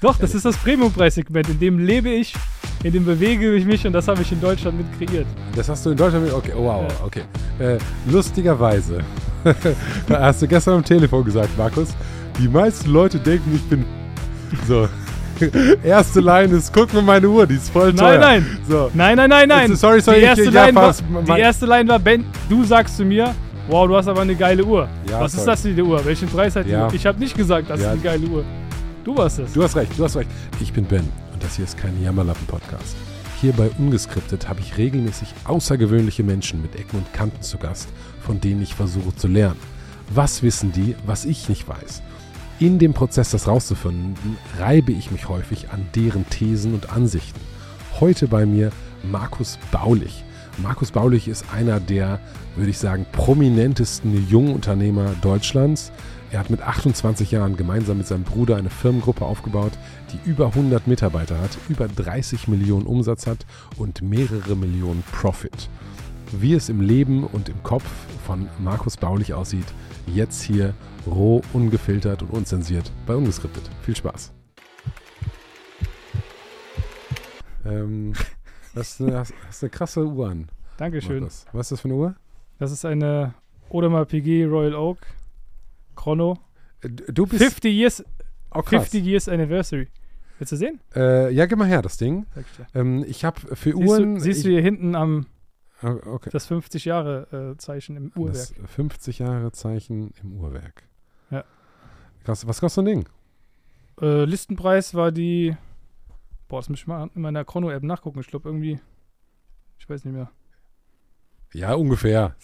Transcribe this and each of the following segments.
Doch, das ist das Premium-Preissegment, in dem lebe ich, in dem bewege ich mich und das habe ich in Deutschland mit kreiert. Das hast du in Deutschland mit. Okay, oh, wow, okay. Äh, lustigerweise hast du gestern am Telefon gesagt, Markus, die meisten Leute denken, ich bin. So. Erste Line ist, guck mir meine Uhr, die ist voll teuer. Nein, nein. So. Nein, nein, nein, nein. Jetzt, sorry, sorry, die ich- erste, ja, Line war, fast. die erste Line war, Ben, du sagst zu mir, wow, du hast aber eine geile Uhr. Ja, Was ist sorry. das für eine Uhr? Welchen Preis hat die Ja. Uhr? Ich habe nicht gesagt, das Ja. ist eine geile Uhr. Du warst es. Du hast recht, du hast recht. Ich bin Ben und das hier ist kein Jammerlappen-Podcast. Hier bei Ungeskriptet habe ich regelmäßig außergewöhnliche Menschen mit Ecken und Kanten zu Gast, von denen ich versuche zu lernen. Was wissen die, was ich nicht weiß? In dem Prozess, das rauszufinden, reibe ich mich häufig an deren Thesen und Ansichten. Heute bei mir Markus Baulich. Markus Baulich ist einer der, würde ich sagen, prominentesten Jungunternehmer Deutschlands. Er hat mit 28 Jahren gemeinsam mit seinem Bruder eine Firmengruppe aufgebaut, die über 100 Mitarbeiter hat, über 30 Millionen Umsatz hat und mehrere Millionen Profit. Wie es im Leben und im Kopf von Markus Baulich aussieht, jetzt hier roh, ungefiltert und unzensiert bei Ungeskriptet. Viel Spaß. Ähm, hast, eine, hast, hast eine krasse Uhr an. Dankeschön. Markus. Was ist das für eine Uhr? Das ist eine Audemars PG Royal Oak Chrono. Äh, Du bist 50 Years, oh, krass. 50 Years Anniversary. Willst du sehen? Äh, ja, gib mal her, das Ding. Ähm, ich habe für Siehst, Uhren. du, siehst ich, du hier hinten am Ah, okay. das 50 Jahre äh, Zeichen im Uhrwerk? Das 50 Jahre Zeichen im Uhrwerk. Ja. Was kostet so ein Ding? Äh, Listenpreis war die. Boah, das muss ich mal in meiner Chrono-App nachgucken. Ich glaube irgendwie. Ich weiß nicht mehr. Ja, ungefähr.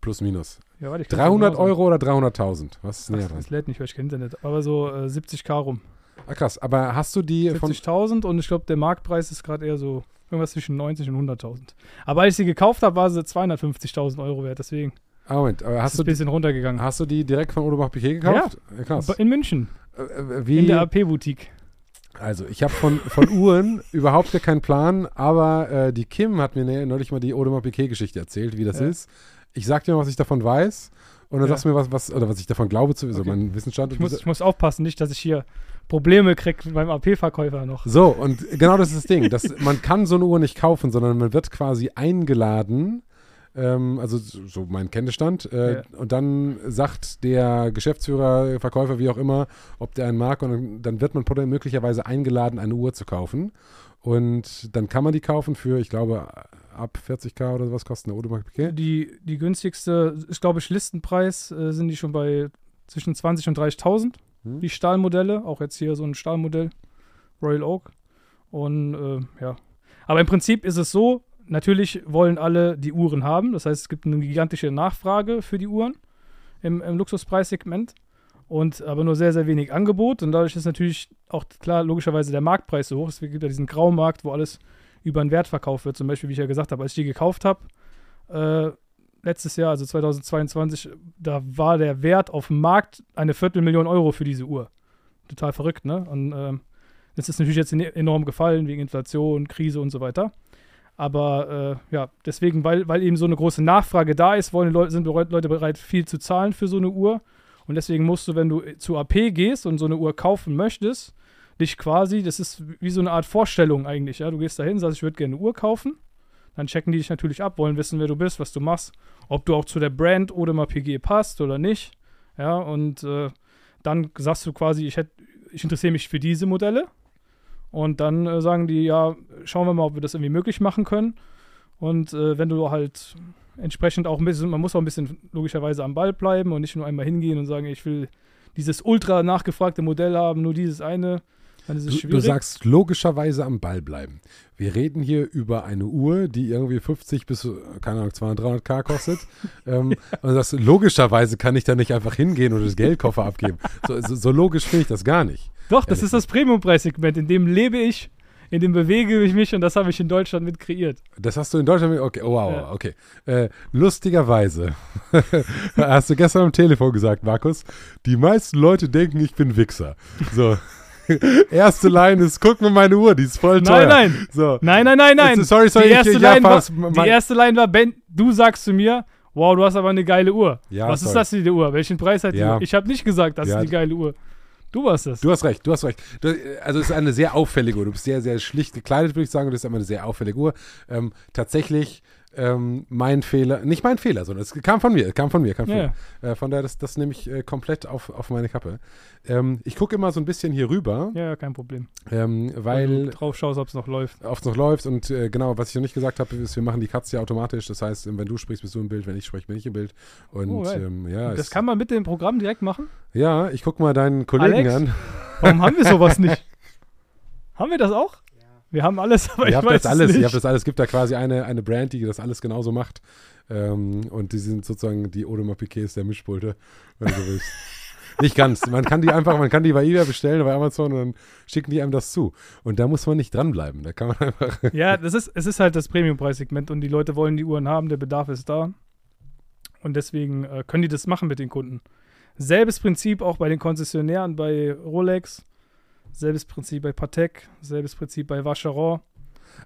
Plus, minus. Ja, warte, ich kann's 300 genau. Euro oder 300.000? Was ist näher Ach, dran? das lädt nicht, weil ich kein Internet. Aber so äh, 70k rum. Ah, krass. Aber hast du die von. 70.000 und ich glaube, der Marktpreis ist gerade eher so irgendwas zwischen 90 und 100.000. Aber als ich sie gekauft habe, war sie 250.000 Euro wert. Deswegen Ah, Moment. Aber ist hast es du, ein bisschen runtergegangen. hast du die direkt von Audemars Piguet gekauft? Ja. Krass. In München, Äh, äh, in der AP-Boutique. Also, ich habe von, von Uhren überhaupt gar keinen Plan, aber äh, die Kim hat mir ne- neulich mal die Audemars Piguet-Geschichte erzählt, wie das Ja. ist. Ich sag dir mal, was ich davon weiß und dann Ja. sagst du mir, was, was, oder was ich davon glaube, zu, so Okay. mein Wissensstand. Ich muss, ich muss aufpassen, nicht, dass ich hier Probleme kriege beim AP-Verkäufer noch. so, und genau das ist das Ding. Das, man kann so eine Uhr nicht kaufen, sondern man wird quasi eingeladen, ähm, also so mein Kenntnisstand, äh, Ja. und dann sagt der Geschäftsführer, Verkäufer, wie auch immer, ob der einen mag, und dann, wird man möglicherweise eingeladen, eine Uhr zu kaufen. Und dann kann man die kaufen für, ich glaube, ab 40k oder sowas kostet eine Audemars Piguet. Die, die günstigste, ich glaube, ich Listenpreis äh, sind die schon bei zwischen 20 und 30.000. Hm? Die Stahlmodelle, auch jetzt hier so ein Stahlmodell, Royal Oak. Und äh, ja. Aber im Prinzip ist es so, natürlich wollen alle die Uhren haben. Das heißt, es gibt eine gigantische Nachfrage für die Uhren im, im Luxuspreissegment. Und aber nur sehr, sehr wenig Angebot. Und dadurch ist natürlich auch klar, logischerweise der Marktpreis so hoch. Es gibt ja diesen Graumarkt, wo alles über den Wert verkauft wird. Zum Beispiel, wie ich ja gesagt habe, als ich die gekauft habe, äh, letztes Jahr, also 2022, da war der Wert auf dem Markt eine Viertelmillion Euro für diese Uhr. Total verrückt, ne? Und ähm, das ist natürlich jetzt enorm gefallen wegen Inflation, Krise und so weiter. Aber äh, ja, deswegen, weil, weil eben so eine große Nachfrage da ist, wollen Leute, sind Leute bereit, viel zu zahlen für so eine Uhr. Und deswegen musst du, wenn du zu AP gehst und so eine Uhr kaufen möchtest, dich quasi, das ist wie so eine Art Vorstellung eigentlich, ja. Du gehst dahin, sagst, ich würde gerne eine Uhr kaufen. Dann checken die dich natürlich ab, wollen wissen, wer du bist, was du machst, ob du auch zu der Brand oder mal PG passt oder nicht. Ja, und äh, dann sagst du quasi, ich, ich interessiere mich für diese Modelle. Und dann äh, sagen die, ja, schauen wir mal, ob wir das irgendwie möglich machen können. Und äh, wenn du halt entsprechend auch ein bisschen, man muss auch ein bisschen logischerweise am Ball bleiben und nicht nur einmal hingehen und sagen, ich will dieses ultra nachgefragte Modell haben, nur dieses eine, dann ist es Du, schwierig. du sagst logischerweise am Ball bleiben. Wir reden hier über eine Uhr, die irgendwie 50 bis, keine Ahnung, 200, 300k kostet. ähm, und du sagst, logischerweise kann ich da nicht einfach hingehen und das Geldkoffer abgeben. So, so, so logisch finde ich das gar nicht. Doch, das ist das Premium-Preissegment, in dem lebe ich, in dem bewege ich mich und das habe ich in Deutschland mit kreiert. Das hast du in Deutschland, mit- okay, oh, wow, Ja. okay. Äh, lustigerweise hast du gestern am Telefon gesagt, Markus, die meisten Leute denken, ich bin Wichser. So. Erste Line ist, guck mir meine Uhr, die ist voll teuer. Nein, nein. So. Nein, nein, nein, nein. Sorry, sorry, die ich- erste, ja, Line, war, fast, die erste Line war, Ben, du sagst zu mir, wow, du hast aber eine geile Uhr. Ja, Was ist sorry. das für eine Uhr? Welchen Preis hat die Ja. Uhr? Ich habe nicht gesagt, das Ja. ist eine geile Uhr. Du warst das. Du hast recht, du hast recht. Du, also es ist eine sehr auffällige Uhr. Du bist sehr, sehr schlicht gekleidet, würde ich sagen. Und das ist immer eine sehr auffällige Uhr. Ähm, tatsächlich ähm, mein Fehler, nicht mein Fehler, sondern es kam von mir, kam von mir, kam von Ja, mir. Äh, von daher, das, das nehme ich äh, komplett auf, auf meine Kappe. Ähm, ich gucke immer so ein bisschen hier rüber, ja, ja, kein Problem. ähm, Wenn weil du drauf schaust, ob es noch läuft. oft noch läuft und äh, genau, was ich noch nicht gesagt habe, ist, wir machen die Cuts ja automatisch. Das heißt, wenn du sprichst, bist du im Bild, wenn ich spreche, bin ich im Bild. Und Oh, ähm, ja, das es- kann man mit dem Programm direkt machen. ja, ich gucke mal deinen Kollegen Alex? an. Warum haben wir sowas nicht? Haben wir das auch? Wir haben alles, aber ihr ich habt weiß das alles, es ihr nicht. habt das alles. Es gibt da quasi eine, eine Brand, die das alles genauso macht. Ähm, und die sind sozusagen die Audemars Piquets der Mischpulte, wenn du willst. Nicht ganz. Man kann die einfach, man kann die bei eBay bestellen, bei Amazon und dann schicken die einem das zu. Und da muss man nicht dranbleiben. Da kann man einfach. Ja, das ist, es ist halt das Premium-Preissegment und die Leute wollen die Uhren haben, der Bedarf ist da. Und deswegen äh, können die das machen mit den Kunden. Selbes Prinzip auch bei den Konzessionären bei Rolex, selbes Prinzip bei Patek, selbes Prinzip bei Vacheron,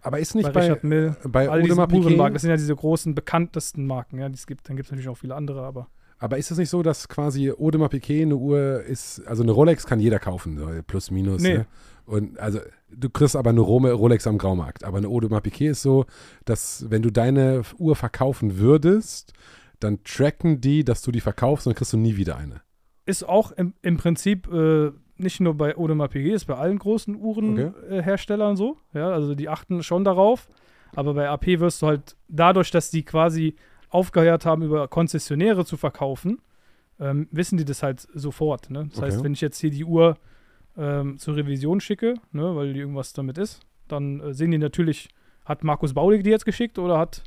Aber ist bei nicht bei, Richard Mill. bei All diese Audemars Uhrenmarken, Piquet, das sind ja diese großen, bekanntesten Marken, ja, die es gibt. Dann gibt es natürlich auch viele andere, aber aber ist es nicht so, dass quasi Audemars Piquet eine Uhr ist, also eine Rolex kann jeder kaufen, plus minus. Nee. Ne? Und also du kriegst aber eine Rolex am Graumarkt. Aber eine Audemars Piquet ist so, dass wenn du deine Uhr verkaufen würdest, dann tracken die, dass du die verkaufst und dann kriegst du nie wieder eine. ist auch im, im Prinzip äh, nicht nur bei Audemars Piguet, ist bei allen großen Uhrenherstellern äh, Herstellern so. Ja, also die achten schon darauf. Aber bei AP wirst du halt dadurch, dass die quasi aufgehört haben, über Konzessionäre zu verkaufen, ähm, wissen die das halt sofort. Ne? Das Okay. heißt, wenn ich jetzt hier die Uhr ähm, zur Revision schicke, ne, weil die irgendwas damit ist, dann äh, sehen die natürlich, hat Markus Baulig die jetzt geschickt oder hat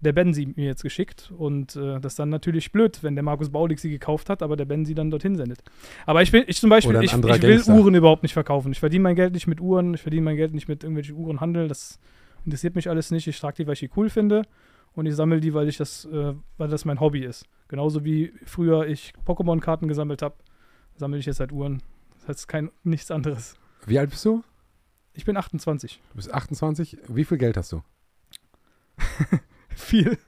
der Ben sie mir jetzt geschickt. Und äh, das ist dann natürlich blöd, wenn der Markus Baulig sie gekauft hat, aber der Ben sie dann dorthin sendet. Aber ich will, ich zum Beispiel, ich, ich will Gangster. Uhren überhaupt nicht verkaufen. Ich verdiene mein Geld nicht mit Uhren, ich verdiene mein Geld nicht mit irgendwelchen Uhrenhandel. Das interessiert mich alles nicht. Ich trage die, weil ich die cool finde. Und ich sammle die, weil ich das, äh, weil das mein Hobby ist. Genauso wie früher ich Pokémon-Karten gesammelt habe, sammle ich jetzt halt Uhren. Das heißt kein nichts anderes. Wie alt bist du? Ich bin 28. Du bist 28. Wie viel Geld hast du? Viel.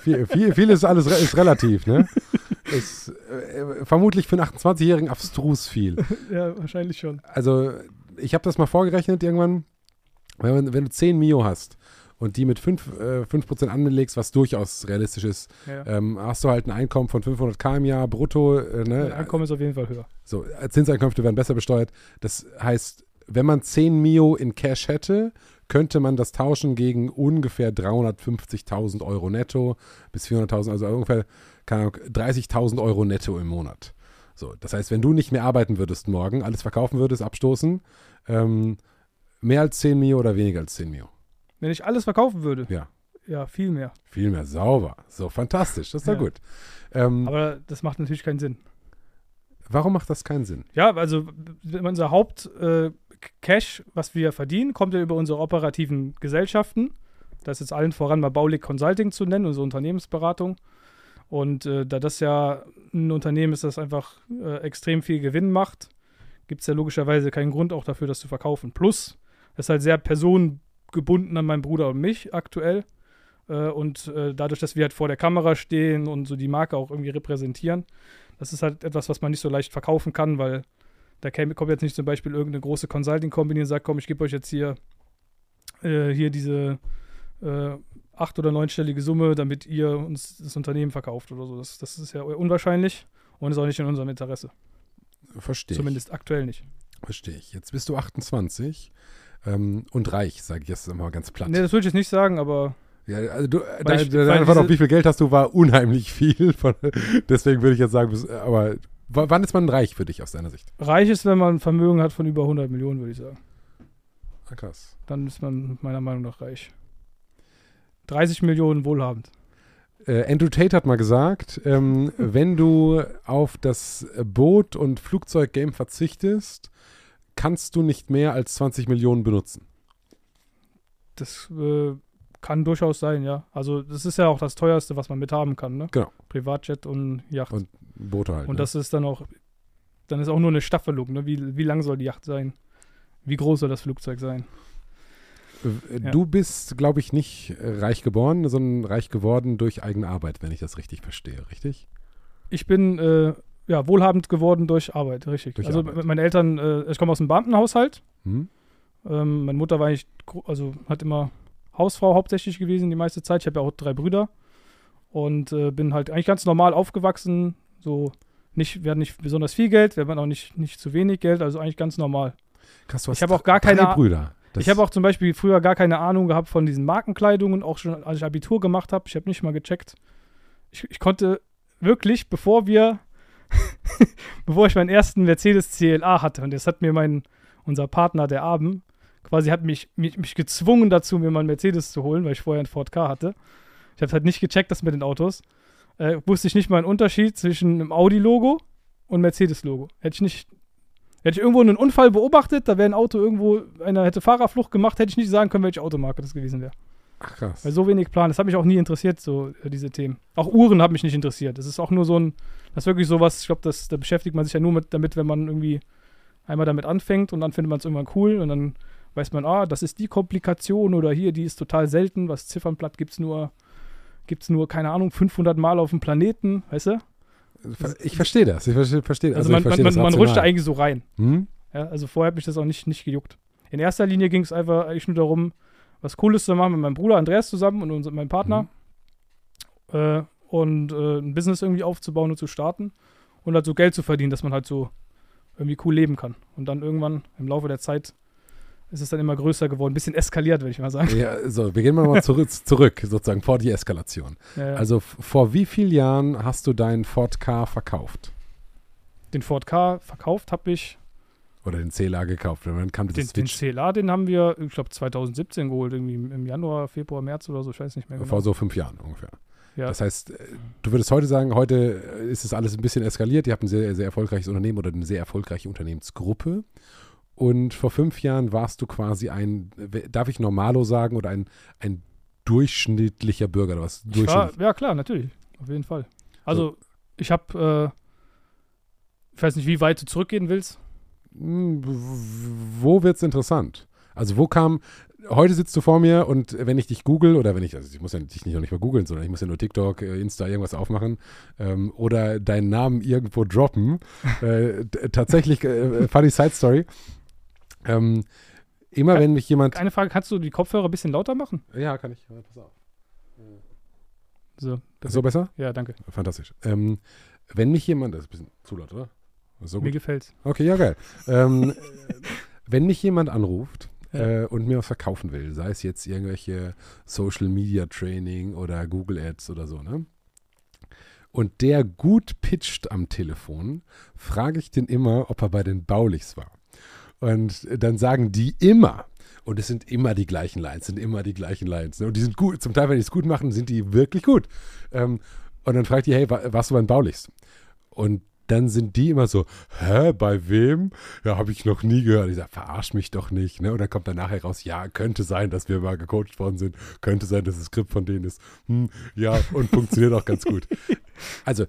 Viel, viel, viel ist alles ist relativ, ne? Ist äh, vermutlich für einen 28-Jährigen abstrus viel. ja, wahrscheinlich schon. Also, ich habe das mal vorgerechnet irgendwann. Wenn, wenn du 10 Mio hast und die mit 5%, äh, 5 anlegst, was durchaus realistisch ist, Ja. ähm, hast du halt ein Einkommen von 500 k im Jahr brutto. Äh, ne? Einkommen ist auf jeden Fall höher. So, Zinseinkünfte werden besser besteuert. Das heißt, wenn man 10 Mio in Cash hätte, könnte man das tauschen gegen ungefähr 350.000 Euro netto bis 400.000, also ungefähr keine Ahnung, 30.000 Euro netto im Monat. So, das heißt, wenn du nicht mehr arbeiten würdest morgen, alles verkaufen würdest, abstoßen, ähm, mehr als 10 Mio oder weniger als 10 Mio? Wenn ich alles verkaufen würde, Ja. ja, viel mehr. Viel mehr sauber. So, fantastisch, das ist doch Ja. gut. Ähm, Aber das macht natürlich keinen Sinn. warum macht das keinen Sinn? Ja, also unser Haupt äh, Cash, was wir verdienen, kommt ja über unsere operativen Gesellschaften. Das ist jetzt allen voran mal Baulig Consulting zu nennen, unsere Unternehmensberatung. Und äh, da das ja ein Unternehmen ist, das einfach äh, extrem viel Gewinn macht, gibt es ja logischerweise keinen Grund auch dafür, das zu verkaufen. Plus, das ist halt sehr personengebunden an meinen Bruder und mich aktuell. Äh, und äh, dadurch, dass wir halt vor der Kamera stehen und so die Marke auch irgendwie repräsentieren, das ist halt etwas, was man nicht so leicht verkaufen kann, weil da kommt jetzt nicht zum Beispiel irgendeine große Consulting-Company und sagt, komm, ich gebe euch jetzt hier, äh, hier diese äh, acht- oder neunstellige Summe, damit ihr uns das Unternehmen verkauft oder so. Das, das ist ja unwahrscheinlich und ist auch nicht in unserem Interesse. Verstehe ich. Zumindest aktuell nicht. Verstehe ich. Jetzt bist du 28 ähm, und reich, sage ich jetzt mal ganz platt. Nee, das würde ich jetzt nicht sagen, aber Ja, also du, deine, ich- deine Antwort auf wie viel Geld hast du, war unheimlich viel. Von, deswegen würde ich jetzt sagen, aber w- wann ist man reich für dich aus deiner Sicht? reich ist, wenn man ein Vermögen hat von über 100 Millionen, würde ich sagen. Ah, krass. Dann ist man meiner Meinung nach reich. 30 Millionen wohlhabend. Äh, Andrew Tate hat mal gesagt, ähm, wenn du auf das Boot- und Flugzeuggame verzichtest, kannst du nicht mehr als 20 Millionen benutzen. Das äh, kann durchaus sein, ja. Also das ist ja auch das teuerste, was man mithaben kann, ne? Genau. Privatjet und Yacht. Und Boote halt. Und ne? das ist dann auch, dann ist auch nur eine Staffelung, ne? Wie, wie lang soll die Yacht sein? Wie groß soll das Flugzeug sein? Äh, ja. Du bist, glaube ich, nicht äh, reich geboren, sondern reich geworden durch eigene Arbeit, wenn ich das richtig verstehe, richtig? Ich bin äh, ja, wohlhabend geworden durch Arbeit, richtig. Durch also Arbeit. meine Eltern, äh, ich komme aus einem Beamtenhaushalt. Hm? Ähm, meine Mutter war eigentlich, also hat immer Hausfrau hauptsächlich gewesen die meiste Zeit. Ich habe ja auch drei Brüder und äh, bin halt eigentlich ganz normal aufgewachsen. So nicht, wir hatten nicht besonders viel Geld, wir hatten auch nicht, nicht zu wenig Geld, also eigentlich ganz normal. Krass, du hast Ich habe auch gar keine- Brüder. Das- ich habe auch zum Beispiel früher gar keine Ahnung gehabt von diesen Markenkleidungen, auch schon als ich Abitur gemacht habe. Ich habe nicht mal gecheckt. Ich, ich konnte wirklich, bevor wir, bevor ich meinen ersten Mercedes CLA hatte, und das hat mir mein, unser Partner, der Abend, quasi hat mich, mich, mich gezwungen dazu, mir mal einen Mercedes zu holen, weil ich vorher einen Ford K hatte. Ich habe halt nicht gecheckt, das mit den Autos. Äh, wusste ich nicht mal einen Unterschied zwischen einem Audi-Logo und Mercedes-Logo. Hätte ich nicht Hätte ich irgendwo einen Unfall beobachtet, da wäre ein Auto irgendwo, einer hätte Fahrerflucht gemacht, hätte ich nicht sagen können, welche Automarke das gewesen wäre. Ach, krass. Weil so wenig Plan, das hat mich auch nie interessiert, so äh, diese Themen. Auch Uhren haben mich nicht interessiert. Das ist auch nur so ein, das ist wirklich sowas, ich glaube, das, da beschäftigt man sich ja nur mit, damit, wenn man irgendwie einmal damit anfängt und dann findet man es irgendwann cool und dann weiß man, ah, das ist die Komplikation oder hier, die ist total selten, was Ziffernblatt gibt es nur, gibt's nur, keine Ahnung, 500 Mal auf dem Planeten, weißt du? ich verstehe das. Ich verstehe, verstehe Also, ich man, man, verstehe man, das man rutscht da eigentlich so rein. Hm? Ja, also vorher hat mich das auch nicht, nicht gejuckt. In erster Linie ging es einfach eigentlich nur darum, was Cooles zu machen mit meinem Bruder Andreas zusammen und unser, meinem Partner. Äh, und äh, ein Business irgendwie aufzubauen und zu starten. Und halt so Geld zu verdienen, dass man halt so irgendwie cool leben kann. Und dann irgendwann im Laufe der Zeit ist es dann immer größer geworden. Ein bisschen eskaliert, würde ich mal sagen. Ja, so, wir gehen mal zurück, zurück, sozusagen vor die Eskalation. Ja, ja. Also vor wie vielen Jahren hast du deinen Ford K verkauft? den Ford K verkauft habe ich. Oder den CLA gekauft? Und dann kam Den, den CLA, den haben wir, ich glaube, 2017 geholt. Irgendwie im Januar, Februar, März oder so. Ich weiß nicht mehr genau. vor so fünf Jahren ungefähr. Ja. Das heißt, äh, du würdest heute sagen, heute ist es alles ein bisschen eskaliert. Ihr habt ein sehr, sehr erfolgreiches Unternehmen oder eine sehr erfolgreiche Unternehmensgruppe. Und vor fünf Jahren warst du quasi ein, darf ich Normalo sagen, oder ein, ein durchschnittlicher Bürger oder was? War, ja, klar, natürlich. Auf jeden Fall. Also, ich habe, äh, ich weiß nicht, wie weit du zurückgehen willst. Hm, Wo wird's interessant? Also wo kam, heute sitzt du vor mir und wenn ich dich google oder wenn ich, also ich muss ja dich nicht noch nicht mal googeln, sondern ich muss ja nur TikTok, äh, Insta, irgendwas aufmachen ähm, oder deinen Namen irgendwo droppen. äh, tatsächlich, äh, funny Side Story. Ähm, immer Ke- wenn mich jemand, Eine Frage, kannst du die Kopfhörer ein bisschen lauter machen? ja, kann ich, pass auf. So, So besser? Ja, danke. Fantastisch. Ähm, wenn mich jemand, das ist ein bisschen zu laut, oder? So Mir gefällt's. Okay, ja, geil. ähm, äh, wenn mich jemand anruft Ja. äh, und mir was verkaufen will, sei es jetzt irgendwelche Social Media Training oder Google Ads oder so, ne? Und der gut pitcht am Telefon, frage ich den immer, ob er bei den Baulichs war. Und dann sagen die immer, und es sind immer die gleichen Lines, sind immer die gleichen Lines. ne? Und die sind gut, zum Teil, wenn die es gut machen, sind die wirklich gut. Ähm, und dann fragt die, hey, wa- warst du beim Baulichs? Und dann sind die immer so, hä, bei wem? Ja, habe ich noch nie gehört. Ich sage, verarsch mich doch nicht. Ne? Und dann kommt dann nachher raus, ja, könnte sein, dass wir mal gecoacht worden sind. Könnte sein, dass das Skript von denen ist. Hm, ja, und funktioniert auch ganz gut. Also,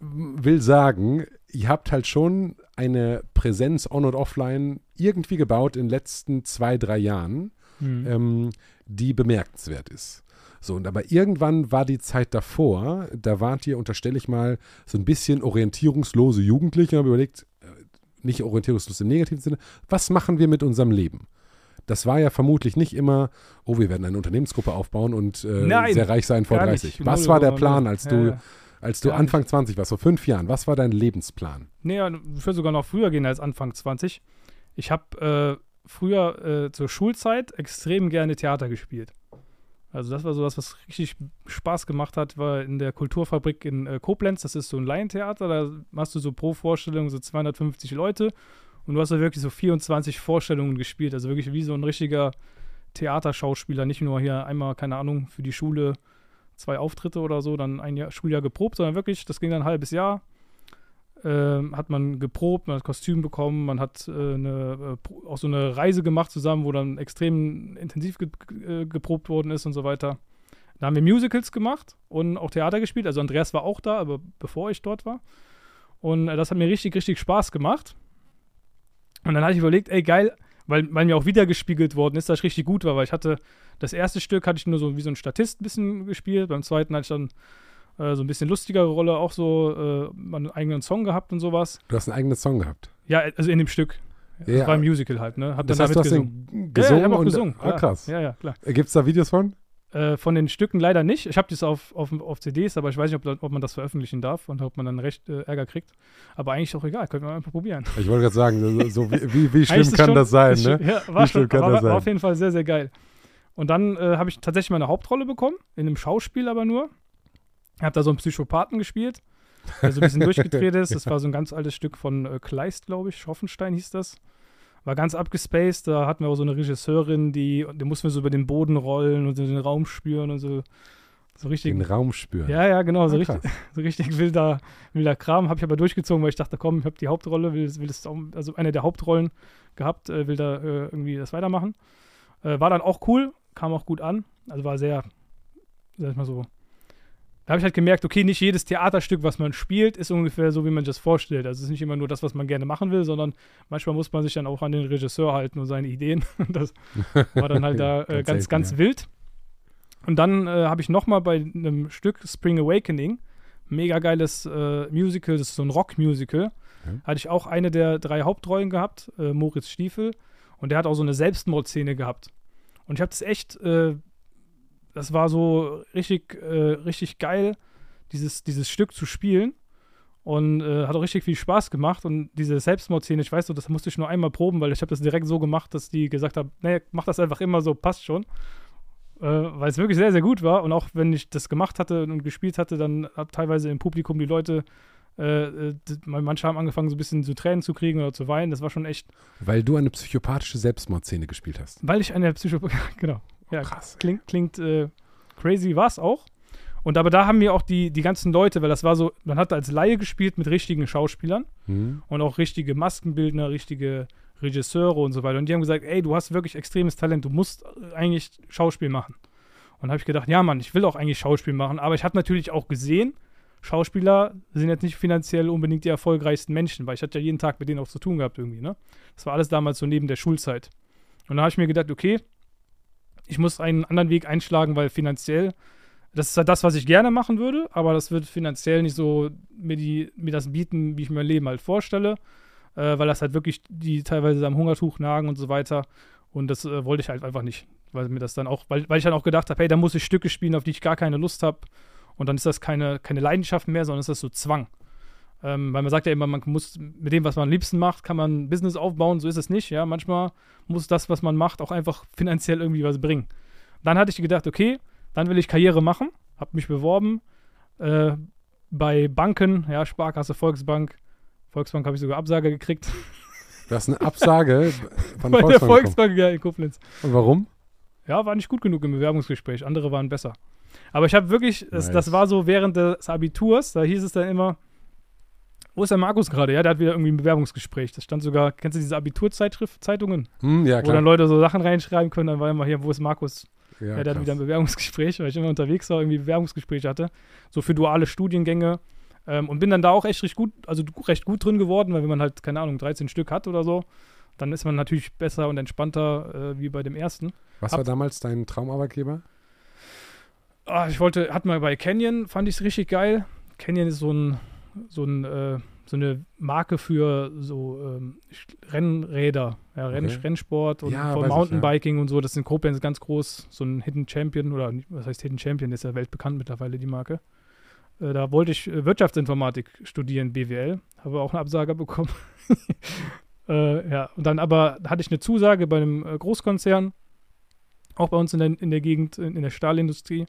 will sagen, ihr habt halt schon eine Präsenz on und offline irgendwie gebaut in den letzten zwei, drei Jahren, Hm. ähm, die bemerkenswert ist. So, und aber irgendwann war die Zeit davor, da wart ihr, unterstelle ich mal, so ein bisschen orientierungslose Jugendliche und haben überlegt, äh, nicht orientierungslos im negativen Sinne, was machen wir mit unserem Leben? Das war ja vermutlich nicht immer, oh, wir werden eine Unternehmensgruppe aufbauen und äh, Nein, sehr reich sein vor gar 30. nicht. Was war der Plan, als Ja, du. Als du Gar Anfang 20 warst, vor fünf Jahren? Was war dein Lebensplan? Nee, ja, ich würde sogar noch früher gehen als Anfang 20. Ich habe äh, früher äh, zur Schulzeit extrem gerne Theater gespielt. Also das war so das, was richtig Spaß gemacht hat, war in der Kulturfabrik in äh, Koblenz. Das ist so ein Laientheater, da machst du so pro Vorstellung so 250 Leute und du hast da wirklich so 24 Vorstellungen gespielt. Also wirklich wie so ein richtiger Theaterschauspieler, nicht nur hier einmal, keine Ahnung, für die Schule zwei Auftritte oder so, dann ein Jahr, Schuljahr geprobt, sondern wirklich, das ging dann ein halbes Jahr ähm, hat man geprobt, man hat Kostüm bekommen, man hat äh, eine, äh, auch so eine Reise gemacht zusammen, wo dann extrem intensiv ge ge- äh, geprobt worden ist und so weiter. Da haben wir Musicals gemacht und auch Theater gespielt. Also Andreas war auch da, aber bevor ich dort war. Und äh, das hat mir richtig, richtig Spaß gemacht. Und dann hatte ich überlegt, ey geil, weil, weil mir auch wieder gespiegelt worden ist, dass ich richtig gut war, weil ich hatte, das erste Stück hatte ich nur so wie so ein Statist ein bisschen gespielt, beim zweiten hatte ich dann Äh, so ein bisschen lustigere Rolle, auch so äh, einen eigenen Song gehabt und sowas. Du hast einen eigenen Song gehabt. Ja, also in dem Stück. Ja. Das war ein Musical halt, ne? Hab Das dann heißt, du damit hast gesungen. den Ja, ja, gesungen ich hab auch und gesungen. Ah, krass. Ja, ja, klar. Gibt es da Videos von? Äh, von den Stücken leider nicht. Ich habe das auf, auf, auf CDs, aber ich weiß nicht, ob, ob man das veröffentlichen darf und ob man dann recht äh, Ärger kriegt. Aber eigentlich auch egal, könnte man einfach probieren. Ich wollte gerade sagen, so, wie, wie, wie schlimm kann schon- das sein, ne? Ja, war, Wie schlimm schon, kann aber das war sein? auf jeden Fall sehr, sehr geil. Und dann äh, habe ich tatsächlich meine Hauptrolle bekommen, in einem Schauspiel aber nur. Ich habe da so einen Psychopathen gespielt, der so ein bisschen durchgedreht ist. Das war so ein ganz altes Stück von äh, Kleist, glaube ich. Hoffenstein hieß das. War ganz abgespaced. Da hatten wir auch so eine Regisseurin, die, die mussten wir so über den Boden rollen und so den Raum spüren und so. So richtig. Den Raum spüren. Ja, ja, genau. So Ah, richtig, so richtig wilder, wilder Kram. Habe ich aber durchgezogen, weil ich dachte, komm, ich habe die Hauptrolle, will, will das also eine der Hauptrollen gehabt, äh, will da äh, irgendwie das weitermachen. Äh, war dann auch cool, kam auch gut an. Also war sehr, sag ich mal so. Da habe ich halt gemerkt, okay, nicht jedes Theaterstück, was man spielt, ist ungefähr so, wie man sich das vorstellt. Also es ist nicht immer nur das, was man gerne machen will, sondern manchmal muss man sich dann auch an den Regisseur halten und seine Ideen. Und das war dann halt da äh, Ganz ganz, selten, ganz ja. wild. Und dann äh, habe ich nochmal bei einem Stück Spring Awakening, mega geiles äh, Musical, das ist so ein Rock-Musical, Mhm. hatte ich auch eine der drei Hauptrollen gehabt, äh, Moritz Stiefel. Und der hat auch so eine Selbstmordszene gehabt. Und ich habe das echt, äh, das war so richtig, äh, richtig geil, dieses, dieses Stück zu spielen. Und äh, hat auch richtig viel Spaß gemacht. Und diese Selbstmordszene, ich weiß so, das musste ich nur einmal proben, weil ich habe das direkt so gemacht, dass die gesagt haben, nee, mach das einfach immer so, passt schon. Äh, weil es wirklich sehr, sehr gut war. Und auch wenn ich das gemacht hatte und gespielt hatte, dann hat teilweise im Publikum die Leute, äh, äh, manche haben angefangen, so ein bisschen zu Tränen zu kriegen oder zu weinen. Das war schon echt, Weil du eine psychopathische Selbstmordszene gespielt hast. weil ich eine Psycho... genau. Ja, Krass. klingt, klingt äh, crazy, war es auch. Und aber da haben mir auch die, die ganzen Leute, weil das war so, man hat als Laie gespielt mit richtigen Schauspielern Hm? und auch richtige Maskenbildner, richtige Regisseure und so weiter. Und die haben gesagt, ey, du hast wirklich extremes Talent, du musst äh, eigentlich Schauspiel machen. Und habe ich gedacht, ja Mann, ich will auch eigentlich Schauspiel machen, aber ich habe natürlich auch gesehen, Schauspieler sind jetzt nicht finanziell unbedingt die erfolgreichsten Menschen, weil ich hatte ja jeden Tag mit denen auch zu tun gehabt irgendwie, ne? Das war alles damals so neben der Schulzeit. Und da habe ich mir gedacht, okay, ich muss einen anderen Weg einschlagen, weil finanziell, das ist ja das, was ich gerne machen würde, aber das wird finanziell nicht so mir, die, mir das bieten, wie ich mir mein Leben halt vorstelle, äh, weil das halt wirklich die teilweise am Hungertuch nagen und so weiter. Und das äh, wollte ich halt einfach nicht, weil mir das dann auch, weil, weil ich dann auch gedacht habe, hey, da muss ich Stücke spielen, auf die ich gar keine Lust habe. Und dann ist das keine, keine Leidenschaft mehr, sondern ist das so Zwang. Ähm, weil man sagt ja immer, man muss mit dem, was man am liebsten macht, kann man ein Business aufbauen. So ist es nicht. Ja, manchmal muss das, was man macht, auch einfach finanziell irgendwie was bringen. Dann hatte ich gedacht, okay, dann will ich Karriere machen, habe mich beworben äh, bei Banken, ja, Sparkasse, Volksbank. Volksbank habe ich sogar Absage gekriegt. Du hast eine Absage von bei der der Volksbank. ja, in Koblenz. Und warum? Ja, war nicht gut genug im Bewerbungsgespräch. Andere waren besser. Aber ich habe wirklich, das, Nice. das war so während des Abiturs, da hieß es dann immer, wo ist der Markus gerade? Ja, der hat wieder irgendwie ein Bewerbungsgespräch. Das stand sogar, kennst du diese Abiturzeitschrift, Zeitungen? Hm, ja, Wo klar. dann Leute so Sachen reinschreiben können, dann war immer hier, wo ist Markus? ja, Ja, der hat wieder ein Bewerbungsgespräch, weil ich immer unterwegs war, irgendwie Bewerbungsgespräche hatte. So für duale Studiengänge. Ähm, und bin dann da auch echt recht gut, also recht gut drin geworden, weil wenn man halt, keine Ahnung, 13 Stück hat oder so, dann ist man natürlich besser und entspannter äh, wie bei dem ersten. Was hab- war damals dein Traumarbeitgeber? Ah, ich wollte, hat mal bei Canyon, fand ich es richtig geil. Canyon ist so ein, so ein, äh, so eine Marke für so ähm, Rennräder, ja, Renn, Okay. Rennsport und Ja, weiß ich, Mountainbiking und so. Das in Koblenz ganz groß, so ein Hidden Champion oder was heißt Hidden Champion, ist ja weltbekannt mittlerweile die Marke. Äh, da wollte ich äh, Wirtschaftsinformatik studieren, BWL, habe auch eine Absage bekommen. äh, ja, und dann aber hatte ich eine Zusage bei einem äh, Großkonzern, auch bei uns in der, in der Gegend, in, in der Stahlindustrie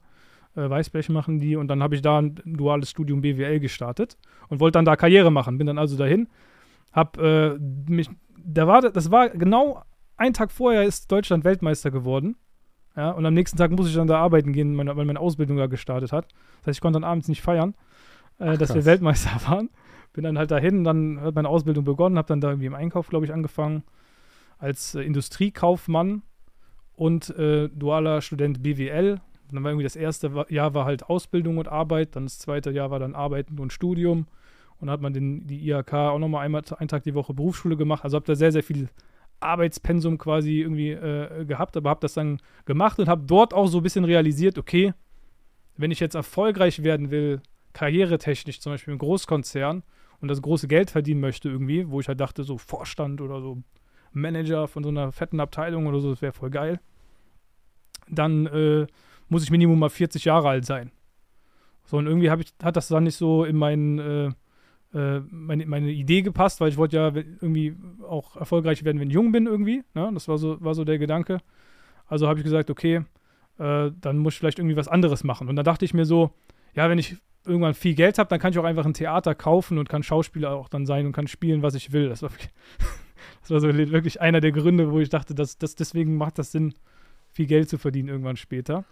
äh, Weißblech machen die und dann habe ich da ein duales Studium BWL gestartet und wollte dann da Karriere machen. Bin dann also dahin, hab äh, mich, da war, das war genau ein Tag vorher ist Deutschland Weltmeister geworden. Ja, und am nächsten Tag muss ich dann da arbeiten gehen, meine, weil meine Ausbildung da gestartet hat. Das heißt, ich konnte dann abends nicht feiern, äh, Ach, dass wir krass. Weltmeister waren. Bin dann halt dahin, dann hat meine Ausbildung begonnen, habe dann da irgendwie im Einkauf, glaube ich, angefangen als äh, Industriekaufmann und äh, dualer Student BWL. Und dann war irgendwie das erste Jahr war halt Ausbildung und Arbeit, dann das zweite Jahr war dann Arbeiten und Studium. Und dann hat man den, die IHK auch nochmal einmal einen Tag die Woche Berufsschule gemacht. Also habe da sehr, sehr viel Arbeitspensum quasi irgendwie äh, gehabt, aber habe das dann gemacht und habe dort auch so ein bisschen realisiert, okay, wenn ich jetzt erfolgreich werden will karrieretechnisch zum Beispiel im Großkonzern und das große Geld verdienen möchte irgendwie, wo ich halt dachte, so Vorstand oder so Manager von so einer fetten Abteilung oder so, das wäre voll geil, dann äh, muss ich Minimum mal 40 Jahre alt sein. So, und irgendwie ich, hat das dann nicht so in meinen, äh, äh, meine, meine Idee gepasst, weil ich wollte ja irgendwie auch erfolgreich werden, wenn ich jung bin irgendwie. Ne? Das war so, war so der Gedanke. Also habe ich gesagt, okay, äh, dann muss ich vielleicht irgendwie was anderes machen. Und dann dachte ich mir so, ja, wenn ich irgendwann viel Geld habe, dann kann ich auch einfach ein Theater kaufen und kann Schauspieler auch dann sein und kann spielen, was ich will. Das war, das war so wirklich einer der Gründe, wo ich dachte, dass, dass deswegen macht das Sinn, viel Geld zu verdienen irgendwann später.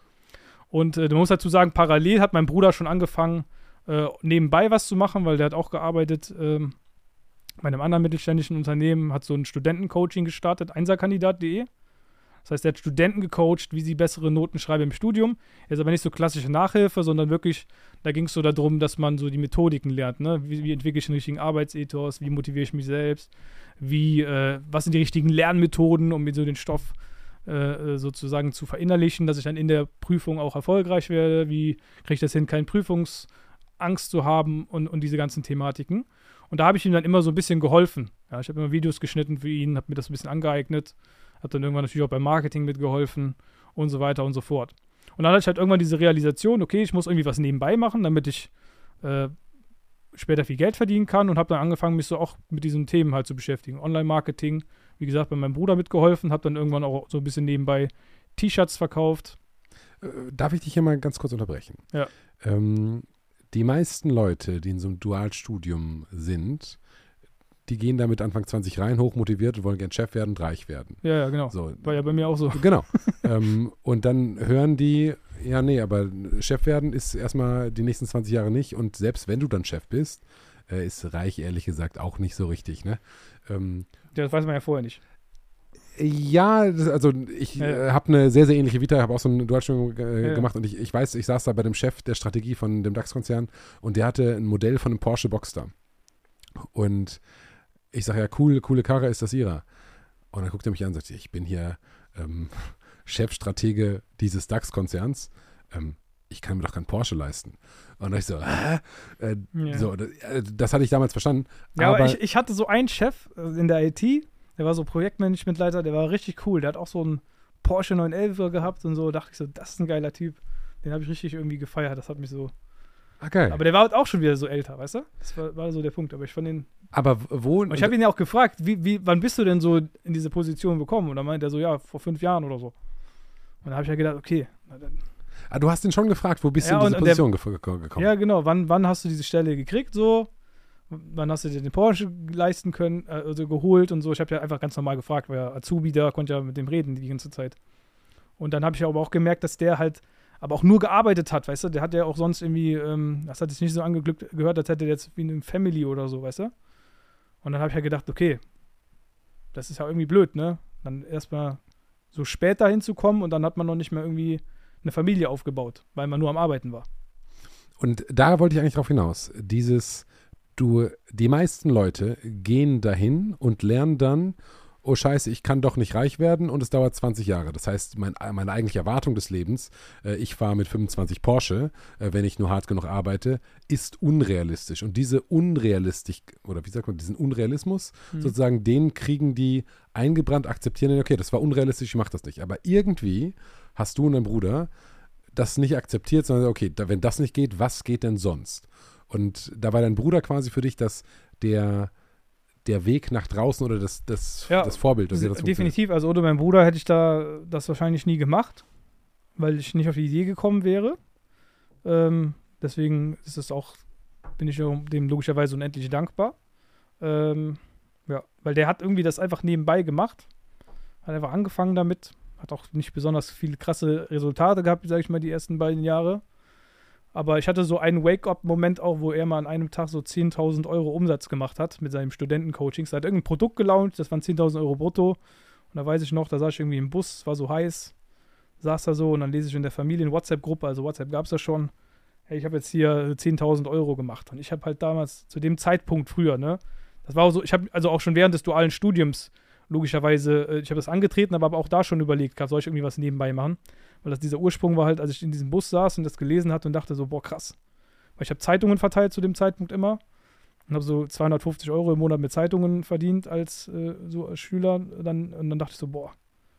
Und äh, du musst dazu sagen, parallel hat mein Bruder schon angefangen, äh, nebenbei was zu machen, weil der hat auch gearbeitet ähm, bei einem anderen mittelständischen Unternehmen, hat so ein Studentencoaching gestartet, einserkandidat.de. Das heißt, er hat Studenten gecoacht, wie sie bessere Noten schreiben im Studium. Er ist aber nicht so klassische Nachhilfe, sondern wirklich, da ging es so darum, dass man so die Methodiken lernt. Ne? Wie, wie entwickle ich einen richtigen Arbeitsethos? Wie motiviere ich mich selbst? Wie, äh, was sind die richtigen Lernmethoden, um mir so den Stoff äh, äh, sozusagen zu verinnerlichen, dass ich dann in der Prüfung auch erfolgreich werde? Wie kriege ich das hin, keine Prüfungsangst zu haben und, und diese ganzen Thematiken? Und da habe ich ihm dann immer so ein bisschen geholfen. Ja, ich habe immer Videos geschnitten für ihn, habe mir das ein bisschen angeeignet habe dann irgendwann natürlich auch beim Marketing mitgeholfen und so weiter und so fort. Und dann hatte ich halt irgendwann diese Realisation, okay, ich muss irgendwie was nebenbei machen, damit ich äh, später viel Geld verdienen kann und habe dann angefangen, mich so auch mit diesen Themen halt zu beschäftigen. Online-Marketing, wie gesagt, bei meinem Bruder mitgeholfen, habe dann irgendwann auch so ein bisschen nebenbei T-Shirts verkauft. Äh, darf ich dich hier mal ganz kurz unterbrechen? Ja. Ähm, die meisten Leute, die in so einem Dualstudium sind, die gehen damit Anfang 20 rein, hochmotiviert und wollen gern Chef werden und reich werden. Ja, ja, genau. So. War ja bei mir auch so. Genau. ähm, und dann hören die, ja, nee, aber Chef werden ist erstmal die nächsten 20 Jahre nicht. Und selbst wenn du dann Chef bist, äh, ist reich ehrlich gesagt auch nicht so richtig, ne? Ähm, das weiß man ja vorher nicht. Ja, das, also ich ja. äh, habe eine sehr, sehr ähnliche Vita, habe auch so ein Dualstudium äh, ja. gemacht und ich, ich weiß, ich saß da bei dem Chef der Strategie von dem DAX-Konzern und der hatte ein Modell von einem Porsche Boxster. Und ich sage ja, cool, coole Karre ist das ihrer. Und dann guckt er mich an und sagt, ich bin hier ähm, Chefstratege dieses DAX-Konzerns. Ähm, ich kann mir doch keinen Porsche leisten. Und dann ich so, hä? Äh, ja. so das, äh, das, hatte ich damals verstanden. Ja, aber, aber ich, ich, hatte so einen Chef äh, in der IT, der war so Projektmanagementleiter, der war richtig cool. Der hat auch so einen Porsche 911 gehabt und so. Da dachte ich so, das ist ein geiler Typ. Den habe ich richtig irgendwie gefeiert. Das hat mich so Okay. Aber der war halt auch schon wieder so älter, weißt du? Das war, war so der Punkt. Aber ich fand ihn. Aber wo. Und ich habe ihn ja auch gefragt, wie, wie, wann bist du denn so in diese Position gekommen? Und dann meint er so, ja, vor fünf Jahren oder so. Und da habe ich ja gedacht, okay. Ah, du hast ihn schon gefragt, wo bist ja, du in diese Position der, gekommen? Ja, genau. Wann, wann hast du diese Stelle gekriegt, so? Wann hast du dir den Porsche leisten können, äh, also geholt und so? Ich habe ja einfach ganz normal gefragt, weil Azubi da konnte ja mit dem reden die ganze Zeit. Und dann habe ich aber auch gemerkt, dass der halt aber auch nur gearbeitet hat, weißt du? Der hat ja auch sonst irgendwie, ähm, das hat sich nicht so angeglückt gehört, als hätte der jetzt wie eine Family oder so, weißt du? Und dann habe ich ja gedacht, okay, das ist ja irgendwie blöd, ne? Dann erstmal so spät dahin zu kommen und dann hat man noch nicht mehr irgendwie eine Familie aufgebaut, weil man nur am Arbeiten war. Und da wollte ich eigentlich drauf hinaus. Dieses, du, die meisten Leute gehen dahin und lernen dann oh scheiße, ich kann doch nicht reich werden und es dauert 20 Jahre. Das heißt, mein, meine eigentliche Erwartung des Lebens, äh, ich fahre mit 25 Porsche, äh, wenn ich nur hart genug arbeite, ist unrealistisch. Und diese Unrealistik, oder wie sagt man, diesen Unrealismus, mhm. sozusagen, den kriegen die eingebrannt, akzeptieren, okay, das war unrealistisch, ich mache das nicht. Aber irgendwie hast du und dein Bruder das nicht akzeptiert, sondern okay, da, wenn das nicht geht, was geht denn sonst? Und da war dein Bruder quasi für dich, dass der der Weg nach draußen oder das, das, ja, das Vorbild. Das definitiv. Also ohne meinen Bruder hätte ich da das wahrscheinlich nie gemacht, weil ich nicht auf die Idee gekommen wäre. Ähm, deswegen ist es auch, bin ich dem logischerweise unendlich dankbar. Ähm, ja, weil der hat irgendwie das einfach nebenbei gemacht. Hat einfach angefangen damit. Hat auch nicht besonders viele krasse Resultate gehabt, sage ich mal, die ersten beiden Jahre. Aber ich hatte so einen Wake-up-Moment auch, wo er mal an einem Tag so 10.000 Euro Umsatz gemacht hat mit seinem Studentencoaching. Er hat irgendein Produkt gelauncht, das waren 10.000 Euro brutto. Und da weiß ich noch, da saß ich irgendwie im Bus, war so heiß, saß da so und dann lese ich in der Familien-WhatsApp-Gruppe, also WhatsApp gab es ja schon, hey, ich habe jetzt hier 10.000 Euro gemacht. Und ich habe halt damals, zu dem Zeitpunkt früher, ne, das war auch so, ich habe also auch schon während des dualen Studiums logischerweise, äh, ich habe das angetreten, aber auch da schon überlegt, soll ich irgendwie was nebenbei machen? Weil das dieser Ursprung war halt, als ich in diesem Bus saß und das gelesen hatte und dachte so, boah, krass. Weil ich habe Zeitungen verteilt zu dem Zeitpunkt immer und habe so 250 Euro im Monat mit Zeitungen verdient als, äh, so als Schüler. Dann, und dann dachte ich so, boah,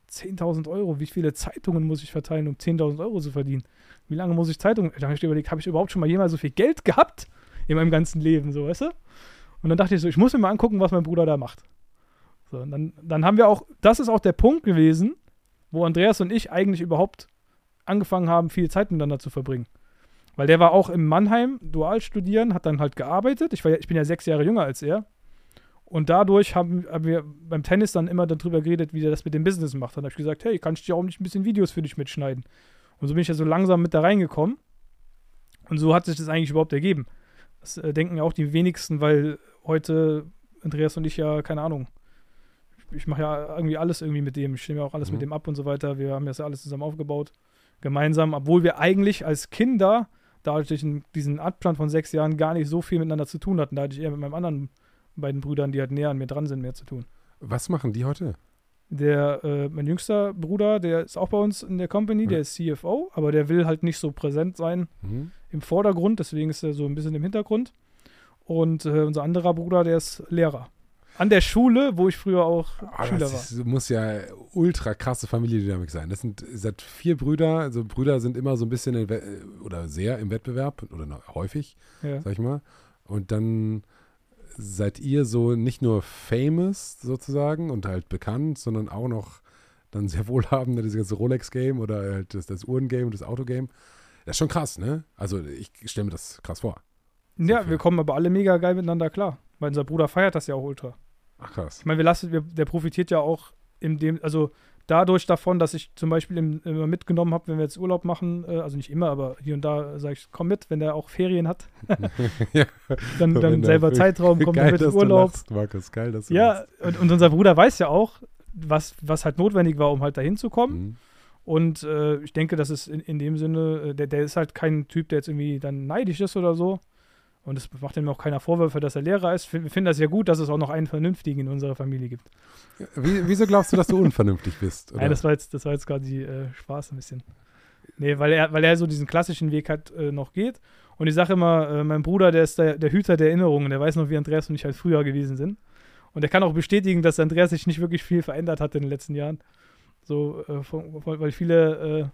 10.000 Euro, wie viele Zeitungen muss ich verteilen, um 10.000 Euro zu verdienen? Wie lange muss ich Zeitungen? Da habe ich überlegt, habe ich überhaupt schon mal jemals so viel Geld gehabt in meinem ganzen Leben, so, weißt du? Und dann dachte ich so, ich muss mir mal angucken, was mein Bruder da macht. So, und dann, dann haben wir auch, das ist auch der Punkt gewesen, wo Andreas und ich eigentlich überhaupt angefangen haben, viel Zeit miteinander zu verbringen. Weil der war auch in Mannheim dual studieren, hat dann halt gearbeitet. Ich, war ich bin ja sechs Jahre jünger als er. Und dadurch haben, haben wir beim Tennis dann immer darüber geredet, wie er das mit dem Business macht. Dann habe ich gesagt, hey, kann ich dir auch nicht ein bisschen Videos für dich mitschneiden? Und so bin ich ja so langsam mit da reingekommen. Und so hat sich das eigentlich überhaupt ergeben. Das äh, denken ja auch die wenigsten, weil heute Andreas und ich ja, keine Ahnung, ich mache ja irgendwie alles irgendwie mit dem. Ich stimme ja auch alles Mhm. mit dem ab und so weiter. Wir haben das ja alles zusammen aufgebaut. Gemeinsam, obwohl wir eigentlich als Kinder, dadurch diesen, diesen Abstand von sechs Jahren, gar nicht so viel miteinander zu tun hatten. Da hatte ich eher mit meinen anderen beiden Brüdern, die halt näher an mir dran sind, mehr zu tun. Was machen die heute? Der, äh, mein jüngster Bruder, der ist auch bei uns in der Company, der Ja. ist CFO, aber der will halt nicht so präsent sein Mhm. im Vordergrund, deswegen ist er so ein bisschen im Hintergrund. Und äh, unser anderer Bruder, der ist Lehrer. An der Schule, wo ich früher auch Aber Schüler war. Ah, das muss ja ultra krasse Familiendynamik sein. Das sind seit vier Brüder. Also Brüder sind immer so ein bisschen oder sehr im Wettbewerb oder häufig, Ja. sag ich mal. Und dann seid ihr so nicht nur famous sozusagen und halt bekannt, sondern auch noch dann sehr wohlhabend, dieses ganze Rolex-Game oder halt das, das Uhren-Game und das Auto-Game. Das ist schon krass, ne? Also ich stelle mir das krass vor. Ja, fair. wir kommen aber alle mega geil miteinander klar. Weil unser Bruder feiert das ja auch ultra. Ach krass. Ich meine, wir lassen, wir, der profitiert ja auch in dem, also dadurch davon, dass ich zum Beispiel im, immer mitgenommen habe, wenn wir jetzt Urlaub machen, äh, also nicht immer, aber hier und da sage ich, komm mit, wenn der auch Ferien hat, ja, dann, dann selber Zeitraum, kommt er geil, mit dass du Urlaub. lachst, Markus. Geil, dass du Ja, und, und unser Bruder weiß ja auch, was, was halt notwendig war, um halt dahin zu kommen. Mhm. Und äh, ich denke, das ist in, in dem Sinne, äh, der, der ist halt kein Typ, der jetzt irgendwie dann neidisch ist oder so. Und es macht ihm auch keiner Vorwürfe, dass er Lehrer ist. Wir finden das ja gut, dass es auch noch einen Vernünftigen in unserer Familie gibt. Wie, wieso glaubst du, dass du unvernünftig bist? Oder? Nein, das war jetzt, das war jetzt quasi äh, Spaß ein bisschen. Nee, weil er, weil er so diesen klassischen Weg halt äh, noch geht. Und ich sage immer, äh, mein Bruder, der ist der, der Hüter der Erinnerungen, der weiß noch, wie Andreas und ich halt früher gewesen sind. Und er kann auch bestätigen, dass Andreas sich nicht wirklich viel verändert hat in den letzten Jahren. So, äh, von, von, weil viele, äh,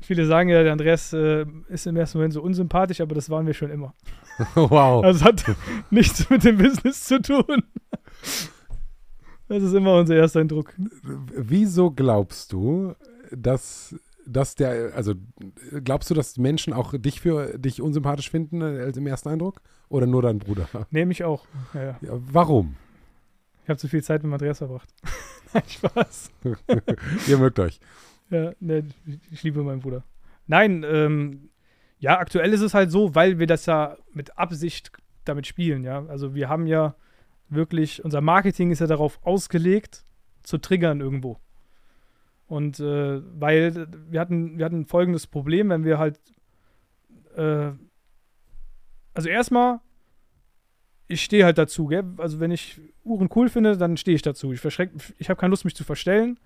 viele sagen ja, der Andreas äh, ist im ersten Moment so unsympathisch, aber das waren wir schon immer. wow. Also es hat nichts mit dem Business zu tun. Das ist immer unser erster Eindruck. Wieso glaubst du, dass, dass der, also glaubst du, dass Menschen auch dich für dich unsympathisch finden als im ersten Eindruck? Oder nur dein Bruder? Nehme ich auch. Ja, ja. Ja, warum? Ich habe zu viel Zeit mit Andreas verbracht. Nein, Spaß. Ihr mögt euch. Ja, ne, ich- liebe meinen Bruder. Nein, ähm, ja, aktuell ist es halt so, weil wir das ja mit Absicht damit spielen, ja. Also wir haben ja wirklich, unser Marketing ist ja darauf ausgelegt, zu triggern irgendwo. Und äh, weil wir hatten, wir hatten folgendes Problem, wenn wir halt, äh, also erstmal, ich stehe halt dazu, gell? Also wenn ich Uhren cool finde, dann stehe ich dazu. Ich ich habe keine Lust, mich zu verstellen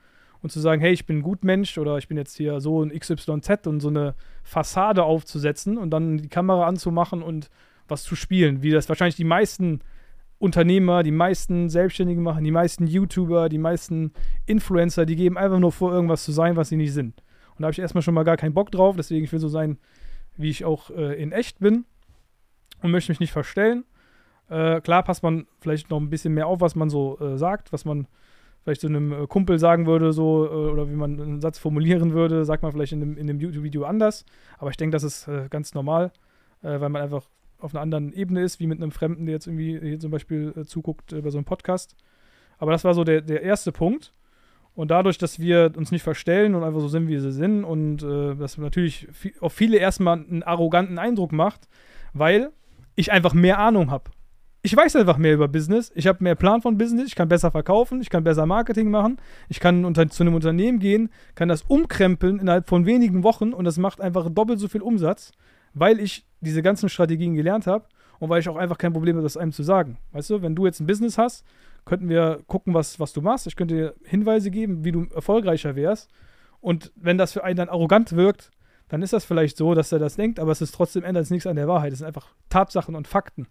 und zu sagen, hey, ich bin ein Gutmensch oder ich bin jetzt hier so ein XYZ und so eine Fassade aufzusetzen und dann die Kamera anzumachen und was zu spielen, wie das wahrscheinlich die meisten Unternehmer, die meisten Selbstständigen machen, die meisten YouTuber, die meisten Influencer, die geben einfach nur vor, irgendwas zu sein, was sie nicht sind. Und da habe ich erstmal schon mal gar keinen Bock drauf, deswegen ich will so sein, wie ich auch äh, in echt bin und möchte mich nicht verstellen. Äh, klar passt man vielleicht noch ein bisschen mehr auf, was man so äh, sagt, was man vielleicht so einem äh, Kumpel sagen würde, so, äh, oder wie man einen Satz formulieren würde, sagt man vielleicht in dem, in dem YouTube-Video anders. Aber ich denke, das ist äh, ganz normal, weil man einfach auf einer anderen Ebene ist, wie mit einem Fremden, der jetzt irgendwie hier zum Beispiel zuguckt bei so einem Podcast. Aber das war so der, der erste Punkt. Und dadurch, dass wir uns nicht verstellen und einfach so sind, wie sie sind, und äh, das natürlich auf viele erstmal einen arroganten Eindruck macht, weil ich einfach mehr Ahnung habe. Ich weiß einfach mehr über Business, ich habe mehr Plan von Business, ich kann besser verkaufen, ich kann besser Marketing machen, ich kann unter, zu einem Unternehmen gehen, kann das umkrempeln innerhalb von wenigen Wochen und das macht einfach doppelt so viel Umsatz, weil ich diese ganzen Strategien gelernt habe und weil ich auch einfach kein Problem habe, das einem zu sagen. Weißt du, wenn du jetzt ein Business hast, könnten wir gucken, was, was du machst. Ich könnte dir Hinweise geben, wie du erfolgreicher wärst. Und wenn das für einen dann arrogant wirkt, dann ist das vielleicht so, dass er das denkt, aber es ist trotzdem ändert es nichts an der Wahrheit. Es sind einfach Tatsachen und Fakten.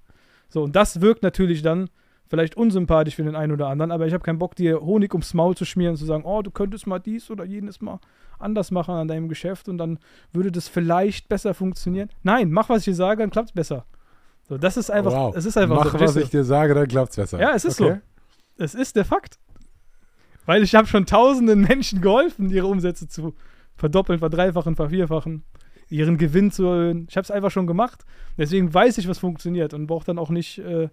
So, und das wirkt natürlich dann vielleicht unsympathisch für den einen oder anderen, aber ich habe keinen Bock, dir Honig ums Maul zu schmieren und zu sagen, oh, du könntest mal dies oder jenes mal anders machen an deinem Geschäft und dann würde das vielleicht besser funktionieren. Nein, mach, was ich dir sage, dann klappt es besser. So, das ist einfach, wow. es ist einfach Mach, so. was ich dir sage, dann klappt's besser. Ja, es ist okay. so. Es ist der Fakt. Weil ich habe schon tausenden Menschen geholfen, ihre Umsätze zu verdoppeln, verdreifachen, vervierfachen, ihren Gewinn zu. Ich habe es einfach schon gemacht. Deswegen weiß ich, was funktioniert und brauche dann auch nicht äh,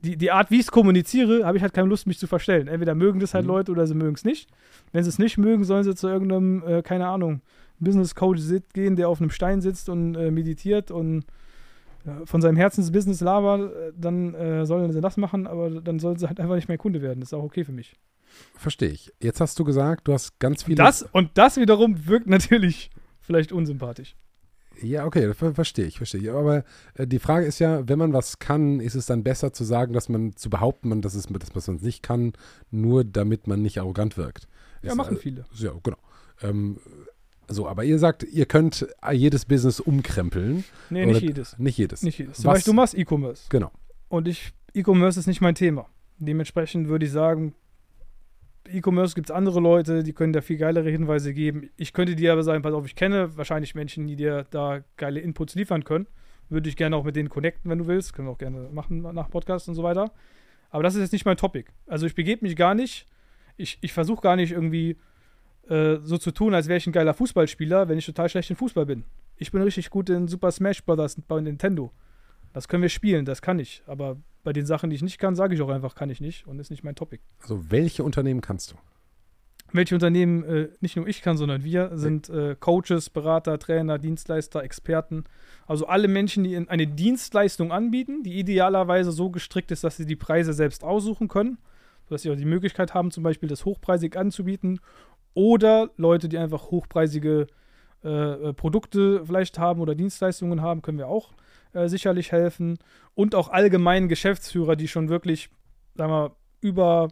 die, die Art, wie ich es kommuniziere, habe ich halt keine Lust, mich zu verstellen. Entweder mögen das halt Mhm. Leute oder sie mögen es nicht. Wenn sie es nicht mögen, sollen sie zu irgendeinem, äh, keine Ahnung, Business Coach gehen, der auf einem Stein sitzt und äh, meditiert und äh, von seinem Herzensbusiness labert, äh, dann äh, sollen sie das machen, aber dann sollen sie halt einfach nicht mehr Kunde werden. Das ist auch okay für mich. Verstehe ich. Jetzt hast du gesagt, du hast ganz viele. Das und das wiederum wirkt natürlich vielleicht unsympathisch. Ja, okay, ver verstehe ich, verstehe ich. Aber äh, die Frage ist ja, wenn man was kann, ist es dann besser zu sagen, dass man zu behaupten, man, dass, es, dass man es nicht kann, nur damit man nicht arrogant wirkt. Ja, Ist, machen äh, viele. Ja, genau. Ähm, so, aber ihr sagt, ihr könnt jedes Business umkrempeln. Nee, nicht jedes. Nicht jedes. Nicht jedes. Zum Was- Beispiel, du machst E-Commerce. Genau. Und ich, E-Commerce ist nicht mein Thema. Dementsprechend würde ich sagen, E-Commerce gibt es andere Leute, die können da viel geilere Hinweise geben. Ich könnte dir aber sagen, pass auf, ich kenne wahrscheinlich Menschen, die dir da geile Inputs liefern können. Würde ich gerne auch mit denen connecten, wenn du willst. Können wir auch gerne machen nach Podcast und so weiter. Aber das ist jetzt nicht mein Topic. Also ich begebe mich gar nicht. Ich, ich versuche gar nicht irgendwie äh, so zu tun, als wäre ich ein geiler Fußballspieler, wenn ich total schlecht in Fußball bin. Ich bin richtig gut in Super Smash Bros. bei Nintendo. Das können wir spielen, das kann ich. Aber bei den Sachen, die ich nicht kann, sage ich auch einfach, kann ich nicht und ist nicht mein Topic. Also, welche Unternehmen kannst du? Welche Unternehmen äh, nicht nur ich kann, sondern wir sind äh, Coaches, Berater, Trainer, Dienstleister, Experten. Also alle Menschen, die in eine Dienstleistung anbieten, die idealerweise so gestrickt ist, dass sie die Preise selbst aussuchen können, sodass sie auch die Möglichkeit haben, zum Beispiel das hochpreisig anzubieten. Oder Leute, die einfach hochpreisige äh, äh, Produkte vielleicht haben oder Dienstleistungen haben, können wir auch äh, sicherlich helfen. Und auch allgemein Geschäftsführer, die schon wirklich, sagen wir, über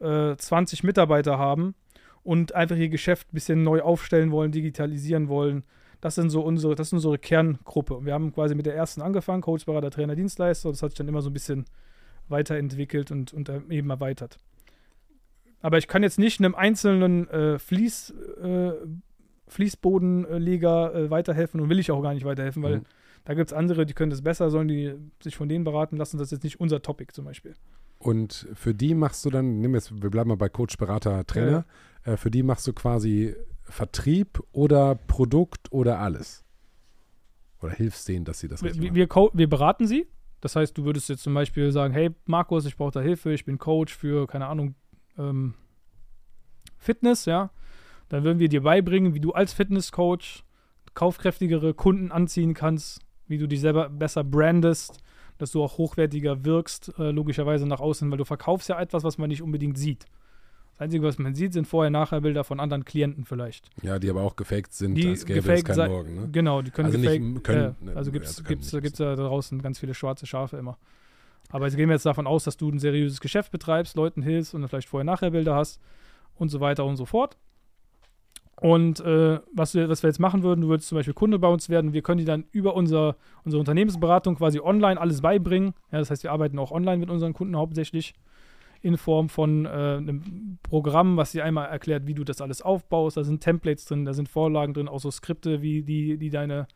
äh, 20 Mitarbeiter haben und einfach ihr Geschäft ein bisschen neu aufstellen wollen, digitalisieren wollen. Das sind so unsere, das ist unsere Kerngruppe. Und wir haben quasi mit der ersten angefangen, Coach, Berater, Trainer, Dienstleister. Das hat sich dann immer so ein bisschen weiterentwickelt und, und äh, eben erweitert. Aber ich kann jetzt nicht einem einzelnen äh, Fließ, äh, Fließbodenleger äh, weiterhelfen und will ich auch gar nicht weiterhelfen, weil Mhm. Da gibt es andere, die können das besser, sollen die sich von denen beraten lassen. Das ist jetzt nicht unser Topic zum Beispiel. Und für die machst du dann, nimm jetzt, wir bleiben mal bei Coach, Berater, Trainer. Äh, für die machst du quasi Vertrieb oder Produkt oder alles. Oder hilfst denen, dass sie das richtig Wir, machen. wir, wir beraten sie. Das heißt, du würdest jetzt zum Beispiel sagen, hey Markus, ich brauche da Hilfe, ich bin Coach für, keine Ahnung, ähm, Fitness, ja. Dann würden wir dir beibringen, wie du als Fitnesscoach kaufkräftigere Kunden anziehen kannst, wie du dich selber besser brandest, dass du auch hochwertiger wirkst, äh, logischerweise nach außen, weil du verkaufst ja etwas, was man nicht unbedingt sieht. Das Einzige, was man sieht, sind Vorher-Nachher-Bilder von anderen Klienten vielleicht. Ja, die aber auch gefaked sind, Die als gäbe es keinen Morgen. Ne? Genau, die können Also nicht gefaked, m- können- äh, also gibt es also nicht da draußen ganz viele schwarze Schafe immer. Aber jetzt gehen wir jetzt davon aus, dass du ein seriöses Geschäft betreibst, Leuten hilfst und dann vielleicht Vorher-Nachher-Bilder hast und so weiter und so fort. Und äh, was, wir, was wir jetzt machen würden, du würdest zum Beispiel Kunde bei uns werden. Wir können dir dann über unser, unsere Unternehmensberatung quasi online alles beibringen. Ja, das heißt, wir arbeiten auch online mit unseren Kunden hauptsächlich in Form von äh, einem Programm, was dir einmal erklärt, wie du das alles aufbaust. Da sind Templates drin, da sind Vorlagen drin, auch so Skripte, wie die, die deine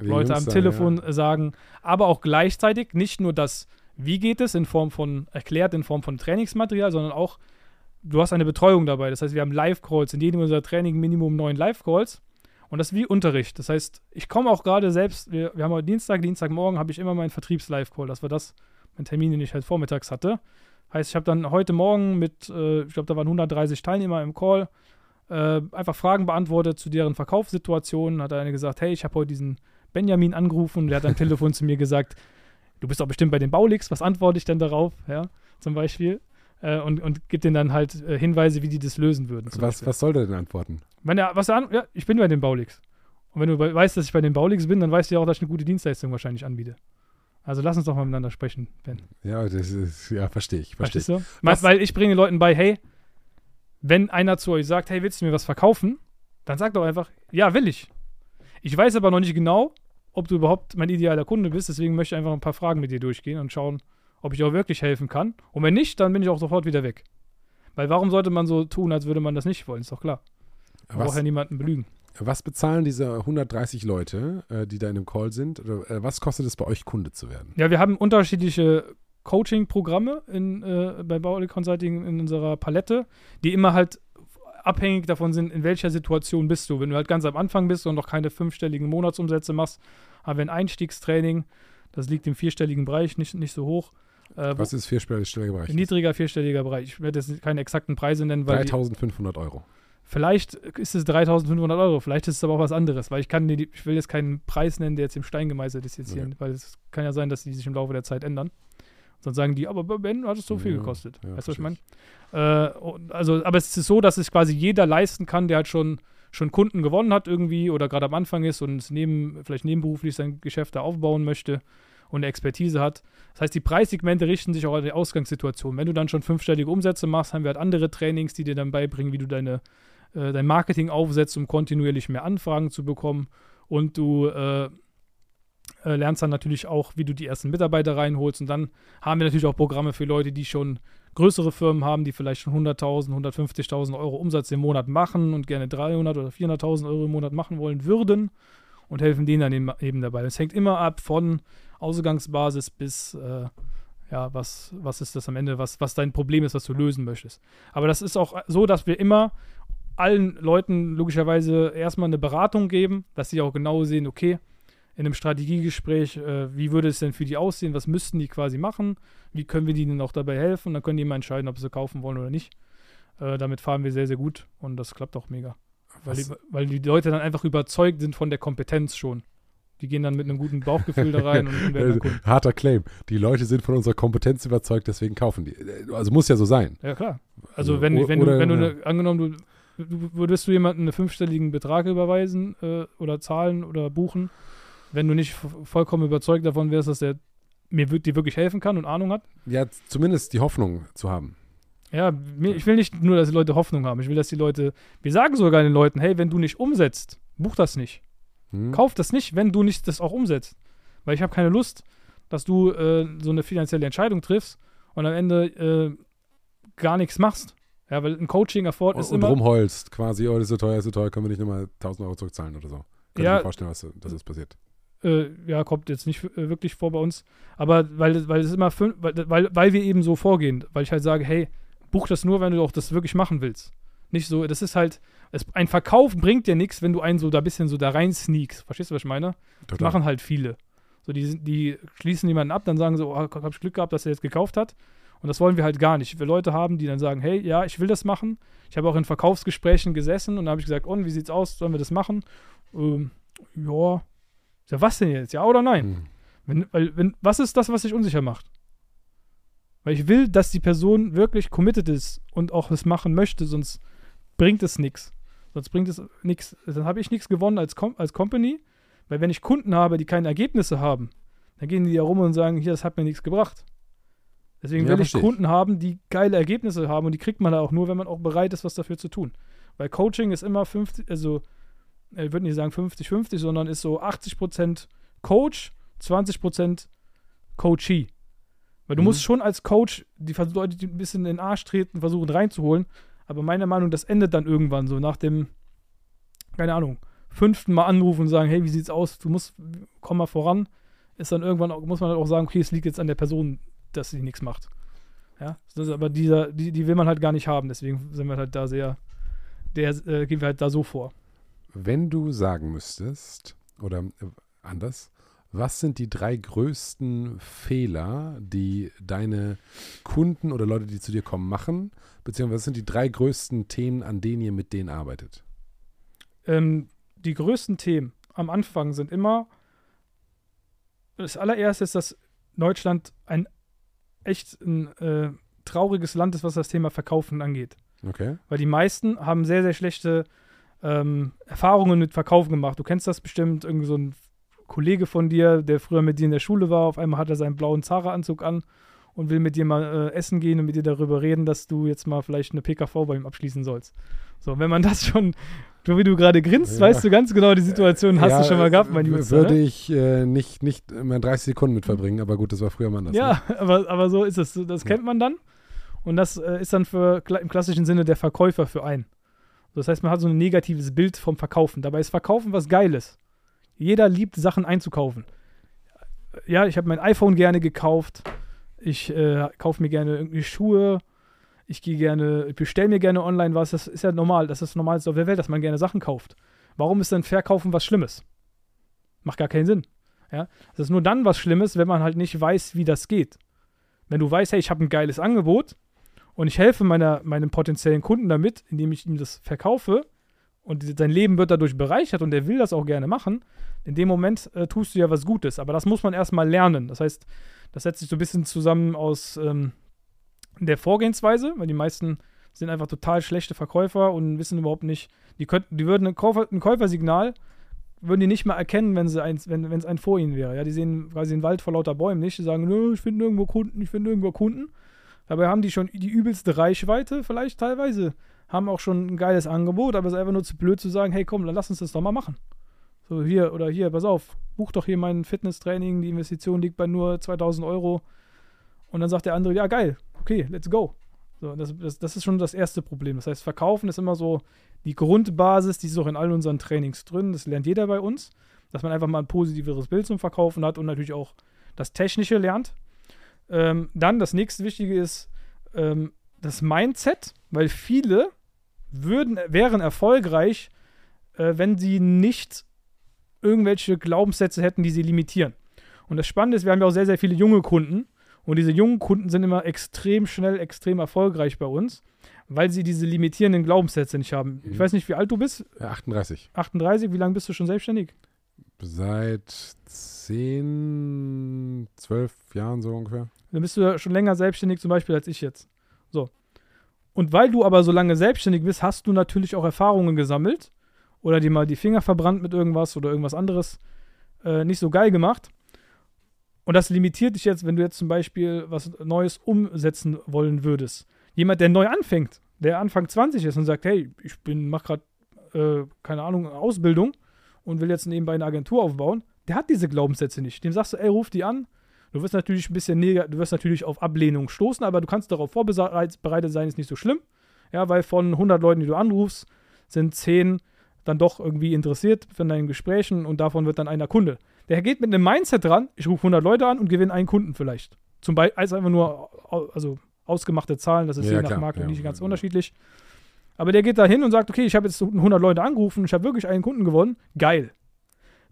Die Leute am Telefon Ja. äh, sagen, aber auch gleichzeitig nicht nur das, wie geht es in Form von, erklärt in Form von Trainingsmaterial, sondern auch, du hast eine Betreuung dabei. Das heißt, wir haben Live-Calls, in jedem unserer Training Minimum neun Live-Calls. Und das ist wie Unterricht. Das heißt, ich komme auch gerade selbst, wir, wir haben heute Dienstag, Dienstagmorgen habe ich immer meinen Vertriebs-Live-Call. Das war das, mein Termin, den ich halt vormittags hatte. Heißt, ich habe dann heute Morgen mit, äh, ich glaube, da waren 130 Teilnehmer im Call, äh, einfach Fragen beantwortet zu deren Verkaufssituationen. Hat einer gesagt, hey, ich habe heute diesen Benjamin angerufen der hat am Telefon zu mir gesagt, du bist doch bestimmt bei den Baulix, was antworte ich denn darauf? Ja, zum Beispiel. Äh, und, und gibt denen dann halt äh, Hinweise, wie die das lösen würden. Was, Beispiel. was soll der denn antworten? Wenn er, was er an, ja, ich bin bei den Baulix. Und wenn du we- weißt, dass ich bei den Baulix bin, dann weißt du ja auch, dass ich eine gute Dienstleistung wahrscheinlich anbiete. Also lass uns doch mal miteinander sprechen, Ben. Ja, das ist, ja, verstehe ich, verstehe Verstehst du? Weil, Was- weil ich bringe den Leuten bei, hey, wenn einer zu euch sagt, hey, willst du mir was verkaufen? Dann sagt doch einfach, ja, will ich. Ich weiß aber noch nicht genau, ob du überhaupt mein idealer Kunde bist. Deswegen möchte ich einfach ein paar Fragen mit dir durchgehen und schauen, ob ich auch wirklich helfen kann. Und wenn nicht, dann bin ich auch sofort wieder weg. Weil warum sollte man so tun, als würde man das nicht wollen? Ist doch klar. Man Was- braucht ja niemanden belügen. Was bezahlen diese 130 Leute, äh, die da in dem Call sind? Oder, äh, was kostet es bei euch, Kunde zu werden? Ja, wir haben unterschiedliche Coaching-Programme in, äh, bei Baulig Consulting in unserer Palette, die immer halt abhängig davon sind, in welcher Situation bist du. Wenn du halt ganz am Anfang bist und noch keine fünfstelligen Monatsumsätze machst, haben wir ein Einstiegstraining. Das liegt im vierstelligen Bereich, nicht, nicht so hoch. Äh, Was ist vierstelliger Bereich? ein niedriger vierstelliger Bereich. Ich werde jetzt keine exakten Preise nennen, weil die, 3500 Euro. vielleicht ist es 3500 Euro, vielleicht ist es aber auch was anderes, weil ich kann, ich will jetzt keinen Preis nennen, der jetzt im Stein gemeißelt ist jetzt hier, Okay. weil es kann ja sein, dass die sich im Laufe der Zeit ändern. Sonst sagen die, aber Ben hat es so viel Ja, gekostet. ja, weißt du, was ich meine? Äh, also, aber es ist so, dass es quasi jeder leisten kann, der halt schon, schon Kunden gewonnen hat irgendwie oder gerade am Anfang ist und neben, vielleicht nebenberuflich sein Geschäft da aufbauen möchte und Expertise hat. Das heißt, die Preissegmente richten sich auch an die Ausgangssituation. Wenn du dann schon fünfstellige Umsätze machst, haben wir halt andere Trainings, die dir dann beibringen, wie du deine, äh, dein Marketing aufsetzt, um kontinuierlich mehr Anfragen zu bekommen. Und du äh, äh, lernst dann natürlich auch, wie du die ersten Mitarbeiter reinholst. Und dann haben wir natürlich auch Programme für Leute, die schon größere Firmen haben, die vielleicht schon 100.000, 150.000 Euro Umsatz im Monat machen und gerne 300 oder 400.000 Euro im Monat machen wollen würden und helfen denen dann eben- dabei. Es hängt immer ab von Ausgangsbasis bis, äh, ja, was, was ist das am Ende, was, was dein Problem ist, was du lösen möchtest. Aber das ist auch so, dass wir immer allen Leuten logischerweise erstmal eine Beratung geben, dass sie auch genau sehen, okay, in einem Strategiegespräch, äh, wie würde es denn für die aussehen, was müssten die quasi machen, wie können wir denen auch dabei helfen, dann können die immer entscheiden, ob sie kaufen wollen oder nicht. Äh, damit fahren wir sehr, sehr gut und das klappt auch mega. Weil die, weil die Leute dann einfach überzeugt sind von der Kompetenz schon. Die gehen dann mit einem guten Bauchgefühl da rein und werden dann Kunden. Harter Claim. Die Leute sind von unserer Kompetenz überzeugt, deswegen kaufen die. Also muss ja so sein. Ja, klar. Also, Also, wenn, wenn oder- du, wenn du eine, angenommen, du, du würdest du jemanden einen fünfstelligen Betrag überweisen äh, oder zahlen oder buchen, wenn du nicht vollkommen überzeugt davon wärst, dass der mir dir wirklich helfen kann und Ahnung hat. Ja, zumindest die Hoffnung zu haben. Ja, mir, ich will nicht nur, dass die Leute Hoffnung haben. Ich will, dass die Leute, wir sagen sogar den Leuten, hey, wenn du nicht umsetzt, buch das nicht. Hm? Kauf das nicht, wenn du nicht das auch umsetzt. Weil ich habe keine Lust, dass du äh, so eine finanzielle Entscheidung triffst und am Ende äh, gar nichts machst. Ja, weil ein Coaching-Afford ist und immer. rumheulst quasi, oh, das ist so teuer, das ist so teuer, können wir nicht nochmal 1000 Euro zurückzahlen oder so. Kann Ja. ich mir vorstellen, was, dass das passiert. Äh, ja, kommt jetzt nicht äh, wirklich vor bei uns. Aber weil, weil es immer weil, weil wir eben so vorgehen, weil ich halt sage, hey, buch das nur, wenn du auch das wirklich machen willst. Nicht so, das ist halt, es, ein Verkauf bringt dir nichts, wenn du einen so da bisschen so da rein sneakst. Verstehst du, was ich meine? Das Total. machen halt viele. So, die, die schließen jemanden ab, dann sagen so, oh, hab ich Glück gehabt, dass er jetzt gekauft hat. Und das wollen wir halt gar nicht. Wir Leute haben, die dann sagen, hey, ja, ich will das machen. Ich habe auch in Verkaufsgesprächen gesessen und da habe ich gesagt, und wie sieht's aus? Sollen wir das machen? Ähm, ja. Ja, was denn jetzt? Ja oder nein? Hm. Wenn, weil, wenn, was ist das, was dich unsicher macht? Weil ich will, dass die Person wirklich committed ist und auch es machen möchte, sonst bringt es nichts. Sonst bringt es nichts. Dann habe ich nichts gewonnen als, Com als Company, weil wenn ich Kunden habe, die keine Ergebnisse haben, dann gehen die ja rum und sagen, hier, das hat mir nichts gebracht. Deswegen Ja, will ich. Kunden haben, die geile Ergebnisse haben und die kriegt man da auch nur, wenn man auch bereit ist, was dafür zu tun. Weil Coaching ist immer 50, also äh, ich würde nicht sagen 50-50, sondern ist so 80% Coach, 20% Coachee. Weil du Mhm. musst schon als Coach die Leute, die ein bisschen in den Arsch treten, versuchen reinzuholen. Aber meiner Meinung nach, das endet dann irgendwann so nach dem, keine Ahnung, fünften Mal anrufen und sagen, hey, wie sieht's aus? Du musst, komm mal voran. Ist dann irgendwann, auch, muss man halt auch sagen, okay, es liegt jetzt an der Person, dass sie nichts macht. Ja, das aber dieser, die, die will man halt gar nicht haben. Deswegen sind wir halt da sehr, der, äh, gehen wir halt da so vor. Wenn du sagen müsstest, oder äh, anders, was sind die drei größten Fehler, die deine Kunden oder Leute, die zu dir kommen, machen? Beziehungsweise was sind die drei größten Themen, an denen ihr mit denen arbeitet? Ähm, die größten Themen am Anfang sind immer, das allererste ist, dass Deutschland ein echt ein äh, trauriges Land ist, was das Thema Verkaufen angeht. Okay. Weil die meisten haben sehr, sehr schlechte ähm, Erfahrungen mit Verkaufen gemacht. Du kennst das bestimmt, irgendwie so ein Kollege von dir, der früher mit dir in der Schule war, auf einmal hat er seinen blauen Zara-Anzug an und will mit dir mal äh, essen gehen und mit dir darüber reden, dass du jetzt mal vielleicht eine PKV bei ihm abschließen sollst. So, wenn man das schon Du, wie du gerade grinst, Ja. weißt du ganz genau, die Situation hast Ja, du schon mal gehabt, mein w- Jungs. Würde Ne? ich äh, nicht, nicht mal 30 Sekunden mit verbringen, aber gut, das war früher mal anders. Ne? Ja, aber, aber so ist es. Das kennt man dann. Und das äh, ist dann für, im klassischen Sinne der Verkäufer für einen. Das heißt, man hat so ein negatives Bild vom Verkaufen. Dabei ist Verkaufen was Geiles. Jeder liebt, Sachen einzukaufen. Ja, ich habe mein iPhone gerne gekauft. Ich äh, kaufe mir gerne irgendwie Schuhe. Ich gehe gerne, ich bestelle mir gerne online was. Das ist ja normal. Das ist das Normalste auf der Welt, dass man gerne Sachen kauft. Warum ist denn Verkaufen was Schlimmes? Macht gar keinen Sinn. Ja, das ist nur dann was Schlimmes, wenn man halt nicht weiß, wie das geht. Wenn du weißt, hey, ich habe ein geiles Angebot und ich helfe meiner, meinem potenziellen Kunden damit, indem ich ihm das verkaufe und sein Leben wird dadurch bereichert und er will das auch gerne machen, in dem Moment äh, tust du ja was Gutes. Aber das muss man erstmal lernen. Das heißt, das setzt sich so ein bisschen zusammen aus ähm, der Vorgehensweise, weil die meisten sind einfach total schlechte Verkäufer und wissen überhaupt nicht, die, könnten, die würden ein, Käufer, ein Käufersignal würden die nicht mal erkennen, wenn sie eins, wenn es ein vor ihnen wäre. Ja, die sehen quasi den Wald vor lauter Bäumen nicht. Die sagen, ich finde irgendwo Kunden, ich finde irgendwo Kunden. Dabei haben die schon die übelste Reichweite, vielleicht teilweise, haben auch schon ein geiles Angebot, aber es ist einfach nur zu blöd zu sagen, hey komm, dann lass uns das doch mal machen. So hier oder hier, pass auf, buch doch hier mein Fitnesstraining, die Investition liegt bei nur 2000 Euro. Und dann sagt der andere, ja geil, okay, let's go. So, das, das, das ist schon das erste Problem. Das heißt, Verkaufen ist immer so die Grundbasis, die ist auch in all unseren Trainings drin. Das lernt jeder bei uns, dass man einfach mal ein positiveres Bild zum Verkaufen hat und natürlich auch das Technische lernt. Ähm, dann das nächste Wichtige ist ähm, das Mindset, weil viele würden, wären erfolgreich, äh, wenn sie nicht irgendwelche Glaubenssätze hätten, die sie limitieren. Und das Spannende ist, wir haben ja auch sehr, sehr viele junge Kunden. Und diese jungen Kunden sind immer extrem schnell, extrem erfolgreich bei uns, weil sie diese limitierenden Glaubenssätze nicht haben. Ich Mhm. weiß nicht, wie alt du bist. Ja, 38. 38, wie lange bist du schon selbstständig? Seit 10, 12 Jahren so ungefähr. Dann bist du ja schon länger selbstständig, zum Beispiel als ich jetzt. So. Und weil du aber so lange selbstständig bist, hast du natürlich auch Erfahrungen gesammelt oder dir mal die Finger verbrannt mit irgendwas oder irgendwas anderes äh, nicht so geil gemacht. Und das limitiert dich jetzt, wenn du jetzt zum Beispiel was Neues umsetzen wollen würdest. Jemand, der neu anfängt, der Anfang 20 ist und sagt, hey, ich bin, mach gerade, äh, keine Ahnung, eine Ausbildung und will jetzt nebenbei eine Agentur aufbauen, der hat diese Glaubenssätze nicht. Dem sagst du, ey, ruf die an, Du wirst natürlich ein bisschen neg du wirst natürlich auf Ablehnung stoßen, aber du kannst darauf vorbereitet sein, ist nicht so schlimm. Ja, weil von 100 Leuten, die du anrufst, sind 10 dann doch irgendwie interessiert von deinen Gesprächen und davon wird dann einer Kunde. Der geht mit einem Mindset dran, ich rufe 100 Leute an und gewinne einen Kunden vielleicht. Zum Beispiel, als einfach nur, also ausgemachte Zahlen, das ist Ja, je nach klar, Marke ja. nicht ganz unterschiedlich. Aber der geht da hin und sagt, okay, ich habe jetzt 100 Leute angerufen, ich habe wirklich einen Kunden gewonnen, geil.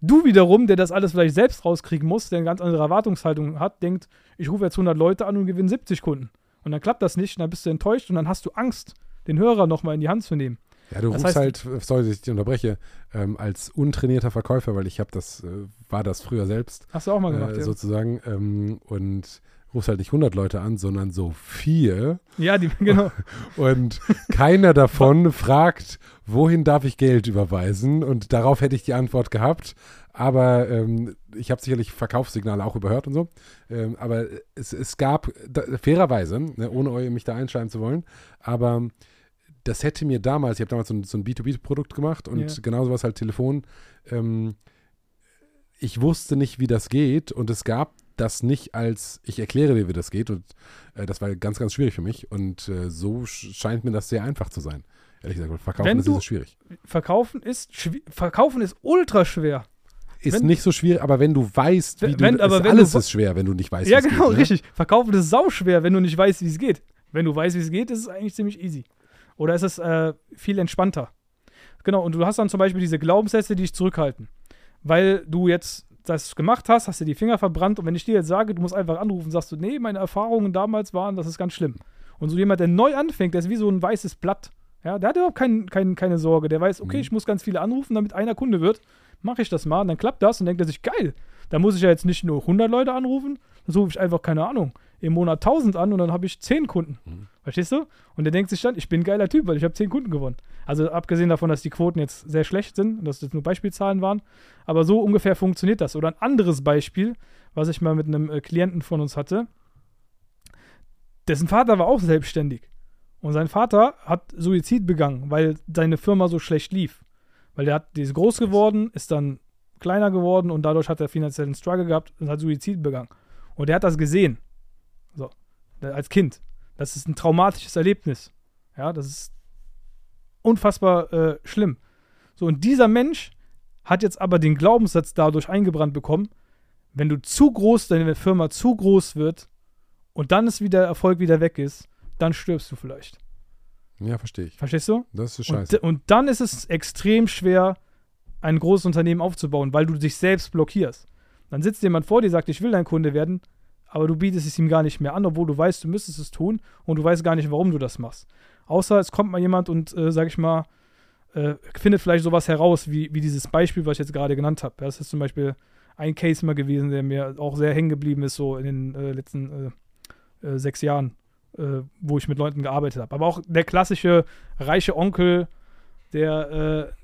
Du wiederum, der das alles vielleicht selbst rauskriegen muss, der eine ganz andere Erwartungshaltung hat, denkt, ich rufe jetzt 100 Leute an und gewinne 70 Kunden. Und dann klappt das nicht und dann bist du enttäuscht und dann hast du Angst, den Hörer nochmal in die Hand zu nehmen. Ja, du Das rufst heißt- halt, sorry, dass ich dich unterbreche, ähm, als untrainierter Verkäufer, weil ich habe das, äh, war das früher selbst, Hast du auch mal gemacht, äh, ja. sozusagen, ähm, und rufst halt nicht 100 Leute an, sondern so vier Ja, die, genau. und keiner davon fragt, wohin darf ich Geld überweisen und darauf hätte ich die Antwort gehabt, aber ähm, ich habe sicherlich Verkaufssignale auch überhört und so, ähm, aber es, es gab, da, fairerweise, ne, ohne mich da einschreiben zu wollen, aber das hätte mir damals, ich habe damals so ein, so ein B2B-Produkt gemacht und Ja. genauso was halt Telefon, ähm, ich wusste nicht, wie das geht und es gab das nicht als, ich erkläre dir, wie das geht und äh, das war ganz, ganz schwierig für mich und äh, so sch- scheint mir das sehr einfach zu sein. Ehrlich gesagt, verkaufen Wenn ist du- schwierig. Verkaufen ist, Verkaufen ist ultra schwer. Ist wenn- nicht so schwierig, aber wenn du weißt, wie Wenn- du, aber ist, alles du- ist schwer, wenn du nicht weißt, ja, wie es genau, geht, ne? richtig. Verkaufen ist sauschwer, wenn du nicht weißt, wie es geht. Wenn du weißt, wie es geht, ist es eigentlich ziemlich easy. Oder ist es äh, viel entspannter. Genau, und du hast dann zum Beispiel diese Glaubenssätze, die dich zurückhalten. Weil du jetzt das gemacht hast, hast du die Finger verbrannt und wenn ich dir jetzt sage, du musst einfach anrufen, sagst du, nee, meine Erfahrungen damals waren, das ist ganz schlimm. Und so jemand, der neu anfängt, der ist wie so ein weißes Blatt. Ja, der hat überhaupt kein, kein, keine Sorge. Der weiß, okay, Mhm. ich muss ganz viele anrufen, damit einer Kunde wird. Mache ich das mal, und dann klappt das und denkt er sich, geil, da muss ich ja jetzt nicht nur 100 Leute anrufen, dann rufe ich einfach, keine Ahnung, im Monat 1000 an und dann habe ich 10 Kunden. Mhm. Verstehst du? Und der denkt sich dann, ich bin ein geiler Typ, weil ich habe 10 Kunden gewonnen. Also abgesehen davon, dass die Quoten jetzt sehr schlecht sind und dass das nur Beispielzahlen waren. Aber so ungefähr funktioniert das. Oder ein anderes Beispiel, was ich mal mit einem äh, Klienten von uns hatte. Dessen Vater war auch selbstständig. Und sein Vater hat Suizid begangen, weil seine Firma so schlecht lief. Weil der hat, die ist groß geworden, ist dann kleiner geworden und dadurch hat er finanziellen Struggle gehabt und hat Suizid begangen. Und er hat das gesehen. So. Als Kind. Das ist ein traumatisches Erlebnis. Ja, das ist unfassbar äh, schlimm. So, und dieser Mensch hat jetzt aber den Glaubenssatz dadurch eingebrannt bekommen, wenn du zu groß, deine Firma zu groß wird und dann ist wieder Erfolg wieder weg ist, dann stirbst du vielleicht. Ja, verstehe ich. Verstehst du? Das ist scheiße. Und, und dann ist es extrem schwer, ein großes Unternehmen aufzubauen, weil du dich selbst blockierst. Dann sitzt jemand vor dir, sagt, ich will dein Kunde werden, aber du bietest es ihm gar nicht mehr an, obwohl du weißt, du müsstest es tun und du weißt gar nicht, warum du das machst. Außer es kommt mal jemand und, äh, sag ich mal, äh, findet vielleicht sowas heraus, wie, wie dieses Beispiel, was ich jetzt gerade genannt habe. Das ist zum Beispiel ein Case mal gewesen, der mir auch sehr hängen geblieben ist, so in den äh, letzten äh, äh, sechs Jahren, äh, wo ich mit Leuten gearbeitet habe. Aber auch der klassische reiche Onkel, der,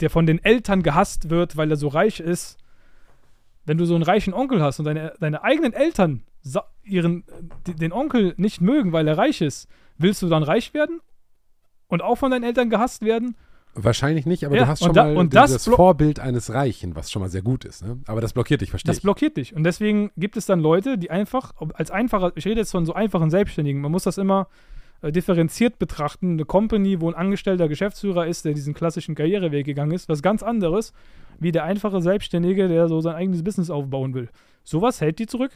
der von den Eltern gehasst wird, weil er so reich ist. Wenn du so einen reichen Onkel hast und deine, deine eigenen Eltern ihren, den Onkel nicht mögen, weil er reich ist, willst du dann reich werden und auch von deinen Eltern gehasst werden? Wahrscheinlich nicht, aber Ja, du hast schon da- mal das Vorbild eines Reichen, was schon mal sehr gut ist. Ne? Aber das blockiert dich, verstehe Das ich. blockiert dich. Und deswegen gibt es dann Leute, die einfach, als einfacher, ich rede jetzt von so einfachen Selbstständigen, man muss das immer äh, differenziert betrachten. Eine Company, wo ein angestellter Geschäftsführer ist, der diesen klassischen Karriereweg gegangen ist, was ganz anderes, wie der einfache Selbstständige, der so sein eigenes Business aufbauen will. Sowas hält die zurück.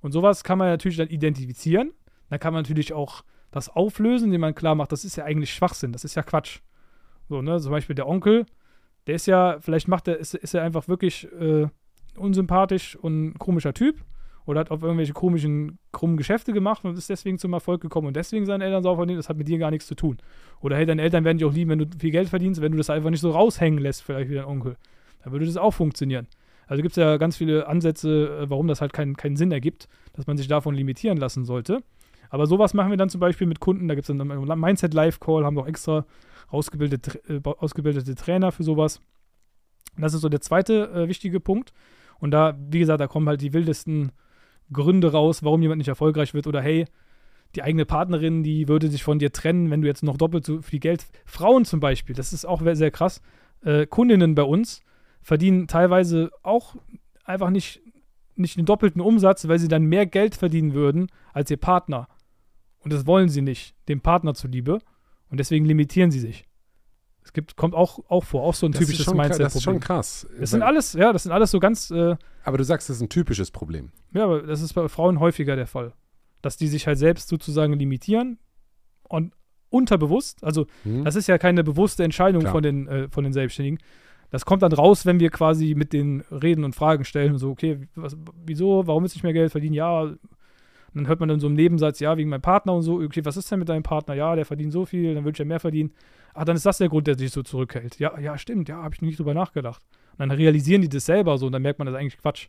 Und sowas kann man natürlich dann identifizieren. Dann kann man natürlich auch das auflösen, indem man klar macht, das ist ja eigentlich Schwachsinn, das ist ja Quatsch. So, ne, zum Beispiel der Onkel, der ist ja, vielleicht macht er, ist, ist er einfach wirklich äh, unsympathisch und komischer Typ oder hat auf irgendwelche komischen, krummen Geschäfte gemacht und ist deswegen zum Erfolg gekommen und deswegen seine Eltern sauer verdienen, das hat mit dir gar nichts zu tun. Oder hey, deine Eltern werden dich auch lieben, wenn du viel Geld verdienst, wenn du das einfach nicht so raushängen lässt, vielleicht wie dein Onkel. Dann würde das auch funktionieren. Also gibt es ja ganz viele Ansätze, äh, warum das halt keinen keinen Sinn ergibt, dass man sich davon limitieren lassen sollte. Aber sowas machen wir dann zum Beispiel mit Kunden, da gibt es dann einen Mindset Live Call, haben wir auch extra ausgebildete, äh, ausgebildete Trainer für sowas. Und das ist so der zweite äh, wichtige Punkt. Und da, wie gesagt, da kommen halt die wildesten Gründe raus, warum jemand nicht erfolgreich wird. Oder hey, die eigene Partnerin, die würde sich von dir trennen, wenn du jetzt noch doppelt so viel Geld. Frauen zum Beispiel, das ist auch sehr krass. Äh, Kundinnen bei uns verdienen teilweise auch einfach nicht, nicht den doppelten Umsatz, weil sie dann mehr Geld verdienen würden als ihr Partner. Und das wollen sie nicht, dem Partner zuliebe. Und deswegen limitieren sie sich. Es gibt, kommt auch, auch vor, auch so ein Das typisches schon, kra- Mindset. das ist schon krass. Das sind alles, ja, das sind alles so ganz, äh, aber du sagst, das ist ein typisches Problem. ja, aber das ist bei Frauen häufiger der Fall. Dass die sich halt selbst sozusagen limitieren und unterbewusst, also Hm? das ist ja keine bewusste Entscheidung Klar. von den, äh, von den Selbstständigen. Das kommt dann raus, wenn wir quasi mit den reden und Fragen stellen und so, okay, was, wieso, warum willst du nicht mehr Geld verdienen? Ja, und dann hört man dann so im Nebensatz, ja, wegen meinem Partner und so, okay, was ist denn mit deinem Partner? Ja, der verdient so viel, dann würde ich ja mehr verdienen. Ach, dann ist das der Grund, der sich so zurückhält. Ja, ja, stimmt, ja, habe ich nicht drüber nachgedacht. Und dann realisieren die das selber so und dann merkt man, das ist eigentlich Quatsch.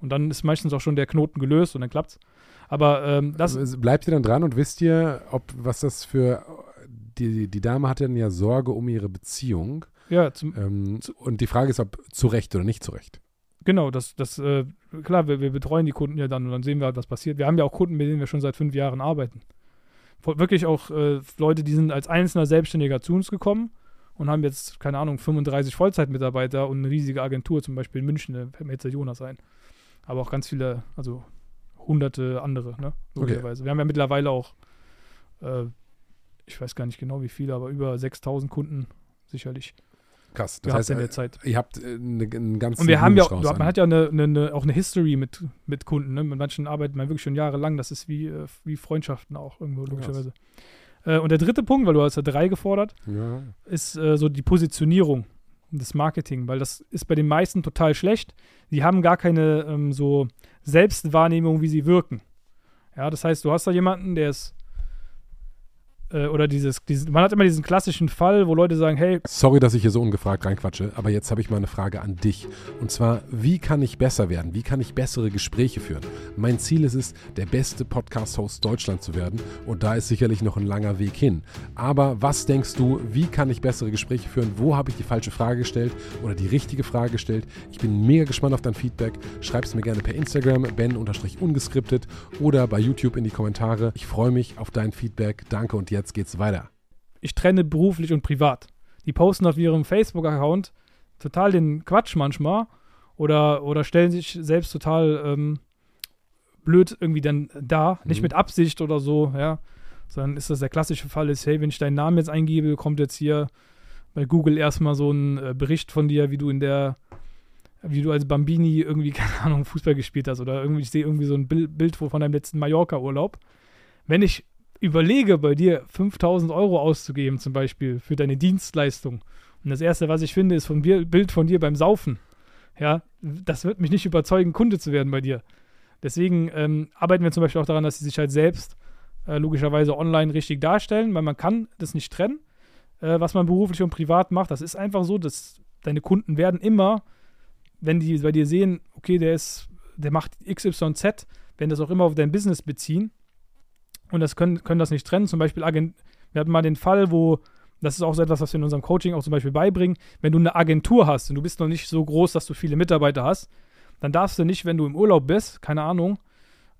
Und dann ist meistens auch schon der Knoten gelöst und dann klappt's. Aber ähm, das, Also Bleibt ihr dann dran und wisst ihr, ob was das für die, die Dame hatte dann ja Sorge um ihre Beziehung. ja, zum, Ähm, und die Frage ist, ob zu Recht oder nicht zu Recht. Genau, das, das, äh, klar, wir, wir betreuen die Kunden ja dann und dann sehen wir halt, was passiert. Wir haben ja auch Kunden, mit denen wir schon seit fünf Jahren arbeiten. Wirklich auch äh, Leute, die sind als einzelner Selbstständiger zu uns gekommen und haben jetzt, keine Ahnung, 35 Vollzeitmitarbeiter und eine riesige Agentur, zum Beispiel in München, da fällt mir jetzt der Jonas ein. Aber auch ganz viele, also hunderte andere, ne? Logischerweise. Wir haben ja mittlerweile auch, äh, ich weiß gar nicht genau wie viele, aber über 6000 Kunden sicherlich Krass. Das heißt, in äh, der Zeit. ihr habt äh, ne, einen ganzen Und wir haben ja, auch- man an- hat ja eine, eine, eine, auch eine History mit, mit Kunden. Ne? Mit manchen arbeitet man wirklich schon jahrelang. Das ist wie, äh, wie Freundschaften auch irgendwo, logischerweise. Äh, und der dritte Punkt, weil du hast ja drei gefordert, ja. ist äh, so die Positionierung des Marketing, weil das ist bei den meisten total schlecht. Die haben gar keine ähm, so Selbstwahrnehmung, wie sie wirken. Ja, das heißt, du hast da jemanden, der ist äh, oder dieses, dieses, man hat immer diesen klassischen Fall, wo Leute sagen, hey, Sorry, dass ich hier so ungefragt reinquatsche, aber jetzt habe ich mal eine Frage an dich. Und zwar, wie kann ich besser werden? Wie kann ich bessere Gespräche führen? Mein Ziel ist es, der beste Podcast-Host Deutschland zu werden. Und da ist sicherlich noch ein langer Weg hin. Aber was denkst du, wie kann ich bessere Gespräche führen? Wo habe ich die falsche Frage gestellt oder die richtige Frage gestellt? Ich bin mega gespannt auf dein Feedback. Schreib es mir gerne per Instagram, ben-ungeskriptet oder bei YouTube in die Kommentare. Ich freue mich auf dein Feedback. Danke und jetzt geht's weiter. ich trenne beruflich und privat. die posten auf ihrem Facebook-Account total den Quatsch manchmal oder, oder stellen sich selbst total ähm, blöd irgendwie dann da, nicht Mhm. mit Absicht oder so, ja, sondern ist das der klassische Fall ist, hey, wenn ich deinen Namen jetzt eingebe, kommt jetzt hier bei Google erstmal so ein äh, Bericht von dir, wie du in der, wie du als Bambini irgendwie, keine Ahnung, Fußball gespielt hast oder irgendwie, ich sehe irgendwie so ein Bild, Bild von deinem letzten Mallorca-Urlaub. Wenn ich überlege, bei dir 5000 Euro auszugeben, zum Beispiel für deine Dienstleistung, und das erste, was ich finde, ist ein Bild von dir beim Saufen, ja, das wird mich nicht überzeugen, Kunde zu werden bei dir. Deswegen ähm, arbeiten wir zum Beispiel auch daran, dass sie sich halt selbst äh, logischerweise online richtig darstellen, weil man kann das nicht trennen, äh, was man beruflich und privat macht. Das ist einfach so, dass deine Kunden werden immer, wenn die bei dir sehen, okay, der ist, der macht XYZ, wenn das auch immer auf dein Business beziehen und das können, können das nicht trennen. Zum Beispiel, Agent, wir hatten mal den Fall, wo, das ist auch so etwas, was wir in unserem Coaching auch zum Beispiel beibringen, wenn du eine Agentur hast und du bist noch nicht so groß, dass du viele Mitarbeiter hast, dann darfst du nicht, wenn du im Urlaub bist, keine Ahnung,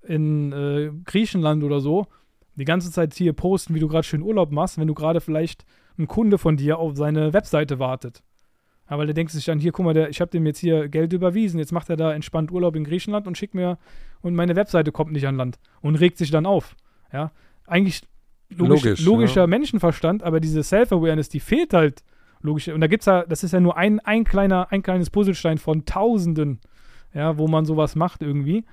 in äh, Griechenland oder so, die ganze Zeit hier posten, wie du gerade schön Urlaub machst, wenn du gerade vielleicht ein Kunde von dir auf seine Webseite wartet. Ja, weil der denkt sich dann, hier, guck mal, der, ich habe dem jetzt hier Geld überwiesen, jetzt macht er da entspannt Urlaub in Griechenland und schickt mir, und meine Webseite kommt nicht an Land und regt sich dann auf. Ja, eigentlich logisch, Logisch, logischer ja. Menschenverstand, aber diese Self-Awareness, die fehlt halt logisch. Und da gibt's ja, das ist ja nur ein, ein kleiner, ein kleines Puzzlestein von Tausenden, ja, wo man sowas macht irgendwie.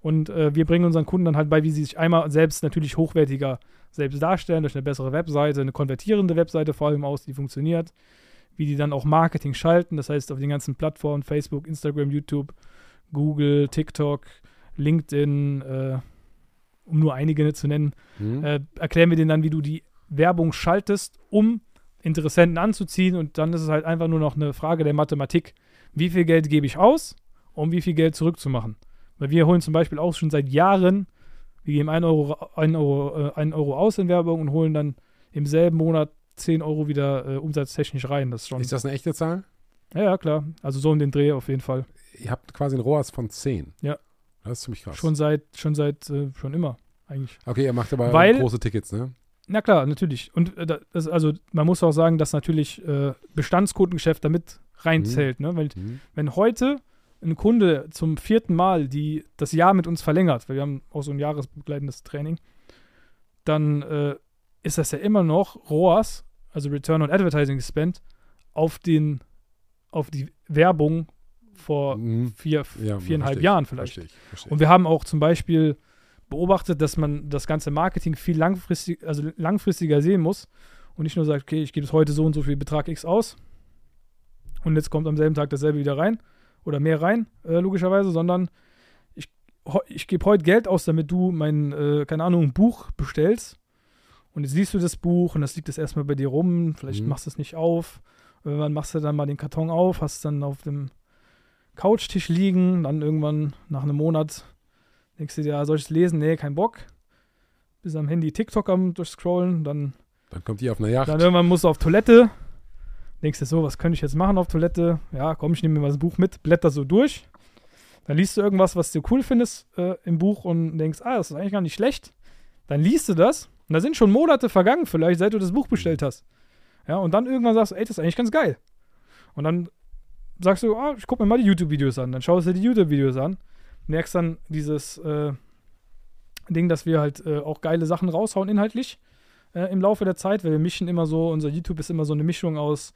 Und äh, wir bringen unseren Kunden dann halt bei, wie sie sich einmal selbst natürlich hochwertiger selbst darstellen, durch eine bessere Webseite, eine konvertierende Webseite vor allem aus, die funktioniert, wie die dann auch Marketing schalten, das heißt auf den ganzen Plattformen, Facebook, Instagram, YouTube, Google, TikTok, LinkedIn, äh, um nur einige zu nennen, Mhm. äh, erklären wir denen dann, wie du die Werbung schaltest, um Interessenten anzuziehen. Und dann ist es halt einfach nur noch eine Frage der Mathematik. Wie viel Geld gebe ich aus, um wie viel Geld zurückzumachen? Weil wir holen zum Beispiel auch schon seit Jahren, wir geben 1 Euro, 1 Euro, äh, 1 Euro aus in Werbung und holen dann im selben Monat 10 Euro wieder äh, umsatztechnisch rein. Das ist schon. Ist das eine echte Zahl? ja, ja, klar. Also so um den Dreh auf jeden Fall. Ihr habt quasi ein ROAS von 10. Ja. Das ist ziemlich krass. Schon seit, schon seit, äh, schon immer eigentlich. Okay, ihr macht aber Weil- große Tickets, ne? Na klar, natürlich. Und äh, da- das, also man muss auch sagen, dass natürlich äh, Bestandskundengeschäft damit reinzählt. Ne? Weil Mhm. wenn heute ein Kunde zum vierten Mal die, das Jahr mit uns verlängert, weil wir haben auch so ein jahresbegleitendes Training, dann äh, ist das ja immer noch ROAS, also Return on Advertising Spend, auf den auf die Werbung vor Mhm. vier, Ja, viereinhalb verstehe Jahren vielleicht. Verstehe verstehe Und wir haben auch zum Beispiel beobachtet, dass man das ganze Marketing viel langfristig, also langfristiger sehen muss und nicht nur sagt, okay, ich gebe es heute so und so viel Betrag X aus und jetzt kommt am selben Tag dasselbe wieder rein oder mehr rein, äh, logischerweise, sondern ich, ich gebe heute Geld aus, damit du mein, äh, keine Ahnung, ein Buch bestellst und jetzt liest du das Buch und das liegt jetzt erstmal bei dir rum, vielleicht Mhm. machst du es nicht auf, irgendwann machst du dann mal den Karton auf, hast es dann auf dem Couchtisch liegen, dann irgendwann nach einem Monat denkst du dir, ja, soll ich es lesen? Nee, kein Bock. Bist am Handy TikTok am durchscrollen, dann, Dann kommt ihr auf eine Yacht. dann irgendwann musst du auf Toilette. Denkst du so, was könnte ich jetzt machen auf Toilette? Ja, komm, ich nehme mir mal das Buch mit, blätter so durch. Dann liest du irgendwas, was du cool findest äh, im Buch und denkst, ah, das ist eigentlich gar nicht schlecht. Dann liest du das und da sind schon Monate vergangen, vielleicht, seit du das Buch bestellt hast. Ja, und dann irgendwann sagst du, ey, das ist eigentlich ganz geil. Und dann sagst du, ah, ich guck mir mal die YouTube-Videos an. Dann schaust du dir die YouTube-Videos an, merkst dann dieses äh, Ding, dass wir halt äh, auch geile Sachen raushauen inhaltlich äh, im Laufe der Zeit, weil wir mischen immer so, unser YouTube ist immer so eine Mischung aus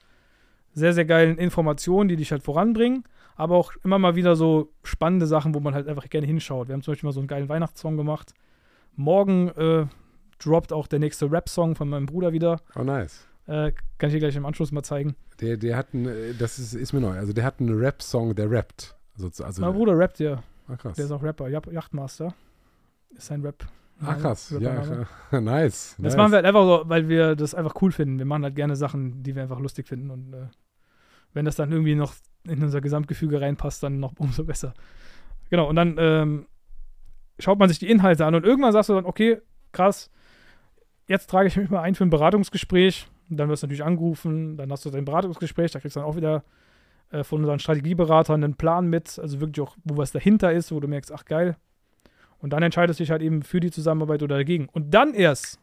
sehr, sehr geilen Informationen, die dich halt voranbringen, aber auch immer mal wieder so spannende Sachen, wo man halt einfach gerne hinschaut. Wir haben zum Beispiel mal so einen geilen Weihnachtssong gemacht. Morgen äh, droppt auch der nächste Rap-Song von meinem Bruder wieder. Oh, nice. Äh, kann ich dir gleich im Anschluss mal zeigen. Der, der hat einen, äh, das ist, ist mir neu, also der hat einen Rap-Song, der rappt. Also, also, mein Bruder rappt ja. ah, krass. Der ist auch Rapper. Yacht- Yachtmaster ist sein Rap. Ah, krass. Ja, ja. nice. Das nice. machen wir halt einfach so, weil wir das einfach cool finden. Wir machen halt gerne Sachen, die wir einfach lustig finden. Und äh, wenn das dann irgendwie noch in unser Gesamtgefüge reinpasst, dann noch umso besser. Genau, und dann ähm, schaut man sich die Inhalte an und irgendwann sagst du dann, okay, krass, jetzt trage ich mich mal ein für ein Beratungsgespräch. Dann wirst du natürlich angerufen, dann hast du dein Beratungsgespräch, da kriegst du dann auch wieder äh, von unseren Strategieberatern einen Plan mit, also wirklich auch, wo was dahinter ist, wo du merkst, ach geil. Und dann entscheidest du dich halt eben für die Zusammenarbeit oder dagegen. Und dann erst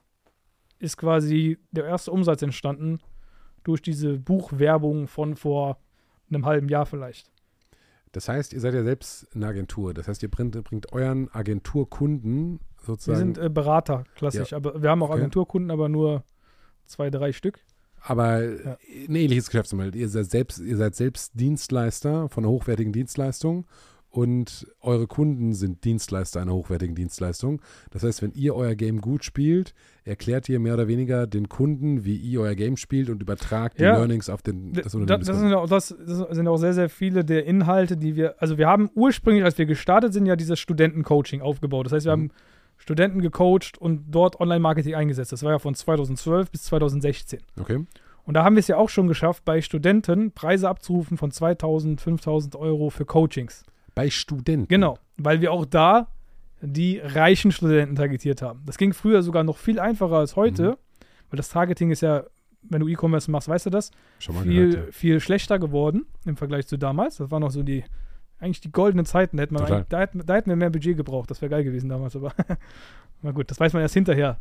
ist quasi der erste Umsatz entstanden durch diese Buchwerbung von vor einem halben Jahr vielleicht. Das heißt, ihr seid ja selbst eine Agentur. Das heißt, ihr bringt, bringt euren Agenturkunden sozusagen. Wir sind äh, Berater, klassisch. Ja. Aber wir haben auch Okay. Agenturkunden, aber nur zwei, drei Stück. aber Ja. ein ähnliches Geschäftsmodell. Ihr seid selbst, ihr seid selbst Dienstleister von einer hochwertigen Dienstleistung und eure Kunden sind Dienstleister einer hochwertigen Dienstleistung. Das heißt, wenn ihr euer Game gut spielt, erklärt ihr mehr oder weniger den Kunden, wie ihr euer Game spielt und übertragt die Ja. Learnings auf den, das Das, Unternehmen. das, des sind auch, das, das sind auch sehr, sehr viele der Inhalte, die wir, also wir haben ursprünglich, als wir gestartet sind, ja dieses Studentencoaching aufgebaut. Das heißt, wir Mhm. haben Studenten gecoacht und dort Online-Marketing eingesetzt. Das war ja von 2012 bis 2016. okay. Und da haben wir es ja auch schon geschafft, bei Studenten Preise abzurufen von 2000, 5000 Euro für Coachings. Bei Studenten. Genau, weil wir auch da die reichen Studenten targetiert haben. Das ging früher sogar noch viel einfacher als heute, Mhm. weil das Targeting ist ja, wenn du E-Commerce machst, weißt du das, Schon mal viel, gehört. viel schlechter geworden im Vergleich zu damals. Das waren noch so die, eigentlich die goldenen Zeiten. Da, hätte man Total. eigentlich, da, hätten, da hätten wir mehr Budget gebraucht. Das wäre geil gewesen damals, aber na gut, das weiß man erst hinterher,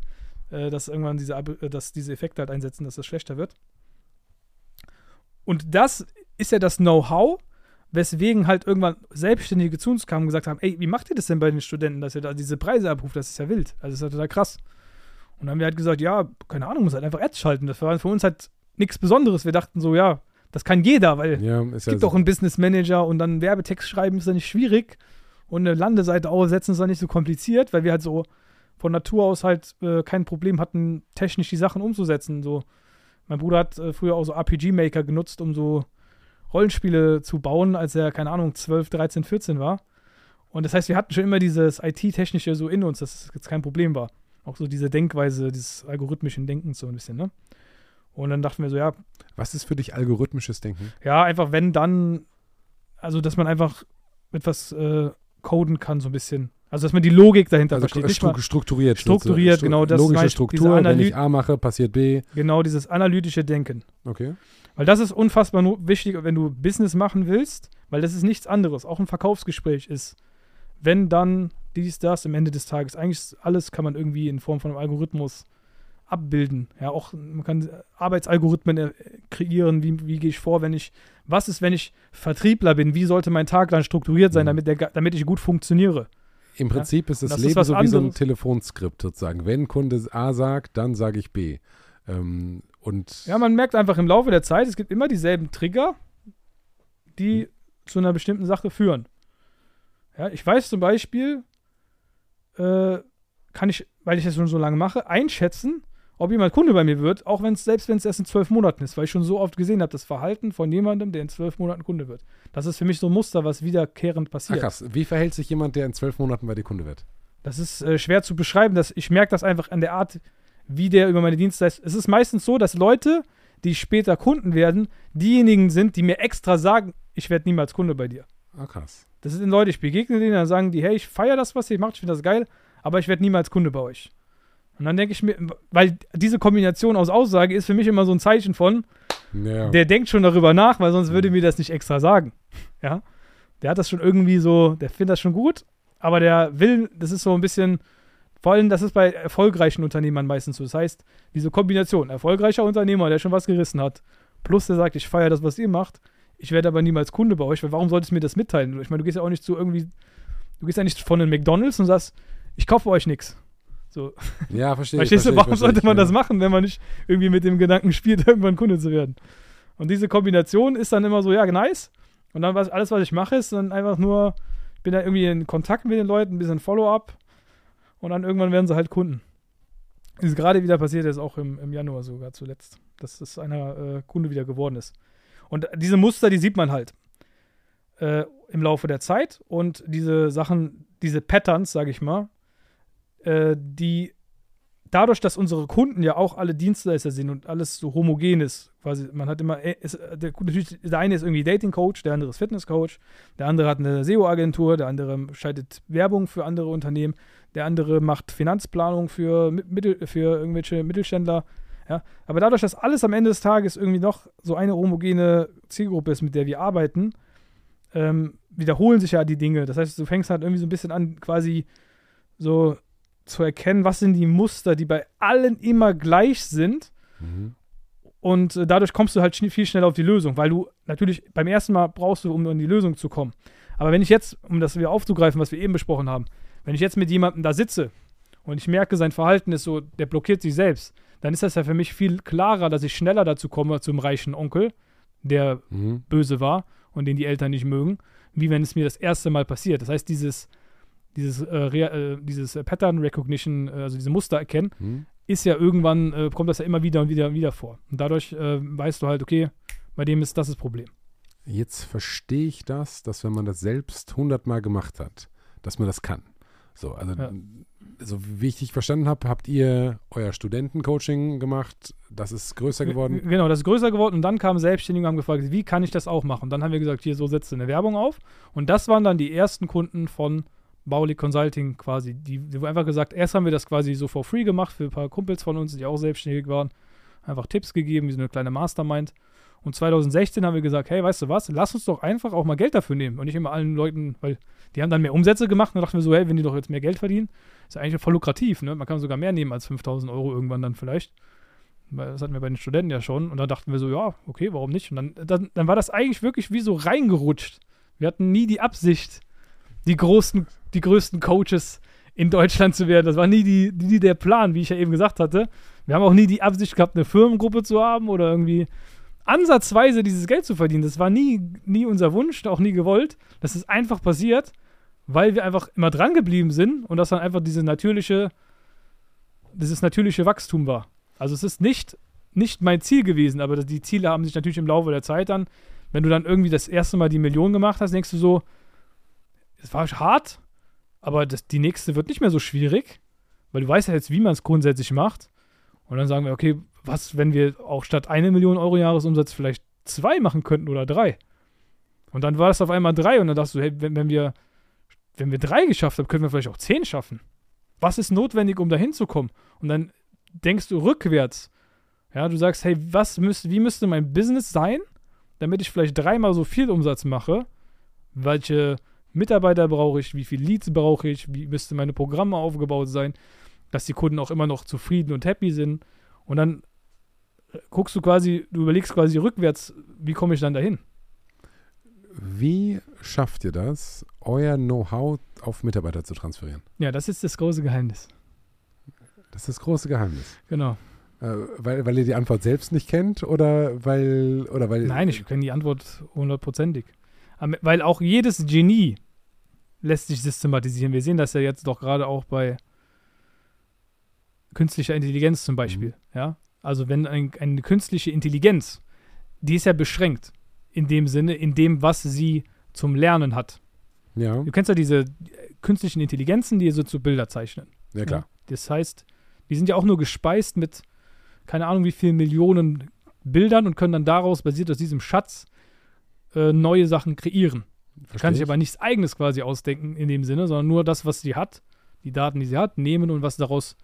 äh, dass irgendwann diese, äh, dass diese Effekte halt einsetzen, dass das schlechter wird. Und das ist ja das Know-how, weswegen halt irgendwann Selbstständige zu uns kamen und gesagt haben, ey, wie macht ihr das denn bei den Studenten, dass ihr da diese Preise abruft? Das ist ja wild. Also das ist ja total krass. Und dann haben wir halt gesagt, ja, keine Ahnung, muss halt einfach Ads schalten. Das war für uns halt nichts Besonderes. Wir dachten so, ja, das kann jeder, weil Ja, es ja gibt so. auch einen Business Manager und dann Werbetext schreiben ist ja nicht schwierig. Und eine Landeseite aufsetzen ist dann nicht so kompliziert, weil wir halt so von Natur aus halt äh, kein Problem hatten, technisch die Sachen umzusetzen. So, mein Bruder hat äh, früher auch so RPG-Maker genutzt, um so Rollenspiele zu bauen, als er, keine Ahnung, 12, 13, 14 war. Und das heißt, wir hatten schon immer dieses IT-Technische so in uns, dass es jetzt kein Problem war. Auch so diese Denkweise, dieses algorithmischen Denkens so ein bisschen, ne? Und dann dachten wir so, ja, Was ist für dich algorithmisches Denken? ja, einfach wenn dann, also dass man einfach etwas äh, coden kann, so ein bisschen. Also dass man die Logik dahinter Also versteht. stru mal, strukturiert. strukturiert, sozusagen. genau, das Logische Struktur, wenn ich A mache, passiert B. genau dieses analytische Denken. Okay. Weil das ist unfassbar wichtig, wenn du Business machen willst, weil das ist nichts anderes. Auch ein Verkaufsgespräch ist, wenn dann dies, das am Ende des Tages. Eigentlich alles kann man irgendwie in Form von einem Algorithmus abbilden. Ja, auch man kann Arbeitsalgorithmen äh, kreieren. Wie, wie gehe ich vor, wenn ich, was ist, wenn ich Vertriebler bin? Wie sollte mein Tag dann strukturiert sein, Mhm. damit, der, damit ich gut funktioniere? Im Prinzip ist das, das ist Leben was so wie so ein anderes. Telefonskript sozusagen. Wenn Kunde A sagt, dann sage ich B. Ähm, und Ja, man merkt einfach im Laufe der Zeit, es gibt immer dieselben Trigger, die zu einer bestimmten Sache führen. Ja, ich weiß zum Beispiel, äh, kann ich, weil ich das schon so lange mache, einschätzen, ob jemand Kunde bei mir wird, auch wenn es, selbst wenn es erst in zwölf Monaten ist, weil ich schon so oft gesehen habe, das Verhalten von jemandem, der in zwölf Monaten Kunde wird. Das ist für mich so ein Muster, was wiederkehrend Ach passiert. krass, wie verhält sich jemand, der in zwölf Monaten bei dir Kunde wird? Das ist äh, schwer zu beschreiben. Dass ich merke das einfach an der Art, wie der über meine Dienstleistung. Es ist meistens so, dass Leute, die später Kunden werden, diejenigen sind, die mir extra sagen, ich werde niemals Kunde bei dir. Ah, krass. Das sind Leute, ich begegne denen, dann sagen die, hey, ich feiere das, was ihr macht, ich finde das geil, aber ich werde niemals Kunde bei euch. Und dann denke ich mir, weil diese Kombination aus Aussage ist für mich immer so ein Zeichen von, Ja. der denkt schon darüber nach, weil sonst würde mir das nicht extra sagen. Ja. Der hat das schon irgendwie so, der findet das schon gut, aber der will, das ist so ein bisschen, vor allem, das ist bei erfolgreichen Unternehmern meistens so. Das heißt, diese Kombination, erfolgreicher Unternehmer, der schon was gerissen hat, plus der sagt, ich feiere das, was ihr macht, ich werde aber niemals Kunde bei euch, weil warum solltest du mir das mitteilen? Ich meine, du gehst ja auch nicht zu irgendwie, du gehst ja nicht von einem McDonalds und sagst, ich kaufe euch nichts. So, ja, verstehe. Verstehst du, warum sollte man ja. das machen, wenn man nicht irgendwie mit dem Gedanken spielt, irgendwann Kunde zu werden? Und diese Kombination ist dann immer so, ja, nice. Und dann was, alles, was ich mache, ist dann einfach nur, ich bin da irgendwie in Kontakt mit den Leuten, ein bisschen Follow-up und dann irgendwann werden sie halt Kunden. Das ist gerade wieder passiert, jetzt auch im, im Januar sogar zuletzt, dass das einer äh, Kunde wieder geworden ist. Und diese Muster, die sieht man halt äh, im Laufe der Zeit und diese Sachen, diese Patterns, sage ich mal, äh, die dadurch, dass unsere Kunden ja auch alle Dienstleister sind und alles so homogen ist, quasi, man hat immer, äh, ist, äh, der, natürlich, der eine ist irgendwie Dating-Coach, der andere ist Fitness-Coach, der andere hat eine SEO-Agentur, der andere schaltet Werbung für andere Unternehmen, der andere macht Finanzplanung für, für irgendwelche Mittelständler. Ja, aber dadurch, dass alles am Ende des Tages irgendwie noch so eine homogene Zielgruppe ist, mit der wir arbeiten, ähm, wiederholen sich ja die Dinge. Das heißt, du fängst halt irgendwie so ein bisschen an, quasi so zu erkennen, was sind die Muster, die bei allen immer gleich sind. Mhm. Und äh, dadurch kommst du halt schn viel schneller auf die Lösung, weil du natürlich beim ersten Mal brauchst du, um an die Lösung zu kommen. Aber wenn ich jetzt, um das wieder aufzugreifen, was wir eben besprochen haben, wenn ich jetzt mit jemandem da sitze und ich merke, sein Verhalten ist so, der blockiert sich selbst, dann ist das ja für mich viel klarer, dass ich schneller dazu komme zum reichen Onkel, der Mhm. böse war und den die Eltern nicht mögen, wie wenn es mir das erste Mal passiert. Das heißt, dieses, dieses, äh, Rea- äh, dieses äh, Pattern Recognition, äh, also diese Muster erkennen, Mhm. ist ja irgendwann, äh, kommt das ja immer wieder und wieder und wieder vor. Und dadurch äh, weißt du halt, okay, bei dem ist das das Problem. Jetzt verstehe ich das, dass wenn man das selbst hundertmal gemacht hat, dass man das kann. So, also, Ja. also wie ich dich verstanden habe, habt ihr euer Studentencoaching gemacht, das ist größer geworden. Genau, das ist größer geworden und dann kamen Selbstständige und haben gefragt, wie kann ich das auch machen? Und dann haben wir gesagt, hier, so setzt du eine Werbung auf. Und das waren dann die ersten Kunden von Bauli Consulting quasi. Die, die haben einfach gesagt, erst haben wir das quasi so for free gemacht für ein paar Kumpels von uns, die auch selbstständig waren. Einfach Tipps gegeben, wie so eine kleine Mastermind. Und 2016 haben wir gesagt, hey, weißt du was, lass uns doch einfach auch mal Geld dafür nehmen. Und nicht immer allen Leuten, weil die haben dann mehr Umsätze gemacht. Und dann dachten wir so, hey, wenn die doch jetzt mehr Geld verdienen, ist ja eigentlich voll lukrativ. Ne? Man kann sogar mehr nehmen als 5000 Euro irgendwann dann vielleicht. Das hatten wir bei den Studenten ja schon. Und da dachten wir so, ja, okay, warum nicht? Und dann, dann, dann war das eigentlich wirklich wie so reingerutscht. Wir hatten nie die Absicht, die großen, die größten Coaches in Deutschland zu werden. Das war nie, die, nie der Plan, wie ich ja eben gesagt hatte. Wir haben auch nie die Absicht gehabt, eine Firmengruppe zu haben oder irgendwie ansatzweise dieses Geld zu verdienen. Das war nie, nie unser Wunsch, auch nie gewollt. Das ist einfach passiert, weil wir einfach immer dran geblieben sind und das dann einfach diese natürliche, dieses natürliche Wachstum war. Also es ist nicht, nicht mein Ziel gewesen, aber die Ziele haben sich natürlich im Laufe der Zeit dann, wenn du dann irgendwie das erste Mal die Million gemacht hast, denkst du so, es war hart, aber das, die nächste wird nicht mehr so schwierig, weil du weißt ja jetzt, wie man es grundsätzlich macht. Und dann sagen wir, okay, was, wenn wir auch statt eine Million Euro Jahresumsatz vielleicht zwei machen könnten oder drei? Und dann war das auf einmal drei und dann dachtest du, hey, wenn, wenn wir, wenn wir drei geschafft haben, können wir vielleicht auch zehn schaffen. Was ist notwendig, um da hinzukommen? Und dann denkst du rückwärts. Ja, du sagst, hey, was müsste, wie müsste mein Business sein, damit ich vielleicht dreimal so viel Umsatz mache? Welche Mitarbeiter brauche ich? Wie viele Leads brauche ich? Wie müsste meine Programme aufgebaut sein? Dass die Kunden auch immer noch zufrieden und happy sind. Und dann äh, guckst du quasi, du überlegst quasi rückwärts, wie komme ich dann dahin? Wie schafft ihr das, euer Know-how auf Mitarbeiter zu transferieren? Ja, das ist das große Geheimnis. Das ist das große Geheimnis. Genau. Äh, weil, weil ihr die Antwort selbst nicht kennt oder weil oder weil Nein, ich kenne die Antwort hundertprozentig. Weil auch jedes Genie lässt sich systematisieren. Wir sehen das ja jetzt doch gerade auch bei künstlicher Intelligenz zum Beispiel. Ja? Also wenn ein, eine künstliche Intelligenz, die ist ja beschränkt in dem Sinne, in dem, was sie zum Lernen hat. ja, Du kennst ja diese äh, künstlichen Intelligenzen, die so zu Bilder zeichnen. ja klar. Ja? Das heißt, die sind ja auch nur gespeist mit keine Ahnung wie vielen Millionen Bildern und können dann daraus, basiert aus diesem Schatz, äh, neue Sachen kreieren. Versteh Kann sich ich. aber nichts Eigenes quasi ausdenken in dem Sinne, sondern nur das, was sie hat, die Daten, die sie hat, nehmen und was daraus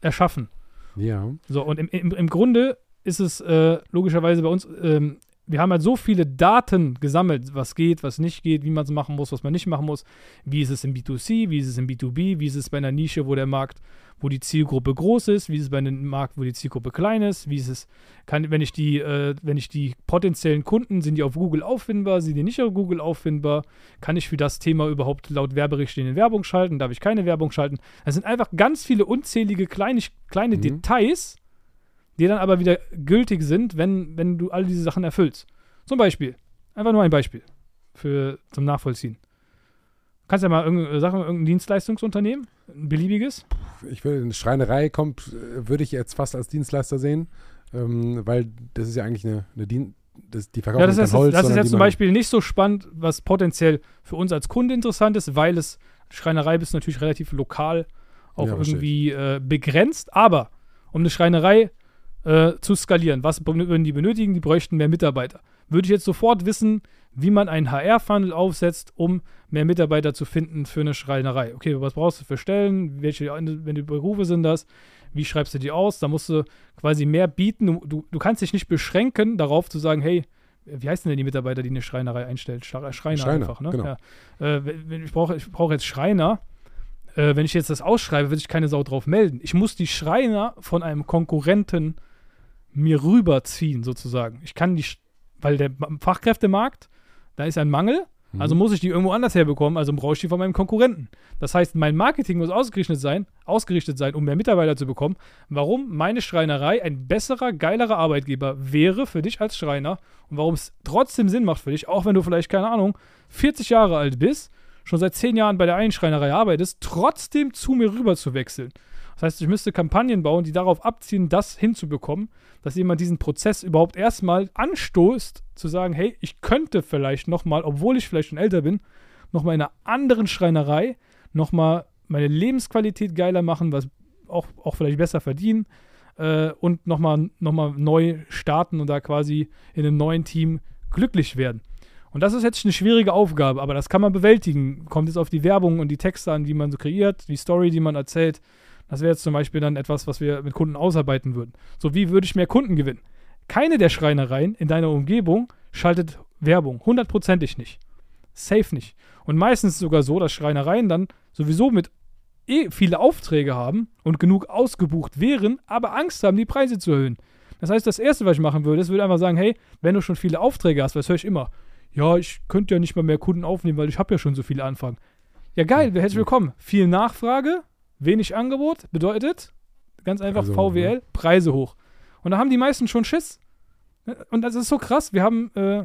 erschaffen. Ja, So, und im, im, im Grunde ist es äh, logischerweise bei uns, ähm, wir haben halt so viele Daten gesammelt, was geht, was nicht geht, wie man es machen muss, was man nicht machen muss. Wie ist es im B2C, wie ist es im B2B, wie ist es bei einer Nische, wo der Markt, wo die Zielgruppe groß ist, wie ist es bei einem Markt, wo die Zielgruppe klein ist, wie ist es, kann, wenn ich die, äh, wenn ich die potenziellen Kunden, sind die auf Google auffindbar, sind die nicht auf Google auffindbar, kann ich für das Thema überhaupt laut Werberichtlinien Werbung schalten, darf ich keine Werbung schalten. Das sind einfach ganz viele unzählige kleine, kleine Mhm. Details, die dann aber wieder gültig sind, wenn, wenn du all diese Sachen erfüllst. Zum Beispiel, einfach nur ein Beispiel für, zum Nachvollziehen. Kannst ja mal irgendeine Sache, irgendein Dienstleistungsunternehmen, ein beliebiges. ich will eine Schreinerei kommt, äh, würde ich jetzt fast als Dienstleister sehen, ähm, weil das ist ja eigentlich eine, eine Dien das, die verkaufen Ja, das ist, Holz, das ist die zum Beispiel nicht so spannend, was potenziell für uns als Kunde interessant ist, weil es Schreinerei bist natürlich relativ lokal auch Ja, irgendwie äh, begrenzt. Aber um eine Schreinerei äh, zu skalieren, was würden die benötigen? Die bräuchten mehr Mitarbeiter. Würde ich jetzt sofort wissen, wie man einen HR-Funnel aufsetzt, um mehr Mitarbeiter zu finden für eine Schreinerei. Okay, was brauchst du für Stellen? Welche die Berufe sind das? Wie schreibst du die aus? Da musst du quasi mehr bieten. Du, du, kannst dich nicht beschränken darauf zu sagen, hey, wie heißen denn die Mitarbeiter, die eine Schreinerei einstellt? Schra- Schreiner, Schreiner, einfach, ne? genau. Ja. Äh, ich brauche ich brauche jetzt Schreiner. Äh, wenn ich jetzt das ausschreibe, wird sich keine Sau drauf melden. Ich muss die Schreiner von einem Konkurrenten mir rüberziehen, sozusagen. Ich kann die, weil der Fachkräftemarkt, da ist ein Mangel, also Mhm. muss ich die irgendwo anders herbekommen, also brauche ich die von meinem Konkurrenten. Das heißt, mein Marketing muss ausgerichtet sein, ausgerichtet sein, um mehr Mitarbeiter zu bekommen. Warum meine Schreinerei ein besserer, geilerer Arbeitgeber wäre für dich als Schreiner und warum es trotzdem Sinn macht für dich, auch wenn du vielleicht, keine Ahnung, 40 Jahre alt bist, schon seit 10 Jahren bei der einen Schreinerei arbeitest, trotzdem zu mir rüber zu wechseln. Das heißt, ich müsste Kampagnen bauen, die darauf abzielen, das hinzubekommen, dass jemand diesen Prozess überhaupt erstmal anstoßt, zu sagen, hey, ich könnte vielleicht nochmal, obwohl ich vielleicht schon älter bin, nochmal in einer anderen Schreinerei nochmal meine Lebensqualität geiler machen, was auch, auch vielleicht besser verdienen äh, und nochmal noch mal neu starten und da quasi in einem neuen Team glücklich werden. Und das ist jetzt eine schwierige Aufgabe, aber das kann man bewältigen. Kommt jetzt auf die Werbung und die Texte an, die man so kreiert, die Story, die man erzählt. Das wäre jetzt zum Beispiel dann etwas, was wir mit Kunden ausarbeiten würden. So wie würde ich mehr Kunden gewinnen? Keine der Schreinereien in deiner Umgebung schaltet Werbung. Hundertprozentig nicht. Safe nicht. Und meistens sogar so, dass Schreinereien dann sowieso mit eh viele Aufträge haben und genug ausgebucht wären, aber Angst haben, die Preise zu erhöhen. Das heißt, das Erste, was ich machen würde, ist, würde einfach sagen, hey, wenn du schon viele Aufträge hast, was höre ich immer? Ja, ich könnte ja nicht mal mehr Kunden aufnehmen, weil ich habe ja schon so viele Anfragen. Ja, geil, herzlich willkommen. Viel Nachfrage, wenig Angebot, bedeutet ganz einfach Also, VWL, Preise hoch. Und da haben die meisten schon Schiss. Und das ist so krass. Wir haben, äh,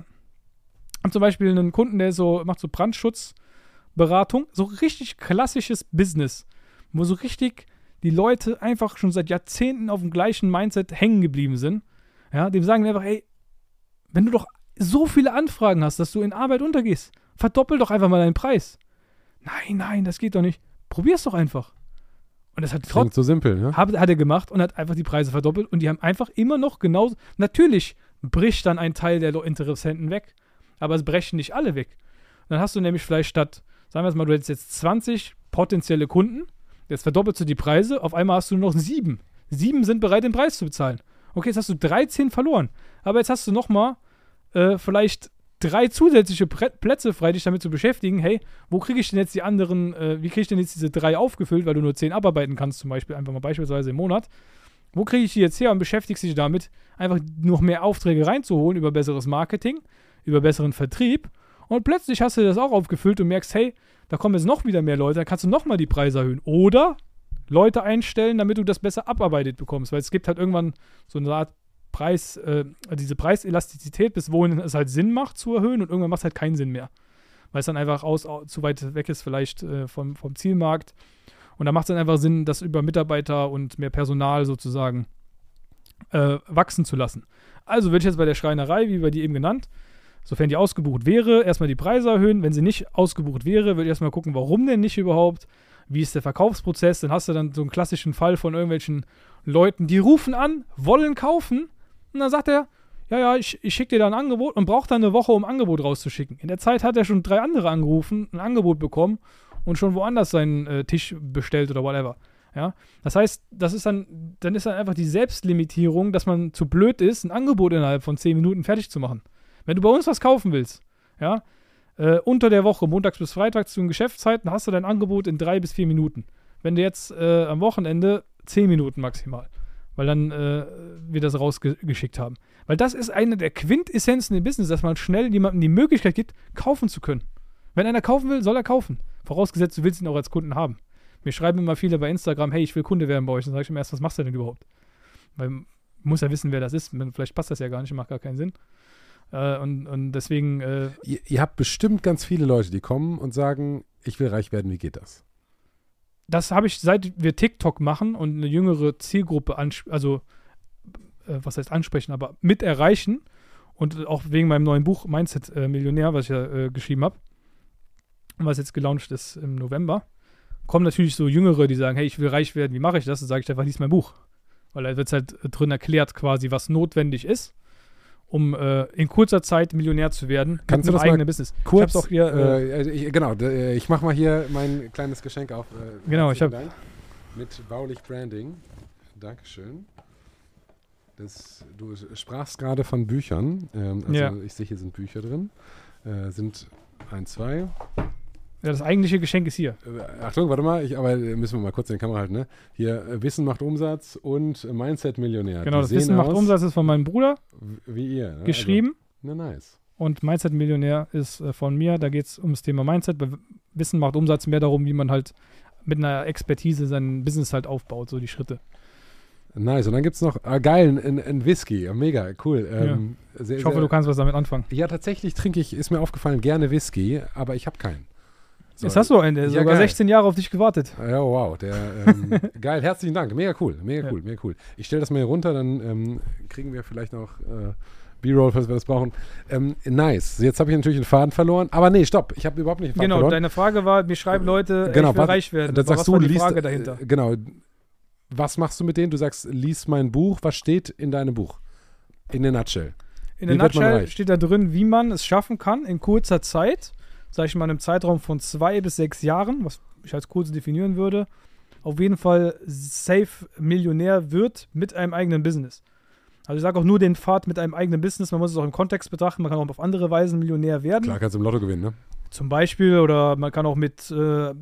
haben zum Beispiel einen Kunden, der so macht so Brandschutzberatung, so richtig klassisches Business, wo so richtig die Leute einfach schon seit Jahrzehnten auf dem gleichen Mindset hängen geblieben sind. Ja, dem sagen wir einfach, ey, wenn du doch so viele Anfragen hast, dass du in Arbeit untergehst, verdoppel doch einfach mal deinen Preis. Nein, nein, das geht doch nicht. Probier's doch einfach. Und das hat trotzdem so simpel, ne? hat, hat er gemacht und hat einfach die Preise verdoppelt und die haben einfach immer noch genauso. Natürlich bricht dann ein Teil der Interessenten weg, aber es brechen nicht alle weg. Dann hast du nämlich vielleicht statt, sagen wir es mal, du hättest jetzt 20 potenzielle Kunden, jetzt verdoppelst du die Preise, auf einmal hast du nur noch sieben. Sieben sind bereit, den Preis zu bezahlen. Okay, jetzt hast du 13 verloren, aber jetzt hast du nochmal äh, vielleicht drei zusätzliche Plätze frei, dich damit zu beschäftigen, hey, wo kriege ich denn jetzt die anderen, äh, wie kriege ich denn jetzt diese drei aufgefüllt, weil du nur zehn abarbeiten kannst, zum Beispiel, einfach mal beispielsweise im Monat. Wo kriege ich die jetzt her und beschäftigst dich damit, einfach noch mehr Aufträge reinzuholen über besseres Marketing, über besseren Vertrieb und plötzlich hast du das auch aufgefüllt und merkst, hey, da kommen jetzt noch wieder mehr Leute, dann kannst du nochmal die Preise erhöhen. Oder Leute einstellen, damit du das besser abarbeitet bekommst, weil es gibt halt irgendwann so eine Art Preis, äh, diese Preiselastizität, bis wohin es halt Sinn macht zu erhöhen und irgendwann macht es halt keinen Sinn mehr. Weil es dann einfach aus, au- zu weit weg ist, vielleicht äh, vom, vom Zielmarkt. Und da macht es dann einfach Sinn, das über Mitarbeiter und mehr Personal sozusagen äh, wachsen zu lassen. Also würde ich jetzt bei der Schreinerei, wie bei die eben genannt, sofern die ausgebucht wäre, erstmal die Preise erhöhen. Wenn sie nicht ausgebucht wäre, würde ich erstmal gucken, warum denn nicht überhaupt? Wie ist der Verkaufsprozess? Dann hast du dann so einen klassischen Fall von irgendwelchen Leuten, die rufen an, wollen kaufen. Und dann sagt er, ja, ja, ich, ich schicke dir da ein Angebot und braucht dann eine Woche, um ein Angebot rauszuschicken. In der Zeit hat er schon drei andere angerufen, ein Angebot bekommen und schon woanders seinen äh, Tisch bestellt oder whatever. Ja, das heißt, das ist dann, dann ist dann einfach die Selbstlimitierung, dass man zu blöd ist, ein Angebot innerhalb von 10 Minuten fertig zu machen. Wenn du bei uns was kaufen willst, ja, äh, unter der Woche, montags bis freitags zu den Geschäftszeiten, hast du dein Angebot in drei bis vier Minuten. Wenn du jetzt äh, am Wochenende 10 Minuten maximal, weil dann äh, wir das rausgeschickt haben. Weil das ist eine der Quintessenzen im Business, dass man schnell jemandem die Möglichkeit gibt, kaufen zu können. Wenn einer kaufen will, soll er kaufen. Vorausgesetzt, du willst ihn auch als Kunden haben. Mir schreiben immer viele bei Instagram, hey, ich will Kunde werden bei euch. Dann sage ich immer erst, was machst du denn überhaupt? Weil man muss ja wissen, wer das ist. Vielleicht passt das ja gar nicht, macht gar keinen Sinn. Äh, und, und deswegen, äh, Ihr, ihr habt bestimmt ganz viele Leute, die kommen und sagen, ich will reich werden, wie geht das? Das habe ich, seit wir TikTok machen und eine jüngere Zielgruppe, also äh, was heißt ansprechen, aber mit erreichen und auch wegen meinem neuen Buch Mindset äh, Millionär, was ich ja äh, geschrieben habe was jetzt gelauncht ist im November, kommen natürlich so Jüngere, die sagen, hey, ich will reich werden, wie mache ich das? Dann sage ich einfach, lies mein Buch. Weil da wird halt äh, drin erklärt quasi, was notwendig ist, um äh, in kurzer Zeit Millionär zu werden Kannst du das eigenen Business. Kurz, ich auch hier, äh, äh, also ich, genau, äh, ich mache mal hier mein kleines Geschenk auf. Äh, Genau, ich Dank. Mit Baulich Branding. Dankeschön. Das, du sprachst gerade von Büchern. Ähm, also Ja. ich sehe, hier sind Bücher drin. Äh, sind ein, zwei. Ja, das eigentliche Geschenk ist hier. Äh, Achtung, warte mal, ich, aber äh, müssen wir mal kurz in die Kamera halten, ne? Hier, äh, Wissen macht Umsatz und äh, Mindset-Millionär. Genau, Die das sehen Wissen macht aus Umsatz ist von meinem Bruder Wie ihr. Ne? geschrieben. Also, na, nice. Und Mindset Millionär ist äh, von mir. Da geht es ums Thema Mindset. Bei Wissen macht Umsatz mehr darum, wie man halt mit einer Expertise sein Business halt aufbaut, so die Schritte. Nice. Und dann gibt es noch, ah, geil, ein, ein Whisky. Mega, cool. Ähm, sehr, Ich hoffe, sehr, du kannst was damit anfangen. Ja, tatsächlich trinke ich, ist mir aufgefallen, gerne Whisky, aber ich habe keinen. So, Jetzt hast du einen, der Ja, sogar geil. 16 Jahre auf dich gewartet. Ja, wow. Der, ähm, geil, herzlichen Dank. Mega cool, mega Ja. cool, mega cool. Ich stelle das mal hier runter, dann ähm, kriegen wir vielleicht noch äh, B-Roll, falls wir das brauchen. Ähm, nice. Jetzt habe ich natürlich den Faden verloren. Aber nee, stopp. Ich habe überhaupt nicht den Faden Genau, verloren. deine Frage war, mir schreiben Leute, Genau, ich will warte, reich werden. Dann sagst was du, die liest, Frage dahinter? Äh, genau. Was machst du mit denen? Du sagst, lies mein Buch. Was steht in deinem Buch? In der Nutshell. In der Nutshell steht da drin, wie man es schaffen kann, in kurzer Zeit, sage ich mal, in einem Zeitraum von zwei bis sechs Jahren, was ich als kurz definieren würde, auf jeden Fall safe Millionär wird mit einem eigenen Business. Also ich sage auch nur den Pfad mit einem eigenen Business, man muss es auch im Kontext betrachten, man kann auch auf andere Weisen Millionär werden. Klar kannst du im Lotto gewinnen, ne? Zum Beispiel, oder man kann auch mit äh,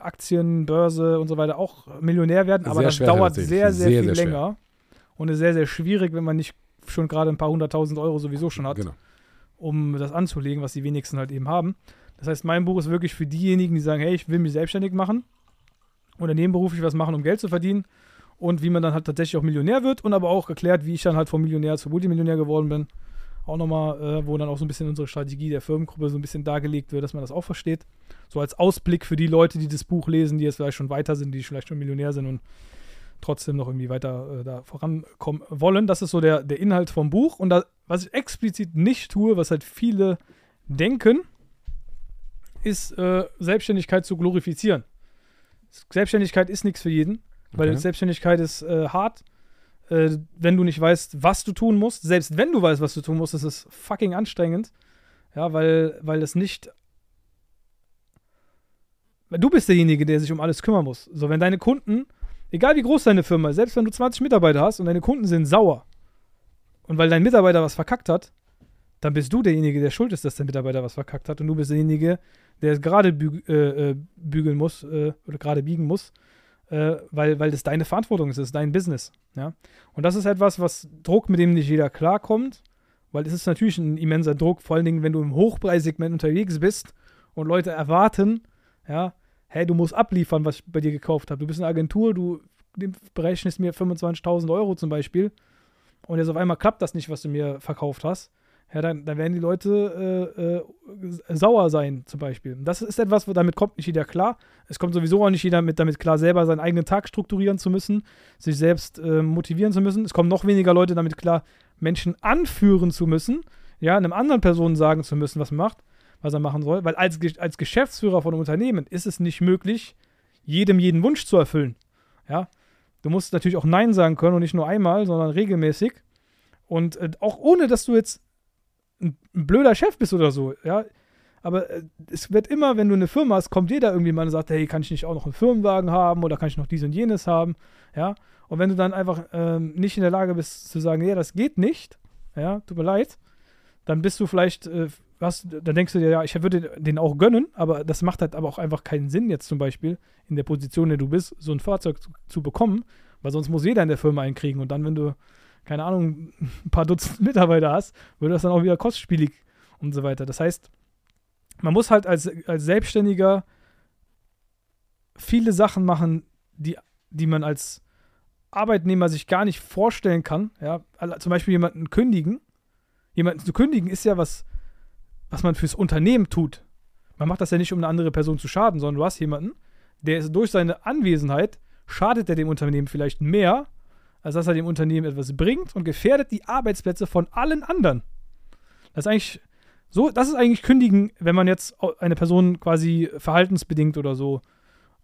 Aktien, Börse und so weiter auch Millionär werden, aber Sehr das schwer dauert sehr, sehr, Sehr, viel sehr schwer. länger und ist sehr, sehr schwierig, wenn man nicht schon gerade ein paar hunderttausend Euro sowieso schon hat, Genau. um das anzulegen, was die wenigsten halt eben haben. Das heißt, mein Buch ist wirklich für diejenigen, die sagen, hey, ich will mich selbstständig machen oder nebenberuflich was machen, um Geld zu verdienen und wie man dann halt tatsächlich auch Millionär wird und aber auch erklärt, wie ich dann halt vom Millionär zu Multimillionär geworden bin. Auch nochmal, äh, wo dann auch so ein bisschen unsere Strategie der Firmengruppe so ein bisschen dargelegt wird, dass man das auch versteht. So als Ausblick für die Leute, die das Buch lesen, die jetzt vielleicht schon weiter sind, die vielleicht schon Millionär sind und trotzdem noch irgendwie weiter äh, da vorankommen wollen. Das ist so der, der Inhalt vom Buch. Und da, was ich explizit nicht tue, was halt viele denken, ist äh, Selbstständigkeit zu glorifizieren. Selbstständigkeit ist nichts für jeden, weil Okay. Selbstständigkeit ist äh, hart. Äh, wenn du nicht weißt, was du tun musst, selbst wenn du weißt, was du tun musst, ist es fucking anstrengend. Ja, weil, weil es nicht. Du bist derjenige, der sich um alles kümmern muss. So, wenn deine Kunden, egal wie groß deine Firma ist, selbst wenn du 20 Mitarbeiter hast und deine Kunden sind sauer und weil dein Mitarbeiter was verkackt hat, dann bist du derjenige, der schuld ist, dass der Mitarbeiter was verkackt hat und du bist derjenige, der es gerade büg äh, äh, bügeln muss äh, oder gerade biegen muss, äh, weil, weil das deine Verantwortung ist, das ist dein Business. Ja? Und das ist etwas, was Druck, mit dem nicht jeder klarkommt, weil es ist natürlich ein immenser Druck, vor allen Dingen, wenn du im Hochpreissegment unterwegs bist und Leute erwarten, ja, hey, du musst abliefern, was ich bei dir gekauft habe. Du bist eine Agentur, du berechnest mir 25.000 Euro zum Beispiel und jetzt auf einmal klappt das nicht, was du mir verkauft hast. Ja, dann, dann werden die Leute äh, äh, sauer sein, zum Beispiel. Das ist etwas, damit kommt nicht jeder klar. Es kommt sowieso auch nicht jeder mit, damit klar, selber seinen eigenen Tag strukturieren zu müssen, sich selbst äh, motivieren zu müssen. Es kommen noch weniger Leute damit klar, Menschen anführen zu müssen, ja, einem anderen Person sagen zu müssen, was man macht, was er machen soll. Weil als, als Geschäftsführer von einem Unternehmen ist es nicht möglich, jedem jeden Wunsch zu erfüllen. Ja, du musst natürlich auch Nein sagen können und nicht nur einmal, sondern regelmäßig. Und äh, auch ohne, dass du jetzt ein, ein blöder Chef bist oder so, ja. Aber äh, es wird immer, wenn du eine Firma hast, kommt jeder irgendwie mal und sagt, hey, kann ich nicht auch noch einen Firmenwagen haben oder kann ich noch dies und jenes haben, ja. Und wenn du dann einfach ähm, nicht in der Lage bist zu sagen, ja, das geht nicht, ja, tut mir leid, dann bist du vielleicht, äh, was, dann denkst du dir, ja, ich würde den auch gönnen, aber das macht halt aber auch einfach keinen Sinn, jetzt zum Beispiel in der Position, in der du bist, so ein Fahrzeug zu, zu bekommen, weil sonst muss jeder in der Firma einen kriegen und dann, wenn du, keine Ahnung, ein paar Dutzend Mitarbeiter hast, wird das dann auch wieder kostspielig und so weiter. Das heißt, man muss halt als, als Selbstständiger viele Sachen machen, die, die man als Arbeitnehmer sich gar nicht vorstellen kann. Ja? Zum Beispiel jemanden kündigen. Jemanden zu kündigen ist ja was, was man fürs Unternehmen tut. Man macht das ja nicht, um eine andere Person zu schaden, sondern du hast jemanden, der ist durch seine Anwesenheit, schadet er dem Unternehmen vielleicht mehr, als dass er dem Unternehmen etwas bringt und gefährdet die Arbeitsplätze von allen anderen. Das ist eigentlich so, das ist eigentlich kündigen, wenn man jetzt eine Person quasi verhaltensbedingt oder so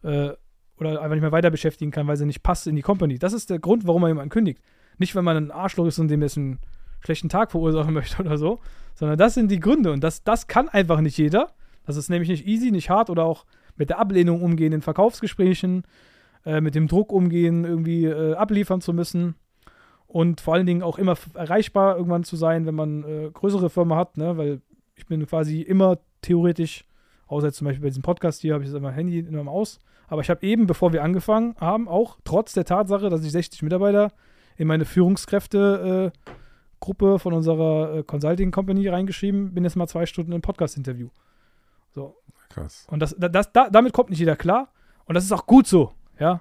äh, oder einfach nicht mehr weiter beschäftigen kann, weil sie nicht passt in die Company. Das ist der Grund, warum man jemanden kündigt. Nicht, weil man ein Arschloch ist und dem jetzt einen schlechten Tag verursachen möchte oder so, sondern das sind die Gründe und das, das kann einfach nicht jeder. Das ist nämlich nicht easy, nicht hart oder auch mit der Ablehnung umgehen in Verkaufsgesprächen, äh, mit dem Druck umgehen, irgendwie äh, abliefern zu müssen und vor allen Dingen auch immer erreichbar irgendwann zu sein, wenn man äh, größere Firma hat, ne? weil ich bin quasi immer theoretisch Außer jetzt zum Beispiel bei diesem Podcast hier habe ich jetzt immer Handy immer aus. Aber ich habe eben, bevor wir angefangen haben, auch trotz der Tatsache, dass ich 60 Mitarbeiter in meine Führungskräfte-Gruppe von unserer äh, Consulting Company reingeschrieben, bin jetzt mal zwei Stunden im Podcast-Interview. So. Krass. Und das, das, da, damit kommt nicht jeder klar. Und das ist auch gut so, ja.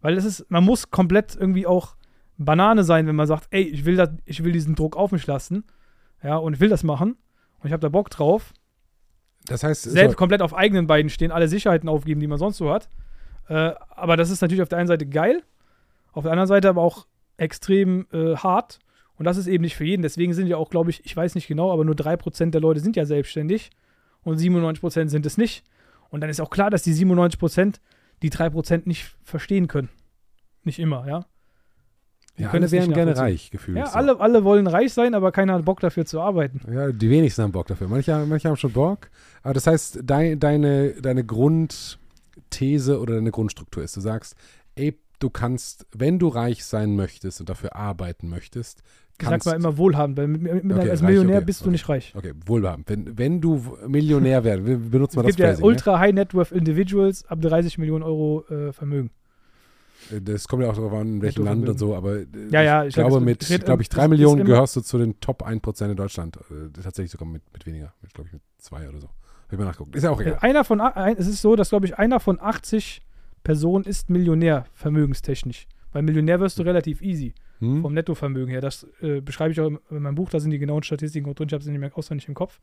Weil es ist, man muss komplett irgendwie auch Banane sein, wenn man sagt, ey, ich will, das, ich will diesen Druck auf mich lassen, ja, und ich will das machen und ich habe da Bock drauf. Das heißt, Selbst so, komplett auf eigenen Beinen stehen, alle Sicherheiten aufgeben, die man sonst so hat. Äh, aber das ist natürlich auf der einen Seite geil, auf der anderen Seite aber auch extrem äh, hart. Und das ist eben nicht für jeden. Deswegen sind ja auch, glaube ich, ich weiß nicht genau, aber nur 3% der Leute sind ja selbstständig und 97% sind es nicht. Und dann ist auch klar, dass die 97% die 3% nicht verstehen können. Nicht immer, ja. Die ja, können alle wären gerne reich gefühlt. Ja, so. alle, alle wollen reich sein, aber keiner hat Bock dafür zu arbeiten. Ja, die wenigsten haben Bock dafür. Manche, manche haben schon Bock. Aber das heißt, dein, deine, deine Grundthese oder deine Grundstruktur ist, du sagst, ey, du kannst, wenn du reich sein möchtest und dafür arbeiten möchtest, Ich sag kannst mal immer wohlhabend, weil mit, mit, Okay, als Millionär okay, bist du okay. nicht reich. Okay, wohlhabend. Wenn, wenn du Millionär werden, wir benutzen mal Es das gibt ja Phrasing, ne? ultra high net worth individuals ab 30 Millionen Euro äh, Vermögen. ne? Das kommt ja auch darauf an, in welchem Land und so, aber äh, Ja, ja, ich, ich sag, glaube, es- mit, es wird- glaube ich, es drei ist Millionen immer- gehörst du zu den Top 1% in Deutschland. Äh, tatsächlich sogar mit, mit weniger. Mit, glaube ich, mit zwei oder so. Hab ich mal nachgeguckt. Ist ja auch egal. Einer von, ein, es ist so, dass, glaube ich, einer von 80 Personen ist Millionär, vermögenstechnisch. Weil Millionär wirst du relativ easy, Hm? vom Nettovermögen her. Das äh, beschreibe ich auch in, in meinem Buch, da sind die genauen Statistiken drin, ich habe sie nicht mehr auswendig im Kopf.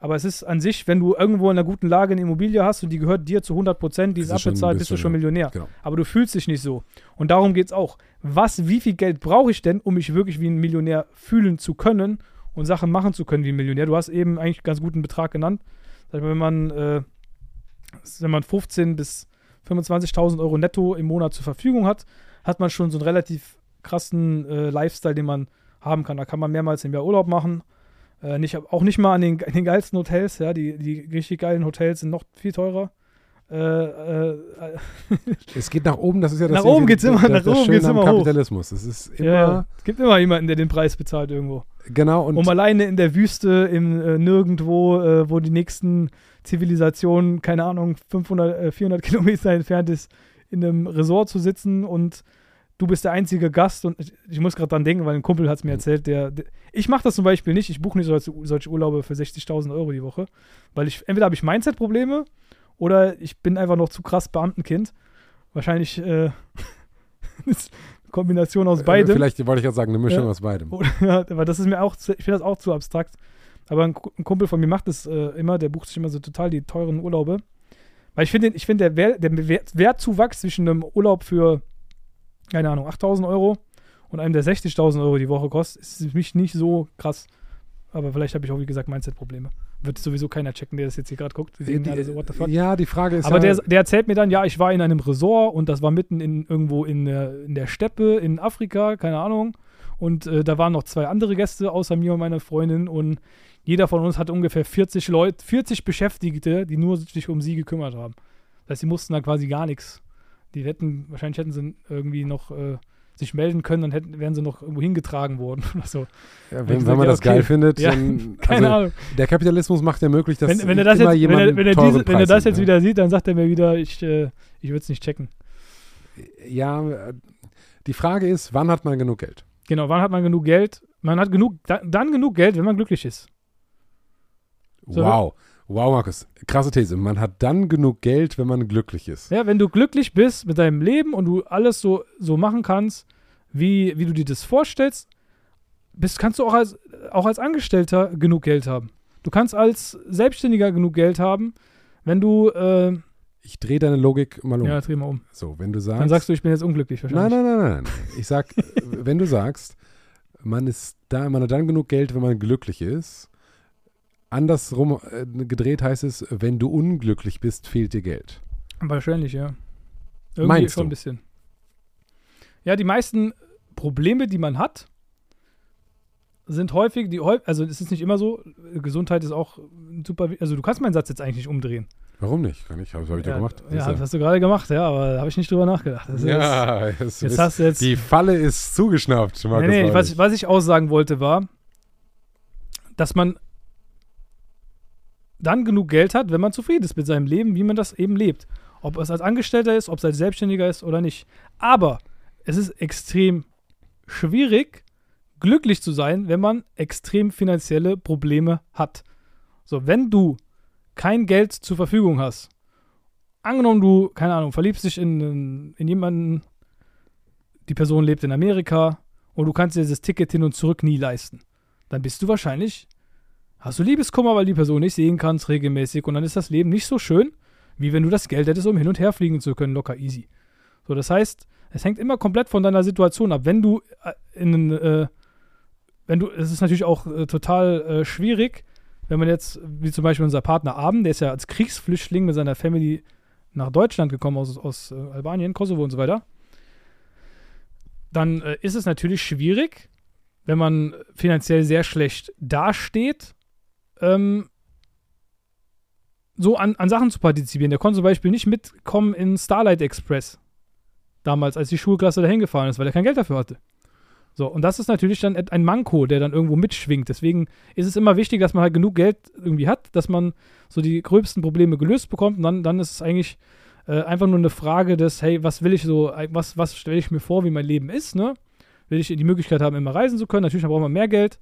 Aber es ist an sich, wenn du irgendwo in einer guten Lage eine Immobilie hast und die gehört dir zu 100 Prozent, die ist abbezahlt, bist du schon. Millionär. Genau. Aber du fühlst dich nicht so. Und darum geht es auch. Was, wie viel Geld brauche ich denn, um mich wirklich wie ein Millionär fühlen zu können und Sachen machen zu können wie ein Millionär? Du hast eben eigentlich einen ganz guten Betrag genannt. Wenn man, äh, wenn man 15 bis 25.000 Euro netto im Monat zur Verfügung hat, hat man schon so einen relativ krassen äh, Lifestyle, den man haben kann. Da kann man mehrmals im Jahr Urlaub machen. Äh, nicht, auch nicht mal an den, an den geilsten Hotels, ja, die, die richtig geilen Hotels sind noch viel teurer. Äh, äh, Es geht nach oben, das ist ja das Nach oben das- geht's immer- das, nach das oben geht's immer. Kapitalismus. Es ist immer, ja. Es gibt immer jemanden, der den Preis bezahlt irgendwo. genau, und um alleine in der Wüste, im äh, Nirgendwo, äh, wo die nächsten Zivilisationen, keine Ahnung, 500, äh, 400 Kilometer entfernt ist, in einem Resort zu sitzen und du bist der einzige Gast und ich, muss gerade dran denken, weil ein Kumpel hat es mir erzählt, der, der ich mache das zum Beispiel nicht, ich buche nicht solche, solche Urlaube für 60.000 Euro die Woche, weil ich, entweder habe ich Mindset-Probleme oder ich bin einfach noch zu krass Beamtenkind. Wahrscheinlich äh, Kombination aus äh, beidem. vielleicht wollte ich gerade sagen, eine Mischung Ja. aus beidem. Ja, aber das ist mir auch, zu, ich finde das auch zu abstrakt. Aber ein, ein Kumpel von mir macht das äh, immer, der bucht sich immer so total die teuren Urlaube. Weil ich finde, ich finde, der, Wert, der Wert, Wertzuwachs zwischen einem Urlaub für, keine Ahnung, 8000 Euro und einem, der 60.000 Euro die Woche kostet, ist für mich nicht so krass. Aber vielleicht habe ich auch, wie gesagt, Mindset-Probleme. Wird sowieso keiner checken, der das jetzt hier gerade guckt. Die alle so, what the fuck? ja, die Frage ist Aber ja, der, der erzählt mir dann, ja, ich war in einem Resort und das war mitten in irgendwo in der, in der Steppe in Afrika, keine Ahnung. Und äh, da waren noch zwei andere Gäste außer mir und meiner Freundin und jeder von uns hatte ungefähr 40 Leute, 40 Beschäftigte, die nur sich um sie gekümmert haben. Das heißt, sie mussten da quasi gar nichts. Die hätten, wahrscheinlich hätten sie irgendwie noch äh, sich melden können, dann hätten, wären sie noch irgendwo hingetragen worden oder so. ja, wenn, wenn man ja, das okay. geil findet, Ja, dann, Keine also, Ahnung. der Kapitalismus macht ja möglich, dass Wenn, wenn, er das immer jetzt, wenn, jemand er, wenn, er diese, wenn er das jetzt wieder sieht, dann sagt er mir wieder, ich, äh, ich würde es nicht checken. Ja, äh, die Frage ist, wann hat man genug Geld? Genau, wann hat man genug Geld? Man hat genug, da, dann genug Geld, wenn man glücklich ist. So, wow. Wow, Markus. Krasse These. Man hat dann genug Geld, wenn man glücklich ist. Ja, wenn du glücklich bist mit deinem Leben und du alles so, so machen kannst, wie, wie du dir das vorstellst, bist, kannst du auch als, auch als Angestellter genug Geld haben. Du kannst als Selbstständiger genug Geld haben, wenn du, äh, Ich drehe deine Logik mal um. ja, dreh mal um. So, wenn du sagst. Dann sagst du, ich bin jetzt unglücklich nein, wahrscheinlich. nein, nein, nein, nein. Ich sag, wenn du sagst, man ist da, man hat dann genug Geld, wenn man glücklich ist. Andersrum äh, gedreht heißt es, wenn du unglücklich bist, fehlt dir Geld. Wahrscheinlich, ja. Irgendwie Meinst schon du? ein bisschen. Ja, die meisten Probleme, die man hat, sind häufig, die also es ist nicht immer so, Gesundheit ist auch super, also du kannst meinen Satz jetzt eigentlich nicht umdrehen. Warum nicht? Kann ich, habe hab ich doch ja, gemacht. Ja, das hast du gerade gemacht, ja, aber da habe ich nicht drüber nachgedacht. Das ja, es jetzt ist, hast du jetzt, die Falle ist zugeschnappt, Markus. nee, nee, was, was ich aussagen wollte war, dass man dann genug Geld hat, wenn man zufrieden ist mit seinem Leben, wie man das eben lebt. Ob es als Angestellter ist, ob es als Selbstständiger ist oder nicht. Aber es ist extrem schwierig, glücklich zu sein, wenn man extrem finanzielle Probleme hat. So, wenn du kein Geld zur Verfügung hast, angenommen du, keine Ahnung, verliebst dich in, in jemanden, die Person lebt in Amerika und du kannst dir dieses Ticket hin und zurück nie leisten, dann bist du wahrscheinlich, hast du Liebeskummer, weil die Person nicht sehen kannst regelmäßig und dann ist das Leben nicht so schön, wie wenn du das Geld hättest, um hin und her fliegen zu können, locker easy. So, das heißt, es hängt immer komplett von deiner Situation ab. Wenn du äh, in äh, wenn du, es ist natürlich auch äh, total äh, schwierig, wenn man jetzt, wie zum Beispiel unser Partner Abend, der ist ja als Kriegsflüchtling mit seiner Family nach Deutschland gekommen aus, aus äh, Albanien, Kosovo und so weiter, dann äh, ist es natürlich schwierig, wenn man finanziell sehr schlecht dasteht, ähm, so an, an Sachen zu partizipieren. Der konnte zum Beispiel nicht mitkommen in Starlight Express. Damals, als die Schulklasse dahin gefahren ist, weil er kein Geld dafür hatte. So, und das ist natürlich dann ein Manko, der dann irgendwo mitschwingt. Deswegen ist es immer wichtig, dass man halt genug Geld irgendwie hat, dass man so die gröbsten Probleme gelöst bekommt. Und dann, dann ist es eigentlich äh, einfach nur eine Frage des, hey, was will ich so, was, was stelle ich mir vor, wie mein Leben ist, ne? Will ich die Möglichkeit haben, immer reisen zu können? Natürlich braucht man mehr Geld.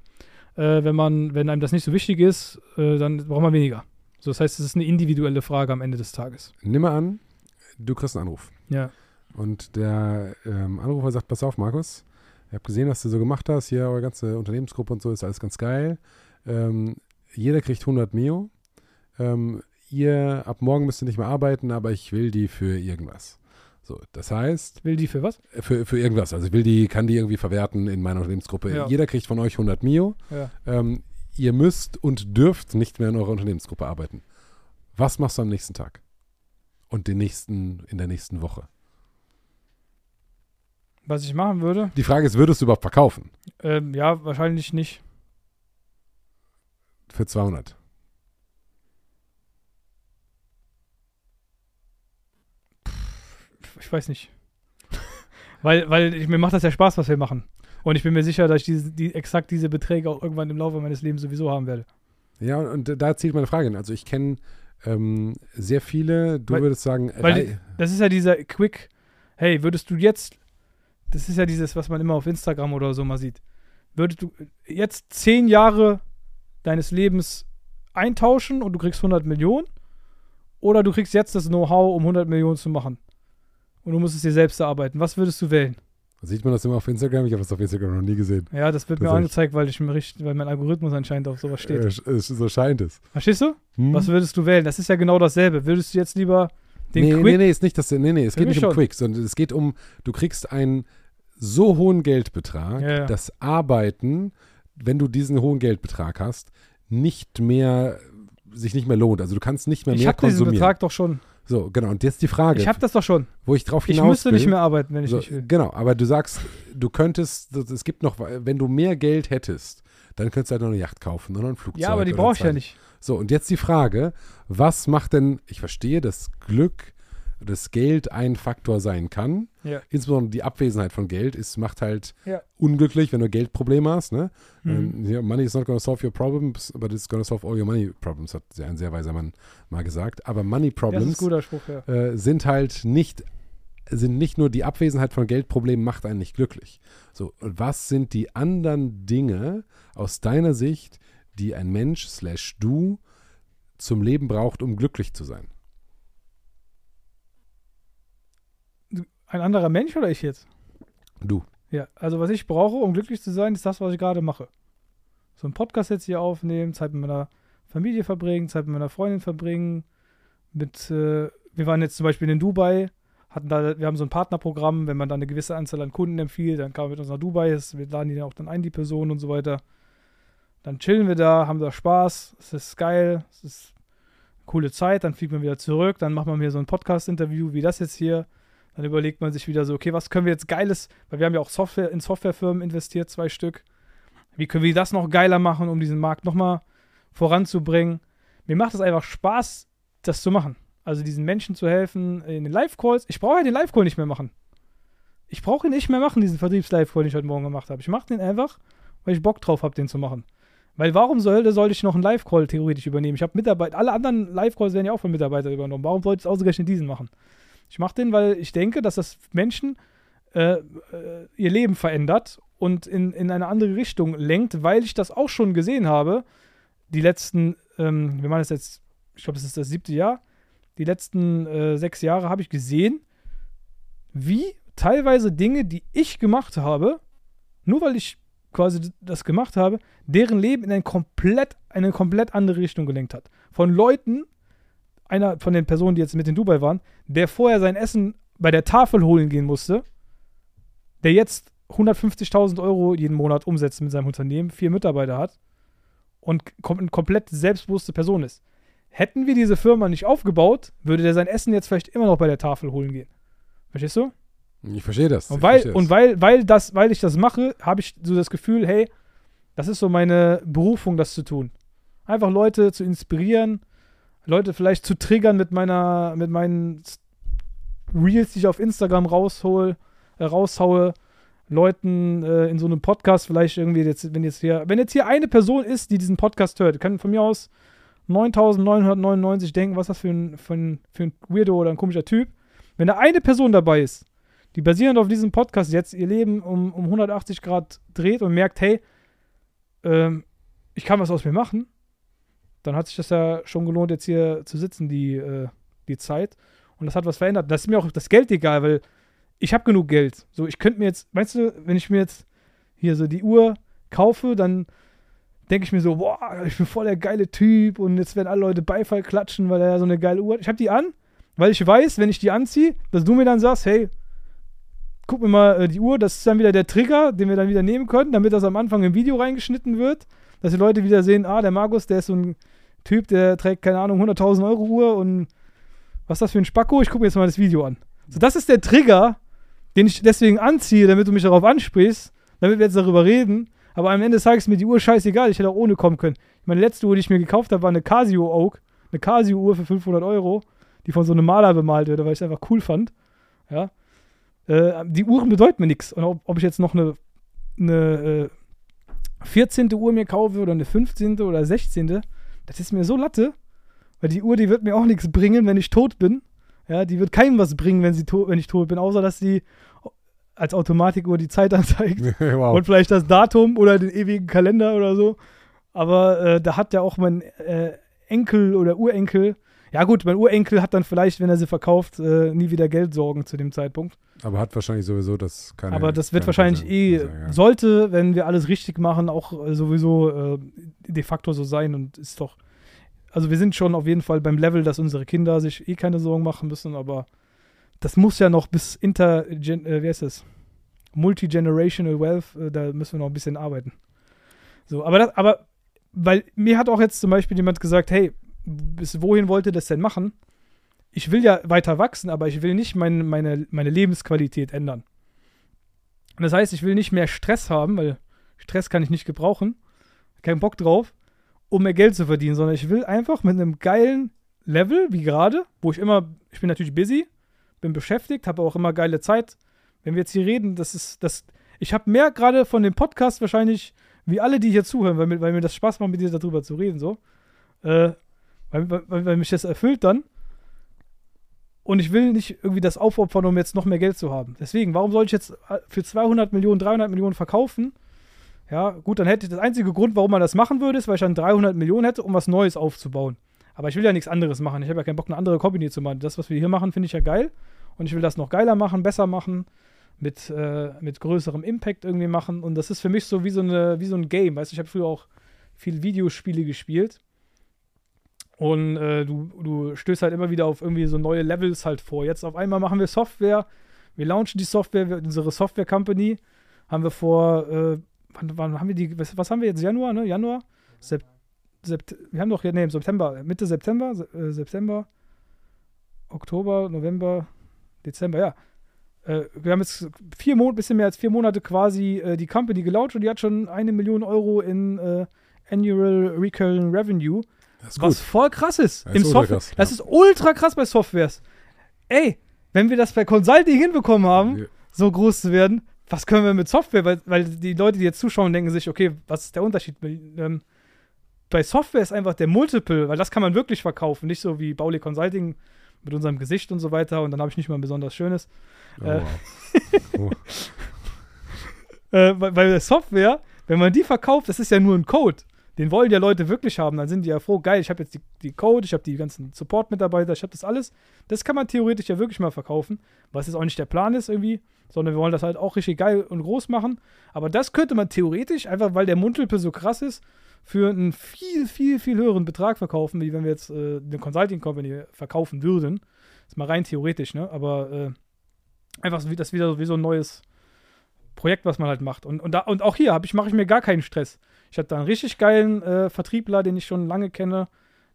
Äh, wenn man, wenn einem das nicht so wichtig ist, äh, dann braucht man weniger. So, das heißt, es ist eine individuelle Frage am Ende des Tages. Nimm mal an, du kriegst einen Anruf. Ja. Und der ähm, Anrufer sagt, pass auf, Markus, ich habe gesehen, was du so gemacht hast. Hier, eure ganze Unternehmensgruppe und so ist alles ganz geil. Ähm, jeder kriegt 100 Mio. Ähm, ihr, ab morgen müsst ihr nicht mehr arbeiten, aber ich will die für irgendwas. So, das heißt. Will die für was? Für, für irgendwas. Also ich will die, kann die irgendwie verwerten in meiner Unternehmensgruppe. Ja. Jeder kriegt von euch 100 Mio. Ja. Ähm, ihr müsst und dürft nicht mehr in eurer Unternehmensgruppe arbeiten. Was machst du am nächsten Tag? Und den nächsten, in der nächsten Woche? Was ich machen würde? Die Frage ist, würdest du überhaupt verkaufen? Ähm, ja, wahrscheinlich nicht. Für 200. Ich weiß nicht. weil weil ich, mir macht das ja Spaß, was wir machen. Und ich bin mir sicher, dass ich diese, die, exakt diese Beträge auch irgendwann im Laufe meines Lebens sowieso haben werde. Ja, und da zielt meine Frage hin. Also ich kenne ähm, sehr viele, du Weil- würdest sagen, Weil das ist ja dieser Quick, hey, würdest du jetzt, das ist ja dieses, was man immer auf Instagram oder so mal sieht, würdest du jetzt zehn Jahre deines Lebens eintauschen und du kriegst 100 Millionen oder du kriegst jetzt das Know-how, um 100 Millionen zu machen und du musst es dir selbst erarbeiten. Was würdest du wählen? sieht man das immer auf Instagram? Ich habe das auf Instagram noch nie gesehen. Ja, das wird mir Tatsächlich. angezeigt, weil ich mir richtig, weil mein Algorithmus anscheinend auf sowas steht. Äh, äh, so scheint es. Verstehst du? Hm? Was würdest du wählen? Das ist ja genau dasselbe. Würdest du jetzt lieber den nee, Quick nee, nee, ist nicht das. Nee, nee, es Für geht nicht um schon. Quick, sondern es geht um, du kriegst einen so hohen Geldbetrag, Ja, ja. dass Arbeiten, wenn du diesen hohen Geldbetrag hast, nicht mehr sich nicht mehr lohnt. Also du kannst nicht mehr ich mehr habe diesen konsumieren. Betrag doch schon. So, genau. Und jetzt die Frage, Ich habe das doch schon. wo ich drauf Ich hinaus müsste will. nicht mehr arbeiten, wenn ich so, nicht will. Genau, aber du sagst, du könntest, es gibt noch, wenn du mehr Geld hättest, dann könntest du halt noch eine Yacht kaufen oder ein Flugzeug. Ja, aber die brauche ich ja nicht. So, und jetzt die Frage, was macht denn, ich verstehe, dass Glück, das Geld ein Faktor sein kann. Ja. Insbesondere die Abwesenheit von Geld ist, macht halt Ja. unglücklich, wenn du Geldprobleme hast. Ne? Mhm. Ähm, money is not going to solve your problems, but it's going to solve all your money problems, hat ein sehr weiser Mann mal gesagt. Aber Money Problems Spruch, ja. äh, sind halt nicht sind nicht nur die Abwesenheit von Geldproblemen macht einen nicht glücklich. So, was sind die anderen Dinge aus deiner Sicht, die ein Mensch slash du zum Leben braucht, um glücklich zu sein? Ein anderer Mensch oder ich jetzt? Du. Ja, also was ich brauche, um glücklich zu sein, ist das, was ich gerade mache. So einen Podcast jetzt hier aufnehmen, Zeit mit meiner Familie verbringen, Zeit mit meiner Freundin verbringen. Mit, äh, wir waren jetzt zum Beispiel in Dubai, hatten da, wir haben so ein Partnerprogramm, wenn man dann eine gewisse Anzahl an Kunden empfiehlt, dann kann man mit uns nach Dubai, das- wir laden die dann auch dann ein, die Personen und so weiter. Dann chillen wir da, haben da Spaß, es ist geil, es ist eine coole Zeit, dann fliegt man wieder zurück, dann macht man hier so ein Podcast-Interview wie das jetzt hier. Dann überlegt man sich wieder so, okay, was können wir jetzt Geiles, weil wir haben ja auch Software in Softwarefirmen investiert, zwei Stück. Wie können wir das noch geiler machen, um diesen Markt nochmal voranzubringen? Mir macht es einfach Spaß, das zu machen. Also diesen Menschen zu helfen in den Live-Calls. Ich brauche ja den Live-Call nicht mehr machen. Ich brauche ihn nicht mehr machen, diesen Vertriebs-Live-Call, den ich heute Morgen gemacht habe. Ich mache den einfach, weil ich Bock drauf habe, den zu machen. Weil warum soll, soll ich noch einen Live-Call theoretisch übernehmen? Ich habe Mitarbeiter, alle anderen Live-Calls werden ja auch von Mitarbeitern übernommen. Warum sollte ich ausgerechnet diesen machen? Ich mache den, weil ich denke, dass das Menschen äh, äh, ihr Leben verändert und in, in eine andere Richtung lenkt, weil ich das auch schon gesehen habe. Die letzten, ähm, wir machen das jetzt, ich glaube, das ist das siebte Jahr. Die letzten äh, sechs Jahre habe ich gesehen, wie teilweise Dinge, die ich gemacht habe, nur weil ich quasi das gemacht habe, deren Leben in eine komplett, eine komplett andere Richtung gelenkt hat. Von Leuten, einer von den Personen, die jetzt mit in Dubai waren, der vorher sein Essen bei der Tafel holen gehen musste, der jetzt 150.000 Euro jeden Monat umsetzt mit seinem Unternehmen, vier Mitarbeiter hat und kom eine komplett selbstbewusste Person ist. Hätten wir diese Firma nicht aufgebaut, würde der sein Essen jetzt vielleicht immer noch bei der Tafel holen gehen. Verstehst du? Ich verstehe das. Und weil, und weil, weil, das, weil ich das mache, habe ich so das Gefühl, hey, das ist so meine Berufung, das zu tun. Einfach Leute zu inspirieren, Leute vielleicht zu triggern mit meiner, mit meinen Reels, die ich auf Instagram raushol, äh, raushaue, Leuten äh, in so einem Podcast vielleicht irgendwie jetzt, wenn jetzt hier, wenn jetzt hier eine Person ist, die diesen Podcast hört, kann von mir aus 9999 denken, was das für ein, für ein, für ein Weirdo oder ein komischer Typ. Wenn da eine Person dabei ist, die basierend auf diesem Podcast jetzt ihr Leben um, um 180 Grad dreht und merkt, hey, ähm, ich kann was aus mir machen, dann hat sich das ja schon gelohnt, jetzt hier zu sitzen, die, äh, die Zeit. Und das hat was verändert. Das ist mir auch das Geld egal, weil ich habe genug Geld. So, ich könnte mir jetzt, meinst du, wenn ich mir jetzt hier so die Uhr kaufe, dann denke ich mir so, boah, ich bin voll der geile Typ und jetzt werden alle Leute Beifall klatschen, weil er so eine geile Uhr hat. Ich habe die an, weil ich weiß, wenn ich die anziehe, dass du mir dann sagst, hey, guck mir mal äh, die Uhr, das ist dann wieder der Trigger, den wir dann wieder nehmen können, damit das am Anfang im Video reingeschnitten wird, dass die Leute wieder sehen, ah, der Markus, der ist so ein Typ, der trägt, keine Ahnung, 100.000 Euro Uhr und was ist das für ein Spacko? Ich gucke mir jetzt mal das Video an. So, das ist der Trigger, den ich deswegen anziehe, damit du mich darauf ansprichst, damit wir jetzt darüber reden. Aber am Ende sage ich mir die Uhr scheißegal, ich hätte auch ohne kommen können. Meine letzte Uhr, die ich mir gekauft habe, war eine Casio Oak, eine Casio-Uhr für 500 Euro, die von so einem Maler bemalt wurde, weil ich es einfach cool fand. Ja. Äh, die Uhren bedeuten mir nichts. Und ob, ob, ich jetzt noch eine, eine äh, 14. Uhr mir kaufe oder eine 15. oder 16. Das ist mir so Latte, weil die Uhr, die wird mir auch nichts bringen, wenn ich tot bin. Ja, die wird keinem was bringen, wenn, sie wenn ich tot bin, außer dass sie als Automatikuhr die Zeit anzeigt. wow. Und vielleicht das Datum oder den ewigen Kalender oder so. Aber äh, da hat ja auch mein äh, Enkel oder Urenkel, ja gut, mein Urenkel hat dann vielleicht, wenn er sie verkauft, äh, nie wieder Geldsorgen zu dem Zeitpunkt. Aber hat wahrscheinlich sowieso das keine. Aber das wird wahrscheinlich sein, eh, sein, ja. sollte, wenn wir alles richtig machen, auch äh, sowieso äh, de facto so sein und ist doch also wir sind schon auf jeden Fall beim Level, dass unsere Kinder sich eh keine Sorgen machen müssen, aber das muss ja noch bis inter, äh, wie heißt das? Multigenerational Wealth, äh, da müssen wir noch ein bisschen arbeiten. So, aber das, aber, weil mir hat auch jetzt zum Beispiel jemand gesagt, hey, bis wohin wollt ihr das denn machen? Ich will ja weiter wachsen, aber ich will nicht mein, meine, meine Lebensqualität ändern. Und das heißt, ich will nicht mehr Stress haben, weil Stress kann ich nicht gebrauchen. Kein Bock drauf um mehr Geld zu verdienen, sondern ich will einfach mit einem geilen Level, wie gerade, wo ich immer, ich bin natürlich busy, bin beschäftigt, habe auch immer geile Zeit. Wenn wir jetzt hier reden, das ist, das, ich habe mehr gerade von dem Podcast wahrscheinlich, wie alle, die hier zuhören, weil, weil mir das Spaß macht, mit dir darüber zu reden, so. Äh, weil, weil, weil mich das erfüllt dann. Und ich will nicht irgendwie das aufopfern, um jetzt noch mehr Geld zu haben. Deswegen, warum soll ich jetzt äh, für 200 Millionen, 300 Millionen verkaufen? Ja, gut, dann hätte ich das einzige Grund, warum man das machen würde, ist, weil ich dann 300 Millionen hätte, um was Neues aufzubauen. Aber ich will ja nichts anderes machen. Ich habe ja keinen Bock, eine andere Company zu machen. Das, was wir hier machen, finde ich ja geil. Und ich will das noch geiler machen, besser machen, mit, äh, mit größerem Impact irgendwie machen. Und das ist für mich so wie so, eine, wie so ein Game. Weißt du, ich habe früher auch viel Videospiele gespielt. Und äh, du, du stößt halt immer wieder auf irgendwie so neue Levels halt vor. Jetzt auf einmal machen wir Software. Wir launchen die Software, unsere Software-Company haben wir vor äh, wann, wann, haben wir die, was, was, haben wir jetzt? Januar, ne? Januar? Sep, Sept, wir haben doch, nee, September, Mitte September, äh, September, Oktober, November, Dezember, ja. Äh, wir haben jetzt vier Monate, bisschen mehr als vier Monate quasi äh, die Company gelauncht und die hat schon eine Million Euro in äh, Annual Recurring Revenue. Was voll krass ist. Das Im ist Software. krass, das ist ultra krass bei Softwares. Ey, wenn wir das bei Consulting hinbekommen haben, ja. so groß zu werden, was können wir mit Software? Weil, weil die Leute, die jetzt zuschauen, denken sich, okay, was ist der Unterschied? Ähm, bei Software ist einfach der Multiple, weil das kann man wirklich verkaufen, nicht so wie Bauli Consulting mit unserem Gesicht und so weiter und dann habe ich nicht mal ein besonders schönes. Oh, Äh, wow. Äh, bei, bei der Software, wenn man die verkauft, das ist ja nur ein Code. Den wollen ja Leute wirklich haben. Dann sind die ja froh, geil, ich habe jetzt die, die Code, ich habe die ganzen Support-Mitarbeiter, ich habe das alles. Das kann man theoretisch ja wirklich mal verkaufen, was jetzt auch nicht der Plan ist irgendwie, sondern wir wollen das halt auch richtig geil und groß machen. Aber das könnte man theoretisch, einfach weil der Mundtülpe so krass ist, für einen viel, viel, viel höheren Betrag verkaufen, wie wenn wir jetzt äh, eine Consulting Company verkaufen würden. Das ist mal rein theoretisch, ne? Aber äh, einfach so das wieder so, wie so ein neues Projekt, was man halt macht. Und, und, da, und auch hier ich, mache ich mir gar keinen Stress. Ich hatte da einen richtig geilen äh, Vertriebler, den ich schon lange kenne,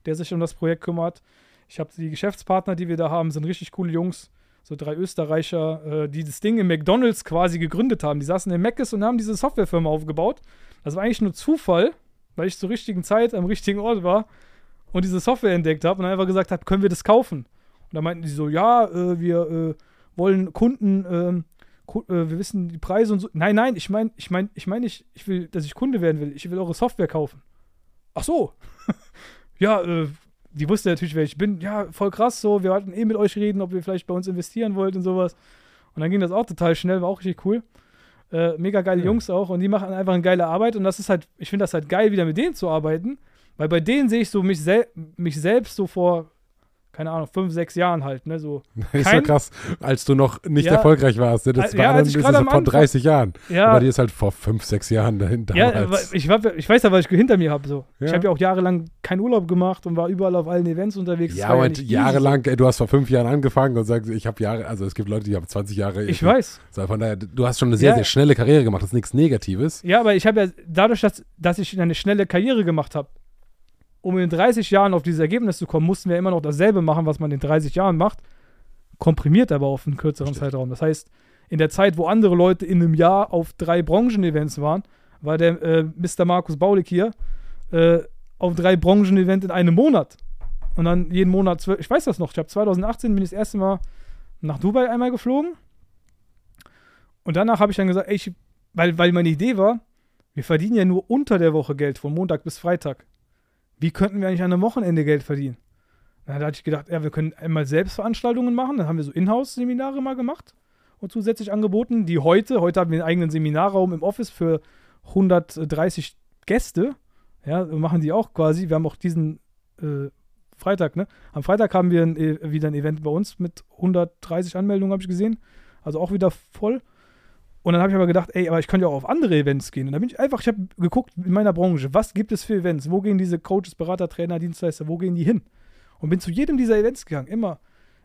der sich um das Projekt kümmert. Ich habe die Geschäftspartner, die wir da haben, sind richtig coole Jungs. So drei Österreicher, äh, die das Ding im McDonalds quasi gegründet haben. Die saßen in Mc's und haben diese Softwarefirma aufgebaut. Das war eigentlich nur Zufall, weil ich zur richtigen Zeit am richtigen Ort war und diese Software entdeckt habe und einfach gesagt habe, können wir das kaufen? Und da meinten die so, ja, äh, wir äh, wollen Kunden, ähm, äh, wir wissen die Preise und so. Nein, nein, ich meine, ich meine, ich meine nicht, ich will, dass ich Kunde werden will. Ich will eure Software kaufen. Ach so. ja, äh, die wusste natürlich, wer ich bin. Ja, voll krass, so, wir wollten eh mit euch reden, ob ihr vielleicht bei uns investieren wollt und sowas. Und dann ging das auch total schnell, war auch richtig cool. Äh, mega geile Ja. Jungs auch und die machen einfach eine geile Arbeit und das ist halt, ich finde das halt geil, wieder mit denen zu arbeiten, weil bei denen sehe ich so mich, sel mich selbst so vor, keine Ahnung, fünf, sechs Jahren halt, ne, so. ist ja Kein- krass, als du noch nicht Ja. erfolgreich warst. Ne? Das Ja, war dann ich ist am vor Anfang- 30 Jahren. Ja, Aber die ist halt vor fünf, sechs Jahren dahinter. Ja, ich, hab, ich weiß ja, was ich hinter mir habe. So. Ich Ja. habe ja auch jahrelang keinen Urlaub gemacht und war überall auf allen Events unterwegs. ja, aber jahrelang, ey, du hast vor fünf Jahren angefangen und sagst, ich habe Jahre, also es gibt Leute, die haben 20 Jahre. Ich weiß. So, von daher, du hast schon eine sehr, Ja. sehr schnelle Karriere gemacht, das ist nichts Negatives. Ja, aber ich habe ja dadurch, dass, dass ich eine schnelle Karriere gemacht habe, um in 30 Jahren auf dieses Ergebnis zu kommen, mussten wir immer noch dasselbe machen, was man in 30 Jahren macht. Komprimiert aber auf einen kürzeren Richtig. Zeitraum. Das heißt, in der Zeit, wo andere Leute in einem Jahr auf drei Branchen-Events waren, war der äh, Mr. Markus Baulig hier äh, auf drei Branchen-Events in einem Monat. Und dann jeden Monat, zwölf, ich weiß das noch, ich habe 2018 bin ich das erste Mal nach Dubai einmal geflogen. Und danach habe ich dann gesagt, ey, ich, weil, weil meine Idee war, wir verdienen ja nur unter der Woche Geld, von Montag bis Freitag. Wie könnten wir eigentlich an einem Wochenende Geld verdienen? Dann hatte ich gedacht, ja, wir können einmal Selbstveranstaltungen machen. Dann haben wir so Inhouse-Seminare mal gemacht und zusätzlich angeboten, die heute, heute haben wir einen eigenen Seminarraum im Office für 130 Gäste. Ja, machen die auch quasi. Wir haben auch diesen äh, Freitag, ne? Am Freitag haben wir ein, äh, wieder ein Event bei uns mit 130 Anmeldungen, habe ich gesehen. Also auch wieder voll. Und dann habe ich aber gedacht, ey, aber ich könnte ja auch auf andere Events gehen. Und dann bin ich einfach, ich habe geguckt in meiner Branche, was gibt es für Events? Wo gehen diese Coaches, Berater, Trainer, Dienstleister, wo gehen die hin? Und bin zu jedem dieser Events gegangen. Immer,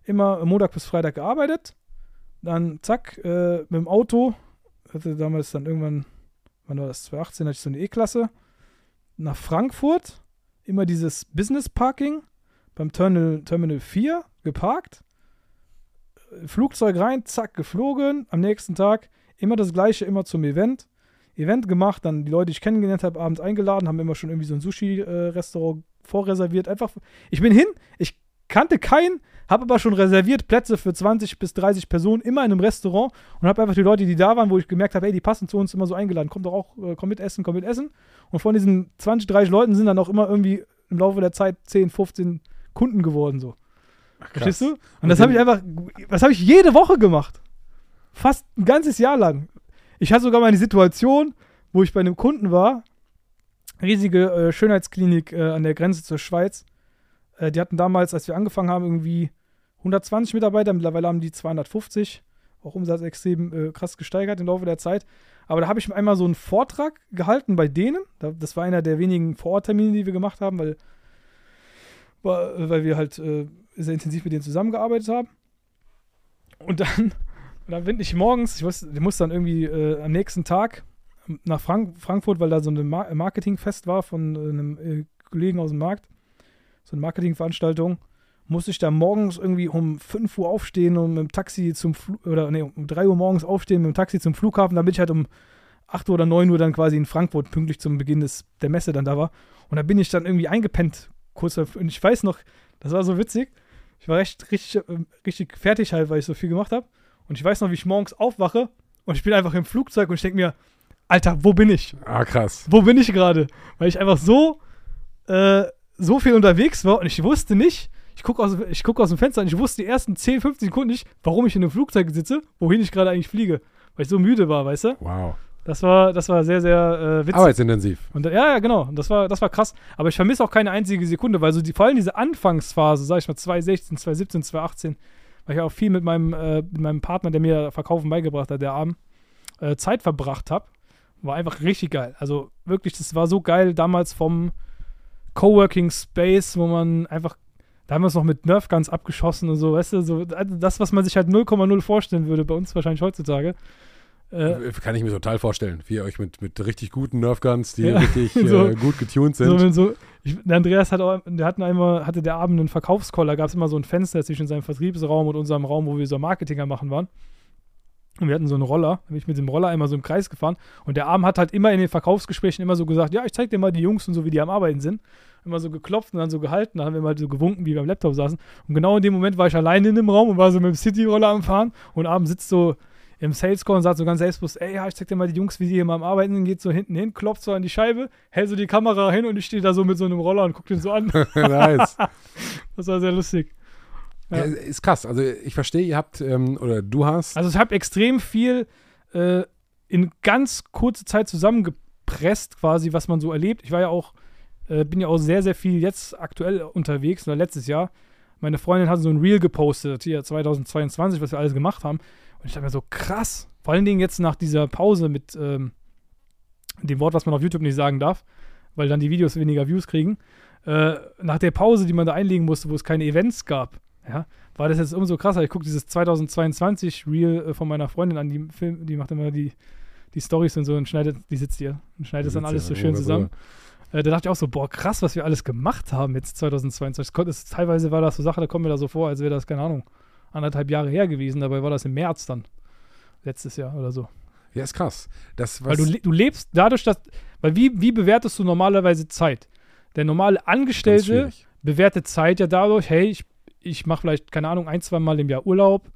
immer Montag bis Freitag gearbeitet. Dann zack, äh, mit dem Auto. Hatte damals dann irgendwann, wann war das? 2018 hatte ich so eine E-Klasse. Nach Frankfurt. Immer dieses Business Parking beim Terminal, Terminal 4 geparkt. Flugzeug rein, zack, geflogen. Am nächsten Tag immer das Gleiche, immer zum Event. Event gemacht, dann die Leute, die ich kennengelernt habe, abends eingeladen, haben immer schon irgendwie so ein Sushi-Restaurant vorreserviert. Einfach, ich bin hin, ich kannte keinen, habe aber schon reserviert Plätze für 20 bis 30 Personen immer in einem Restaurant und habe einfach die Leute, die da waren, wo ich gemerkt habe, ey, die passen zu uns immer so eingeladen, kommt doch auch, äh, komm mit essen, komm mit essen. Und von diesen 20, 30 Leuten sind dann auch immer irgendwie im Laufe der Zeit 10, 15 Kunden geworden so. Verstehst du? Und, Und das habe ich einfach, das habe ich jede Woche gemacht. Fast ein ganzes Jahr lang. Ich hatte sogar mal die Situation, wo ich bei einem Kunden war, riesige äh, Schönheitsklinik äh, an der Grenze zur Schweiz. Äh, die hatten damals, als wir angefangen haben, irgendwie 120 Mitarbeiter, mittlerweile haben die 250. Auch Umsatz extrem äh, krass gesteigert im Laufe der Zeit. Aber da habe ich einmal so einen Vortrag gehalten bei denen. Da, das war einer der wenigen Vororttermine, die wir gemacht haben, weil, weil weil wir halt äh, sehr intensiv mit denen zusammengearbeitet haben. Und dann, und dann bin ich morgens, ich muss, ich muss dann irgendwie äh, am nächsten Tag nach Frank Frankfurt, weil da so ein Mar Marketingfest war von äh, einem äh, Kollegen aus dem Markt, so eine Marketingveranstaltung, musste ich da morgens irgendwie um 5 Uhr aufstehen und mit dem Taxi zum Fl oder nee, um 3 Uhr morgens aufstehen mit dem Taxi zum Flughafen, damit ich halt um 8 Uhr oder 9 Uhr dann quasi in Frankfurt pünktlich zum Beginn des, der Messe dann da war. Und da bin ich dann irgendwie eingepennt, kurz. Und ich weiß noch, das war so witzig. Ich war recht, richtig, äh, richtig fertig halt, weil ich so viel gemacht habe. Und ich weiß noch, wie ich morgens aufwache und ich bin einfach im Flugzeug und ich denke mir, Alter, wo bin ich? Ah, krass. Wo bin ich gerade? Weil ich einfach so äh, so viel unterwegs war und ich wusste nicht, ich gucke aus, ich guck aus dem Fenster und ich wusste die ersten 10, 15 Sekunden nicht, warum ich in einem Flugzeug sitze, wohin ich gerade eigentlich fliege. Weil ich so müde war, weißt du? Wow. Das war, das war sehr, sehr äh, witzig. Arbeitsintensiv. Und, ja, ja, genau. Und das war, das war krass. Aber ich vermisse auch keine einzige Sekunde, weil so die, vor allem diese Anfangsphase, sag ich mal, 2016, 2017, 2018, weil ich auch viel mit meinem, äh, mit meinem Partner, der mir Verkaufen beigebracht hat, der Abend, äh, Zeit verbracht habe, war einfach richtig geil. Also wirklich, das war so geil damals vom Coworking Space, wo man einfach, da haben wir uns noch mit Nerfguns abgeschossen und so, weißt du, so das, was man sich halt 0,0 vorstellen würde, bei uns wahrscheinlich heutzutage. Äh, Kann ich mir total vorstellen, wie ihr euch mit, mit richtig guten Nerfguns, die Ja, richtig so- äh, gut getuned sind. So, so, ich, der Andreas hat auch, der hatten einmal, hatte der Abend einen Verkaufscall, da gab es immer so ein Fenster zwischen seinem Vertriebsraum und unserem Raum, wo wir so Marketinger machen waren. Und wir hatten so einen Roller, da bin ich mit dem Roller einmal so im Kreis gefahren. Und der Abend hat halt immer in den Verkaufsgesprächen immer so gesagt, ja, ich zeig dir mal die Jungs und so, wie die am Arbeiten sind. Immer so geklopft und dann so gehalten, dann haben wir mal so gewunken, wie wir am Laptop saßen. Und genau in dem Moment war ich alleine in dem Raum und war so mit dem City-Roller am Fahren. Und abends sitzt so im Sales Call und sagt so ganz selbstbewusst, ey, ja, ich zeig dir mal die Jungs, wie die hier mal am Arbeiten sind, geht so hinten hin, klopft so an die Scheibe, hält so die Kamera hin und ich stehe da so mit so einem Roller und guck den so an. nice. Das war sehr lustig. Ja. Ja, ist krass. Also ich verstehe, ihr habt, ähm, oder du hast, Also ich habe extrem viel äh, in ganz kurzer Zeit zusammengepresst, quasi, was man so erlebt. Ich war ja auch, äh, bin ja auch sehr, sehr viel jetzt aktuell unterwegs, oder letztes Jahr. Meine Freundin hat so ein Reel gepostet, hier 2022, was wir alles gemacht haben. Und ich dachte mir so, krass. Vor allen Dingen jetzt nach dieser Pause mit ähm, dem Wort, was man auf YouTube nicht sagen darf, weil dann die Videos weniger Views kriegen. Äh, nach der Pause, die man da einlegen musste, wo es keine Events gab, ja, war das jetzt umso krasser. Ich gucke dieses 2022 Reel äh, von meiner Freundin an, die Film, die macht immer die, die Storys und so und schneidet, die sitzt hier und schneidet das dann alles so schön zusammen. Äh, da dachte ich auch so, boah, krass, was wir alles gemacht haben jetzt 2022. Das teilweise war das so Sache, da kommt mir da so vor, als wäre das, keine Ahnung, anderthalb Jahre her gewesen. Dabei war das im März dann. Letztes Jahr oder so. Ja, ist krass. Das, Weil du, du lebst dadurch, dass. Weil wie, wie bewertest du normalerweise Zeit? Der normale Angestellte bewertet Zeit ja dadurch, hey, ich, ich mache vielleicht, keine Ahnung, ein, zwei Mal im Jahr Urlaub,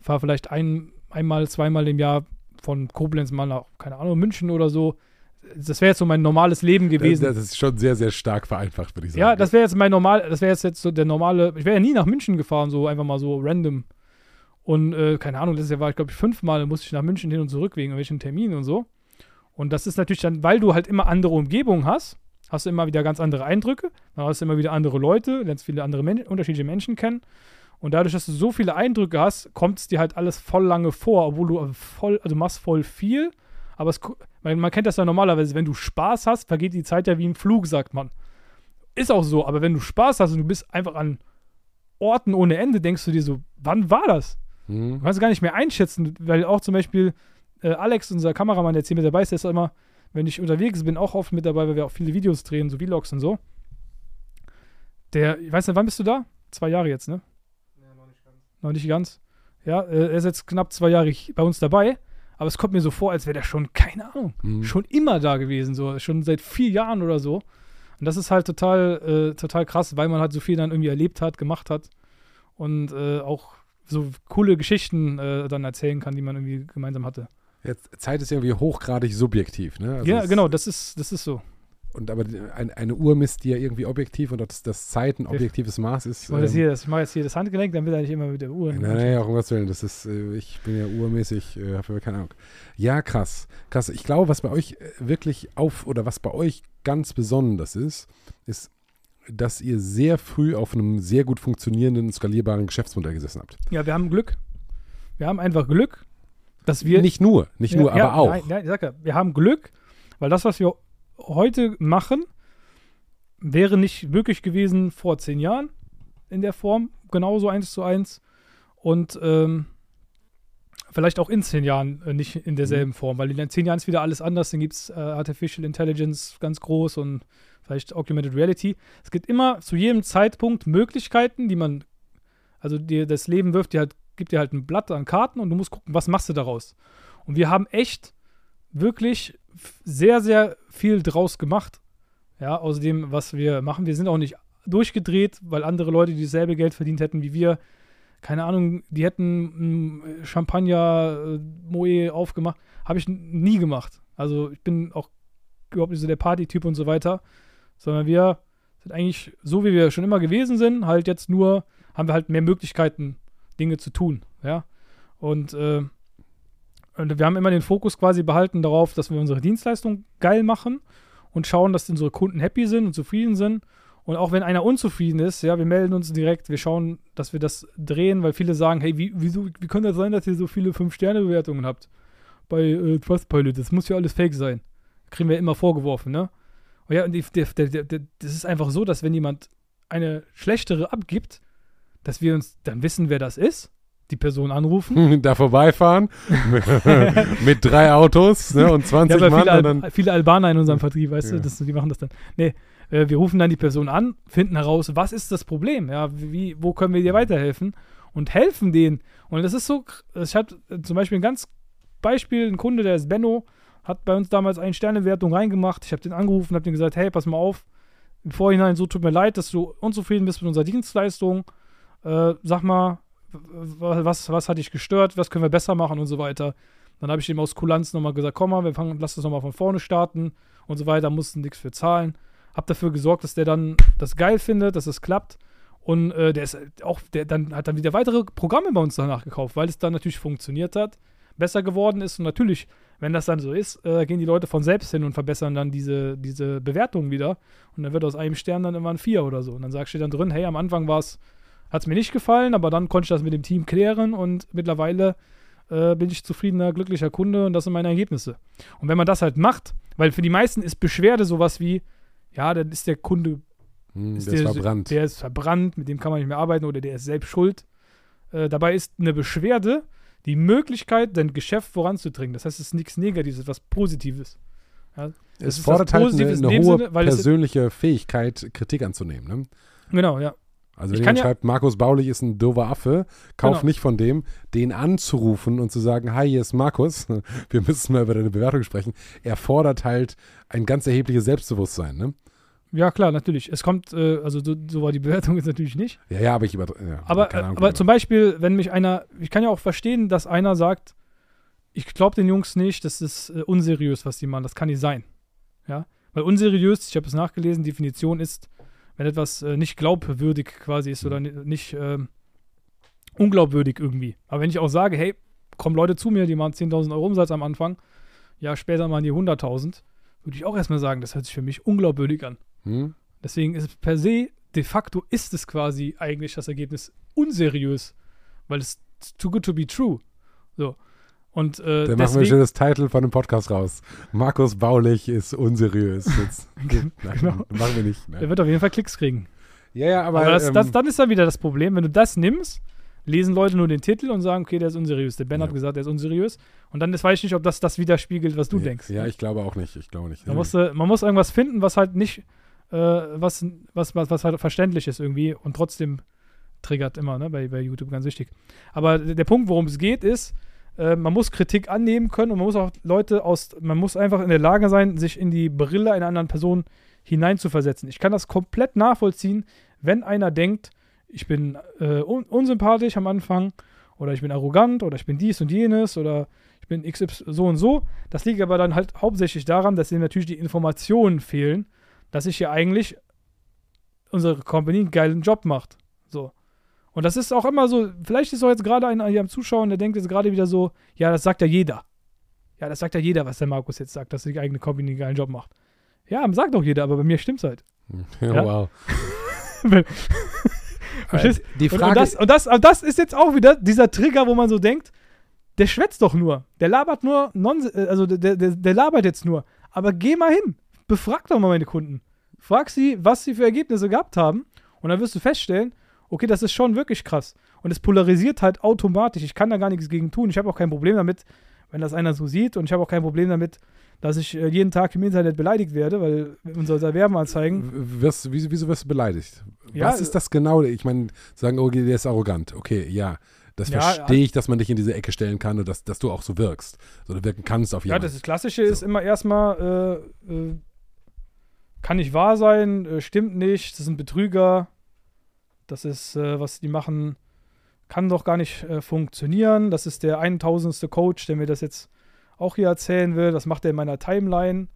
fahre vielleicht ein, einmal, zweimal im Jahr von Koblenz mal nach, keine Ahnung, München oder so. Das wäre jetzt so mein normales Leben gewesen. Das, das ist schon sehr, sehr stark vereinfacht, würde ich sagen. ja, das wäre jetzt mein normal, das wäre jetzt, jetzt so der normale, ich wäre ja nie nach München gefahren, so einfach mal so random. Und äh, keine Ahnung, letztes Jahr war ich, glaube ich, fünfmal, musste ich nach München hin und zurück wegen irgendwelchen Terminen und so. Und das ist natürlich dann, weil du halt immer andere Umgebungen hast, hast du immer wieder ganz andere Eindrücke, dann hast du immer wieder andere Leute, lernst viele andere Men unterschiedliche Menschen kennen. Und dadurch, dass du so viele Eindrücke hast, kommt es dir halt alles voll lange vor, obwohl du voll, also machst voll viel, aber es, weil man kennt das ja normalerweise, wenn du Spaß hast, vergeht die Zeit ja wie im Flug, sagt man. Ist auch so, aber wenn du Spaß hast und du bist einfach an Orten ohne Ende, denkst du dir so, wann war das? Hm? Du kannst es gar nicht mehr einschätzen, weil auch zum Beispiel äh, Alex, unser Kameramann, der jetzt hier mit dabei ist, der ist immer, wenn ich unterwegs bin, auch oft mit dabei, weil wir auch viele Videos drehen, so Vlogs und so. Der, ich weiß nicht, wann bist du da? Zwei Jahre jetzt, ne? noch nicht ganz. Ja, äh, er ist jetzt knapp zwei Jahre bei uns dabei, aber es kommt mir so vor, als wäre der schon, keine Ahnung, Hm. schon immer da gewesen, so schon seit vier Jahren oder so. Und das ist halt total, äh, total krass, weil man halt so viel dann irgendwie erlebt hat, gemacht hat und äh, auch so coole Geschichten äh, dann erzählen kann, die man irgendwie gemeinsam hatte. Jetzt, Zeit ist irgendwie hochgradig subjektiv, ne? Also ja, genau, das ist, das ist so. Und aber ein, eine Uhr misst die ja irgendwie objektiv und dass das Zeit ein objektives Maß ist. Ich mache, das ähm, hier, das, ich mache jetzt hier das Handgelenk, dann will er nicht immer mit der Uhr. Nein, nein, auch um Gottes Willen, das ist, äh, ich bin ja urmäßig, äh, habe keine Ahnung. Ja, krass, krass. Ich glaube, was bei euch äh, wirklich auf, oder was bei euch ganz besonders ist, ist, dass ihr sehr früh auf einem sehr gut funktionierenden, skalierbaren Geschäftsmodell gesessen habt. Ja, wir haben Glück. Wir haben einfach Glück, dass wir. nicht nur, nicht Ja, nur, ja, aber auch. Nein, nein, ich sag ja, wir haben Glück, weil das, was wir heute machen, wäre nicht möglich gewesen vor zehn Jahren in der Form, genauso eins zu eins. Und ähm, vielleicht auch in zehn Jahren äh, nicht in derselben Mhm. Form, weil in zehn Jahren ist wieder alles anders. Dann gibt es äh, Artificial Intelligence ganz groß und vielleicht Augmented Reality. Es gibt immer zu jedem Zeitpunkt Möglichkeiten, die man, also dir das Leben wirft dir halt, gibt dir halt ein Blatt an Karten und du musst gucken, was machst du daraus. Und wir haben echt wirklich sehr, sehr viel draus gemacht. Ja, aus dem, was wir machen. Wir sind auch nicht durchgedreht, weil andere Leute, die dasselbe Geld verdient hätten wie wir, keine Ahnung, die hätten Champagner, äh, Moe aufgemacht. Habe ich nie gemacht. Also ich bin auch überhaupt nicht so der Partytyp und so weiter, sondern wir Sind eigentlich so, wie wir schon immer gewesen sind, halt jetzt nur, haben wir halt mehr Möglichkeiten, Dinge zu tun, ja. Und, äh, wir haben immer den Fokus quasi behalten darauf, dass wir unsere Dienstleistung geil machen und schauen, dass unsere Kunden happy sind und zufrieden sind. Und auch wenn einer unzufrieden ist, ja, wir melden uns direkt, wir schauen, dass wir das drehen, weil viele sagen, hey, wie, wieso, wie kann das sein, dass ihr so viele 5-Sterne-Bewertungen habt bei äh, Trustpilot? Das muss ja alles fake sein. Kriegen wir immer vorgeworfen, ne? Und ja, und die, der, der, das ist einfach so, dass wenn jemand eine schlechtere abgibt, dass wir uns dann wissen, wer das ist, die Person anrufen. da vorbeifahren mit drei Autos ne, und 20 ja, Mann. Viele, und Al viele Albaner in unserem Vertrieb, weißt Ja. du, das, die machen das dann. Nee, äh, wir rufen dann die Person an, finden heraus, was ist das Problem? Ja, wie, wo können wir dir weiterhelfen? Und helfen denen. Und das ist so, ich hatte äh, zum Beispiel ein ganz Beispiel, ein Kunde, der ist Benno, hat bei uns damals eine Sternewertung reingemacht. Ich habe den angerufen, habe den gesagt, hey, pass mal auf, im Vorhinein, so tut mir leid, dass du unzufrieden bist mit unserer Dienstleistung. Äh, sag mal, was, was hat dich gestört, was können wir besser machen und so weiter. Dann habe ich ihm aus Kulanz nochmal gesagt, komm mal, wir fangen, lass das nochmal von vorne starten und so weiter, mussten nichts für zahlen. Hab dafür gesorgt, dass der dann das geil findet, dass es klappt. Und äh, der ist auch, der dann hat dann wieder weitere Programme bei uns danach gekauft, weil es dann natürlich funktioniert hat, besser geworden ist. Und natürlich, wenn das dann so ist, äh, gehen die Leute von selbst hin und verbessern dann diese, diese Bewertung wieder. Und dann wird aus einem Stern dann immer ein Vier oder so. Und dann sagst du dann drin, hey, am Anfang war es, hat es mir nicht gefallen, aber dann konnte ich das mit dem Team klären und mittlerweile äh, bin ich zufriedener, glücklicher Kunde und das sind meine Ergebnisse. Und wenn man das halt macht, weil für die meisten ist Beschwerde sowas wie, ja, dann ist der Kunde hm, ist der, war verbrannt. Der ist verbrannt, mit dem kann man nicht mehr arbeiten oder der ist selbst schuld. Äh, dabei ist eine Beschwerde die Möglichkeit, dein Geschäft voranzudringen. Das heißt, es ist nichts Negatives, etwas Positives. Ja, es ist fordert halt eine, eine dem hohe Sinne, weil es- persönliche Fähigkeit, Kritik anzunehmen. Ne? genau, ja. Also Ich wenn kann jemand ja- schreibt, Markus Baulich ist ein doofer Affe, kauf Genau. nicht von dem, den anzurufen und zu sagen, hi, hier ist Markus, wir müssen mal über deine Bewertung sprechen. Er fordert halt ein ganz erhebliches Selbstbewusstsein. Ne? Ja, klar, natürlich. Es kommt, äh, also so, so war die Bewertung jetzt natürlich nicht. Ja, ja, aber ich über. Ja, Aber, äh, aber zum Beispiel, wenn mich einer, ich kann ja auch verstehen, dass einer sagt, ich glaube den Jungs nicht, das ist äh, unseriös, was die machen, das kann nicht sein. Ja, weil unseriös, ich habe es nachgelesen, Definition ist, wenn etwas äh, nicht glaubwürdig quasi ist oder ni- nicht ähm, unglaubwürdig irgendwie. Aber wenn ich auch sage, hey, kommen Leute zu mir, die machen 10.000 Euro Umsatz am Anfang, ja, später machen die 100.000, würde ich auch erstmal sagen, das hört sich für mich unglaubwürdig an. hm? Deswegen ist es per se, de facto ist es quasi eigentlich das Ergebnis unseriös, weil es too good to be true. So. Und äh, Dann machen wir ein schönes Titel von dem Podcast raus. Markus Baulich ist unseriös. Jetzt, nein, Genau. machen wir nicht. der Nein. wird auf jeden Fall Klicks kriegen. Ja, ja, aber, Aber, das, ähm, das, dann ist dann wieder das Problem, wenn du das nimmst, lesen Leute nur den Titel und sagen, okay, der ist unseriös. Der Ben Ja. hat gesagt, der ist unseriös. Und dann weiß ich nicht, ob das das widerspiegelt, was du ja, denkst. Ja, ich glaube auch nicht. Ich glaube nicht. Man muss, äh, man muss irgendwas finden, was halt nicht, äh, was, was, was, was halt verständlich ist irgendwie und trotzdem triggert immer, ne, bei, bei YouTube ganz wichtig. Aber der Punkt, worum es geht, ist, äh, man muss Kritik annehmen können und man muss auch Leute aus, man muss einfach in der Lage sein, sich in die Brille einer anderen Person hineinzuversetzen. Ich kann das komplett nachvollziehen, wenn einer denkt, ich bin äh, un unsympathisch am Anfang oder ich bin arrogant oder ich bin dies und jenes oder ich bin XY so und so. Das liegt aber dann halt hauptsächlich daran, dass ihm natürlich die Informationen fehlen, dass ich hier eigentlich unsere Company einen geilen Job macht. So. Und das ist auch immer so, vielleicht ist auch jetzt gerade einer hier am Zuschauen, der denkt jetzt gerade wieder so, ja, das sagt ja jeder. Ja, das sagt ja jeder, was der Markus jetzt sagt, dass die eigene Company einen geilen Job macht. Ja, sagt auch jeder, aber bei mir stimmt's halt. Ja, Ja? Wow. Verstehst? Die Und, Frage, und, das, und, das, und das ist jetzt auch wieder dieser Trigger, wo man so denkt, der schwätzt doch nur. Der labert nur, Nons äh, also der, der, der labert jetzt nur. Aber geh mal hin. Befrag doch mal meine Kunden. Frag sie, was sie für Ergebnisse gehabt haben. Und dann wirst du feststellen, okay, das ist schon wirklich krass. Und es polarisiert halt automatisch. Ich kann da gar nichts gegen tun. Ich habe auch kein Problem damit, wenn das einer so sieht. Und ich habe auch kein Problem damit, dass ich äh, jeden Tag im Internet beleidigt werde, weil unsere Werbeanzeigen. wirst, wieso, wieso wirst du beleidigt? Ja, Was ist das genau? Ich meine, sagen, okay, der ist arrogant. Okay, ja. Das Ja, verstehe ich, dass man dich in diese Ecke stellen kann und dass, dass du auch so wirkst. Oder wirken kannst auf Ja, jemanden. das Klassische ist immer erstmal, äh, äh, kann nicht wahr sein, äh, stimmt nicht, das sind Betrüger, das ist, äh, was die machen, kann doch gar nicht äh, funktionieren. Das ist der 1000. Coach, der mir das jetzt auch hier erzählen will. Das macht er in meiner Timeline.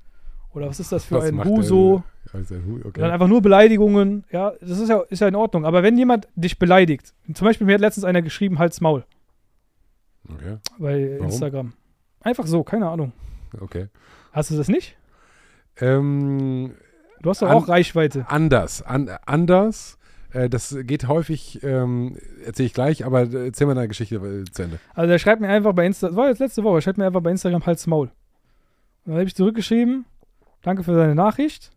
Oder was ist das für Was ein Huso? Also, okay. Dann einfach nur Beleidigungen, ja, das ist ja, ist ja in Ordnung. Aber wenn jemand dich beleidigt, zum Beispiel mir hat letztens einer geschrieben, halt's Maul okay. bei Warum? Instagram. Einfach so, keine Ahnung. okay. Hast du das nicht? Ähm, Du hast doch An- auch Reichweite. anders. An, anders. Äh, das geht häufig, ähm, erzähle ich gleich, aber äh, erzähl mal deine Geschichte äh, zu Ende. Also der schreibt mir einfach bei Insta, das war jetzt letzte Woche, schreibt mir einfach bei Instagram halt's Maul. Und dann habe ich zurückgeschrieben, danke für deine Nachricht.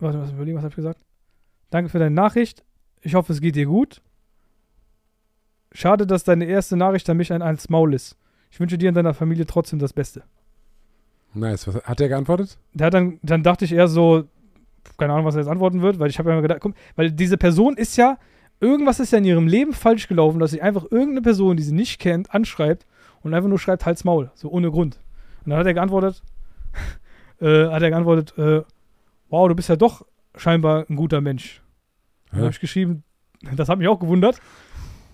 Warte, was überlegen, was habe ich gesagt? Danke für deine Nachricht. Ich hoffe, es geht dir gut. Schade, dass deine erste Nachricht an mich ein als Maul ist. Ich wünsche dir und deiner Familie trotzdem das Beste. Nice. Was, hat der geantwortet? Der hat dann, dann dachte ich eher so, keine Ahnung, was er jetzt antworten wird, weil ich habe ja immer gedacht, komm, weil diese Person ist ja, irgendwas ist ja in ihrem Leben falsch gelaufen, dass sie einfach irgendeine Person, die sie nicht kennt, anschreibt und einfach nur schreibt Hals Maul, so ohne Grund. Und dann hat er geantwortet, äh, hat er geantwortet, äh, wow, du bist ja doch scheinbar ein guter Mensch. Dann habe ich geschrieben, das hat mich auch gewundert.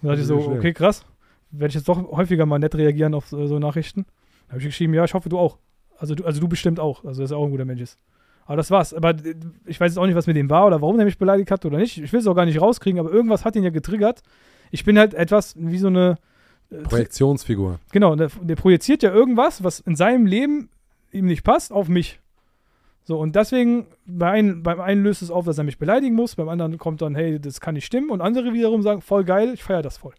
Dann dachte ich so, okay, krass. Werde ich jetzt doch häufiger mal nett reagieren auf so, so Nachrichten. Dann habe ich geschrieben, ja, ich hoffe, du auch. Also du, also du bestimmt auch. Also, dass er auch ein guter Mensch ist. Aber das war's. Aber äh, ich weiß jetzt auch nicht, was mit dem war oder warum er mich beleidigt hat oder nicht. Ich will es auch gar nicht rauskriegen, aber irgendwas hat ihn ja getriggert. Ich bin halt etwas wie so eine. äh, Projektionsfigur. Genau, der, der projiziert ja irgendwas, was in seinem Leben ihm nicht passt, auf mich. So, und deswegen, bei einen, beim einen löst es auf, dass er mich beleidigen muss, beim anderen kommt dann, hey, das kann nicht stimmen, und andere wiederum sagen, voll geil, ich feiere das voll.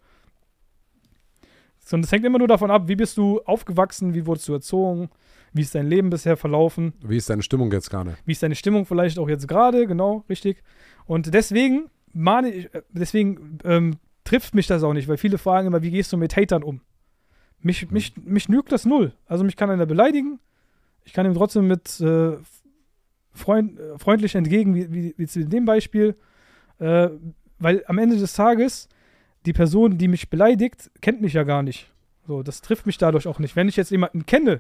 So, und das hängt immer nur davon ab, wie bist du aufgewachsen, wie wurdest du erzogen, wie ist dein Leben bisher verlaufen, Wie ist deine Stimmung jetzt gerade? wie ist deine Stimmung vielleicht auch jetzt gerade, genau, richtig. Und deswegen mahne ich, äh, deswegen ähm, trifft mich das auch nicht, weil viele fragen immer, wie gehst du mit Hatern um? Mich, mich, mich nügt das null. Also mich kann einer beleidigen, ich kann ihm trotzdem mit äh, freund, äh, freundlich entgegen, wie, wie, wie zu dem Beispiel, äh, weil am Ende des Tages die Person, die mich beleidigt, kennt mich ja gar nicht. So, das trifft mich dadurch auch nicht. Wenn ich jetzt jemanden kenne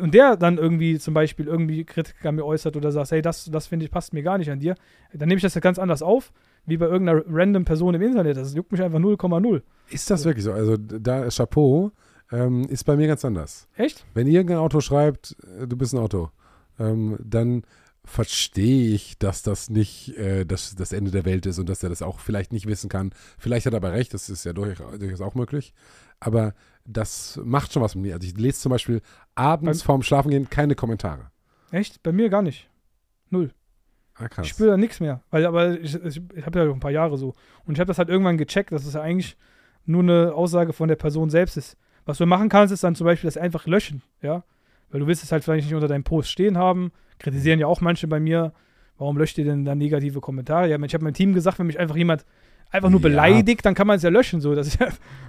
und der dann irgendwie zum Beispiel irgendwie Kritik an mir äußert oder sagt, hey, das, das finde ich passt mir gar nicht an dir, dann nehme ich das ja ganz anders auf, wie bei irgendeiner random Person im Internet. Das juckt mich einfach 0,0. Ist das wirklich so? Also da Chapeau ähm, ist bei mir ganz anders. Echt? Wenn irgendein Auto schreibt, äh, du bist ein Auto, ähm, dann verstehe ich, dass das nicht äh, das, das Ende der Welt ist und dass er das auch vielleicht nicht wissen kann. Vielleicht hat er aber recht, das ist ja durch, durchaus auch möglich. Aber das macht schon was mit mir. Also ich lese zum Beispiel abends Beim- vorm Schlafengehen keine Kommentare. Echt? Bei mir gar nicht. Null. Ah. Ich spüre da nichts mehr. Weil, aber ich, ich, ich habe ja ein paar Jahre so. Und ich habe das halt irgendwann gecheckt, dass es ja eigentlich nur eine Aussage von der Person selbst ist. Was du machen kannst, ist dann zum Beispiel das einfach löschen, ja. Weil du willst es halt vielleicht nicht unter deinem Post stehen haben. Kritisieren ja auch manche bei mir. Warum löscht ihr denn da negative Kommentare? Ja, ich habe meinem Team gesagt, wenn mich einfach jemand einfach nur Ja. beleidigt, dann kann man es ja löschen, so, dass ich,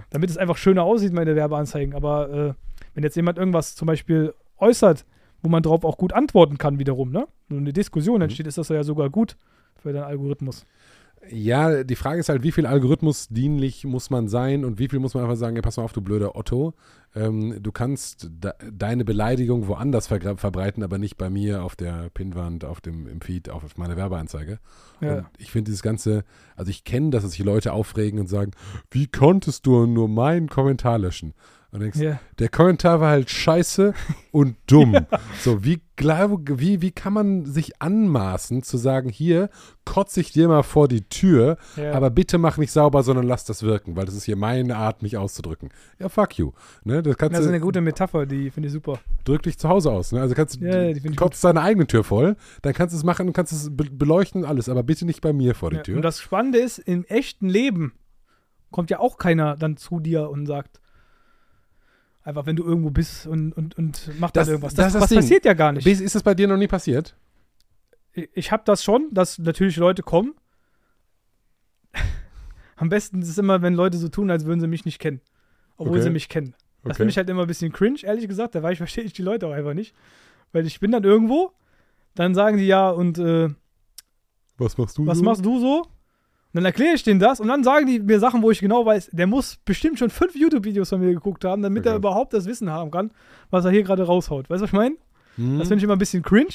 damit es einfach schöner aussieht, meine Werbeanzeigen. Aber äh, wenn jetzt jemand irgendwas zum Beispiel äußert, wo man drauf auch gut antworten kann, wiederum, ne? Nur eine Diskussion Mhm. entsteht, ist das ja sogar gut für deinen Algorithmus. Ja, die Frage ist halt, wie viel Algorithmus dienlich muss man sein und wie viel muss man einfach sagen, ja, pass mal auf, du blöder Otto. Ähm, du kannst de deine Beleidigung woanders ver verbreiten, aber nicht bei mir auf der Pinnwand, auf dem im Feed, auf meiner Werbeanzeige. Ja. Und ich finde dieses ganze, also ich kenne, dass sich Leute aufregen und sagen, wie konntest du nur meinen Kommentar löschen? Und denkst, ja. der Kommentar war halt scheiße und dumm. So, wie, wie, wie kann man sich anmaßen zu sagen, hier kotze ich dir mal vor die Tür, Ja. aber bitte mach nicht sauber, sondern lass das wirken, weil das ist hier meine Art, mich auszudrücken. Ja, fuck you. Ne, das kannst Das ist du, eine gute Metapher, die finde ich super. drück dich zu Hause aus. Ne? Also kannst du, Ja, ja, kotzt deine eigene Tür voll, dann kannst du es machen und kannst es be beleuchten, alles, aber bitte nicht bei mir vor die Ja, Tür. und das Spannende ist, im echten Leben kommt ja auch keiner dann zu dir und sagt, einfach wenn du irgendwo bist und, und, und macht Das- dann irgendwas. das Das, das was Ding. passiert ja gar nicht. Ist das bei dir noch nie passiert? Ich, ich habe das schon, dass natürlich Leute kommen. Am besten ist es immer, wenn Leute so tun, als würden sie mich nicht kennen. Obwohl Okay. sie mich kennen. Das Okay. finde ich halt immer ein bisschen cringe, ehrlich gesagt. Da war ich, verstehe ich die Leute auch einfach nicht. Weil ich bin dann irgendwo, dann sagen die ja, und äh, Was machst du was so? machst du so? Und dann erkläre ich denen das und dann sagen die mir Sachen, wo ich genau weiß, der muss bestimmt schon fünf YouTube-Videos von mir geguckt haben, damit er Okay. überhaupt das Wissen haben kann, was er hier gerade raushaut. Weißt du, was ich meine? Hm? Das finde ich immer ein bisschen cringe,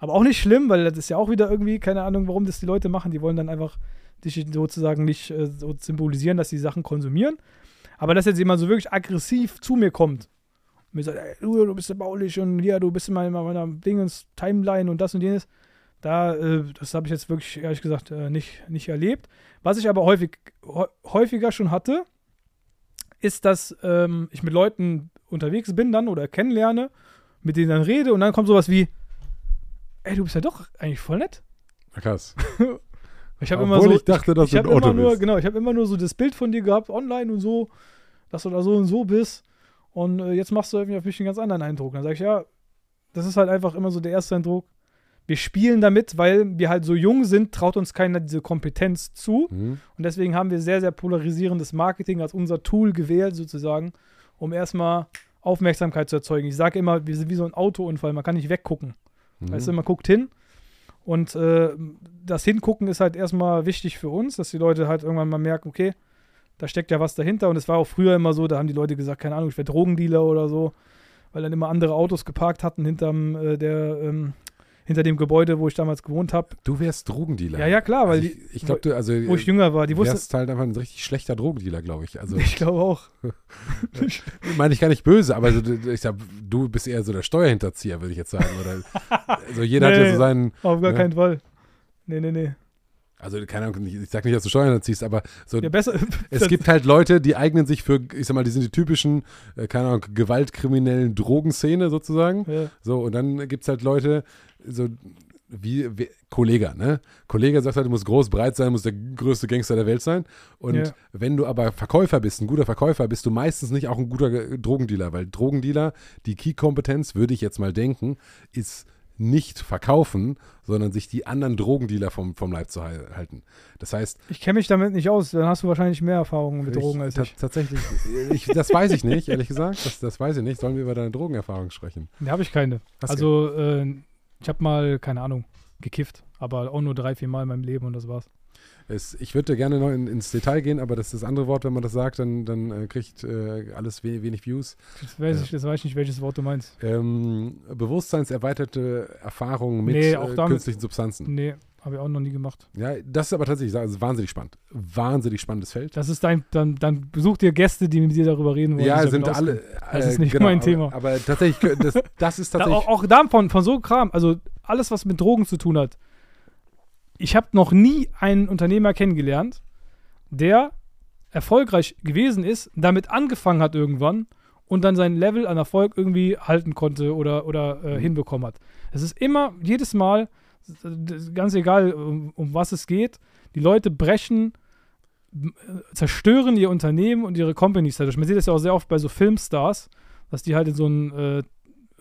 aber auch nicht schlimm, weil das ist ja auch wieder irgendwie, keine Ahnung, warum das die Leute machen. Die wollen dann einfach dich sozusagen nicht äh, so symbolisieren, dass sie Sachen konsumieren. Aber dass jetzt jemand so wirklich aggressiv zu mir kommt mir sagt, ey, du, du bist ja baulich und ja, du bist in meiner, meiner Dingens Timeline und das und jenes. Da, äh, das habe ich jetzt wirklich, ehrlich gesagt, äh, nicht, nicht erlebt. Was ich aber häufig, häufiger schon hatte, ist, dass ähm, ich mit Leuten unterwegs bin dann oder kennenlerne, mit denen dann rede und dann kommt sowas wie, ey, du bist ja doch eigentlich voll nett. Krass. ich habe immer so, ich dachte, dass ich, du ich ein Auto immer nur, bist. genau, ich habe immer nur so das Bild von dir gehabt, online und so, dass du da so und so bist. Und äh, jetzt machst du irgendwie auf mich einen ganz anderen Eindruck. Dann sage ich, ja, das ist halt einfach immer so der erste Eindruck. Wir spielen damit, weil wir halt so jung sind, traut uns keiner diese Kompetenz zu. Mhm. Und deswegen haben wir sehr, sehr polarisierendes Marketing als unser Tool gewählt, sozusagen, um erstmal Aufmerksamkeit zu erzeugen. Ich sage immer, wir sind wie so ein Autounfall, man kann nicht weggucken. Mhm. Weißt du, man guckt hin. Und äh, das Hingucken ist halt erstmal wichtig für uns, dass die Leute halt irgendwann mal merken, okay, da steckt ja was dahinter. Und es war auch früher immer so, da haben die Leute gesagt, keine Ahnung, ich wäre Drogendealer oder so, weil dann immer andere Autos geparkt hatten hinterm, äh, der, ähm, hinter dem Gebäude, wo ich damals gewohnt habe. Du wärst Drogendealer. Ja, ja, klar, weil also ich, ich glaube, du, also Wo ich jünger war, die du wussten. wärst halt einfach ein richtig schlechter Drogendealer, glaube ich. Also Ich glaube auch. meine ich gar nicht böse, aber so, du- ich sag, du bist eher so der Steuerhinterzieher, würde ich jetzt sagen. Oder also jeder hat ja Nee. so seinen, Auf gar Ja. keinen Fall. Nee, nee, nee. also keine Ahnung, ich sag nicht, dass du Steuern hinterziehst, aber so Ja, besser. Es gibt halt Leute, die eignen sich für, ich sag mal, die sind die typischen, äh, keine Ahnung, gewaltkriminellen Drogenszene sozusagen. Ja. So, und dann gibt es halt Leute, so wie, wie Kollege, ne? Kollege sagt halt, du musst groß, breit sein, musst der größte Gangster der Welt sein. Und Ja. wenn du aber Verkäufer bist, ein guter Verkäufer, bist du meistens nicht auch ein guter Ge- Drogendealer, weil Drogendealer, die Key-Kompetenz, würde ich jetzt mal denken, ist nicht verkaufen, sondern sich die anderen Drogendealer vom, vom Leib zu hal- halten. Das heißt, Ich kenne mich damit nicht aus. Dann hast du wahrscheinlich mehr Erfahrungen mit Drogen als ich. Tatsächlich, ich, das weiß ich nicht, ehrlich gesagt. Das, das weiß ich nicht. Sollen wir über deine Drogenerfahrung sprechen? Nee, habe ich keine. Hast also, äh, ich habe mal, keine Ahnung, gekifft. Aber auch nur drei, vier Mal in meinem Leben und das war's. Es, ich würde gerne noch in, ins Detail gehen, aber das ist das andere Wort, wenn man das sagt, dann, dann äh, kriegt äh, alles we wenig Views. Das weiß, Ja. ich, das weiß ich nicht, welches Wort du meinst. Ähm, bewusstseinserweiterte Erfahrungen mit Nee, äh, damit- künstlichen Substanzen. Nee, habe ich auch noch nie gemacht. Ja, das ist aber tatsächlich das ist wahnsinnig spannend. Wahnsinnig spannendes Feld. Das ist dein, dann, dann besuch dir Gäste, die mit dir darüber reden wollen. ja, sind alle. Das ist äh, nicht genau, mein aber, Thema. Aber tatsächlich, das, das ist Da, tatsächlich. auch, auch davon, von so Kram, also alles, was mit Drogen zu tun hat. Ich habe noch nie einen Unternehmer kennengelernt, der erfolgreich gewesen ist, damit angefangen hat irgendwann und dann sein Level an Erfolg irgendwie halten konnte oder, oder äh, Mhm. hinbekommen hat. Es ist immer, jedes Mal, ganz egal, um, um was es geht, die Leute brechen, äh, zerstören ihr Unternehmen und ihre Companies dadurch. Man sieht das ja auch sehr oft bei so Filmstars, dass die halt in so ein,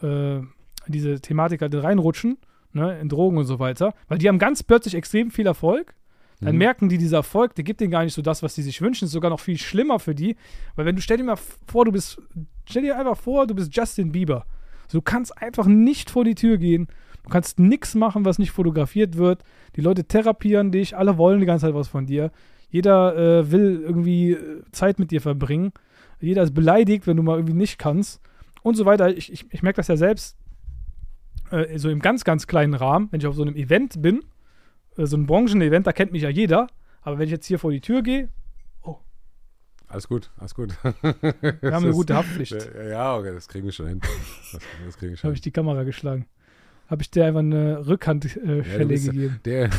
äh, äh, diese Thematik halt reinrutschen, ne, in Drogen und so weiter, weil die haben ganz plötzlich extrem viel Erfolg. Dann Mhm. merken die, dieser Erfolg, der gibt denen gar nicht so das, was sie sich wünschen, ist sogar noch viel schlimmer für die, weil wenn du, stell dir mal vor, du bist, stell dir einfach vor, du bist Justin Bieber. So, du kannst einfach nicht vor die Tür gehen, du kannst nichts machen, was nicht fotografiert wird, die Leute therapieren dich, alle wollen die ganze Zeit was von dir, jeder äh, will irgendwie äh, Zeit mit dir verbringen, jeder ist beleidigt, wenn du mal irgendwie nicht kannst und so weiter. Ich, ich, ich merke das ja selbst, äh, so im ganz, ganz kleinen Rahmen, wenn ich auf so einem Event bin, äh, so ein Branchen-Event, da kennt mich ja jeder. Aber wenn ich jetzt hier vor die Tür gehe, Alles gut, alles gut. wir haben eine gute Haftpflicht. Ja, ja, okay, das kriegen wir schon hin. Das, das kriegen wir schon Habe ich die Kamera geschlagen. Habe ich dir einfach eine Rückhandschelle äh, Ja, gegeben. Der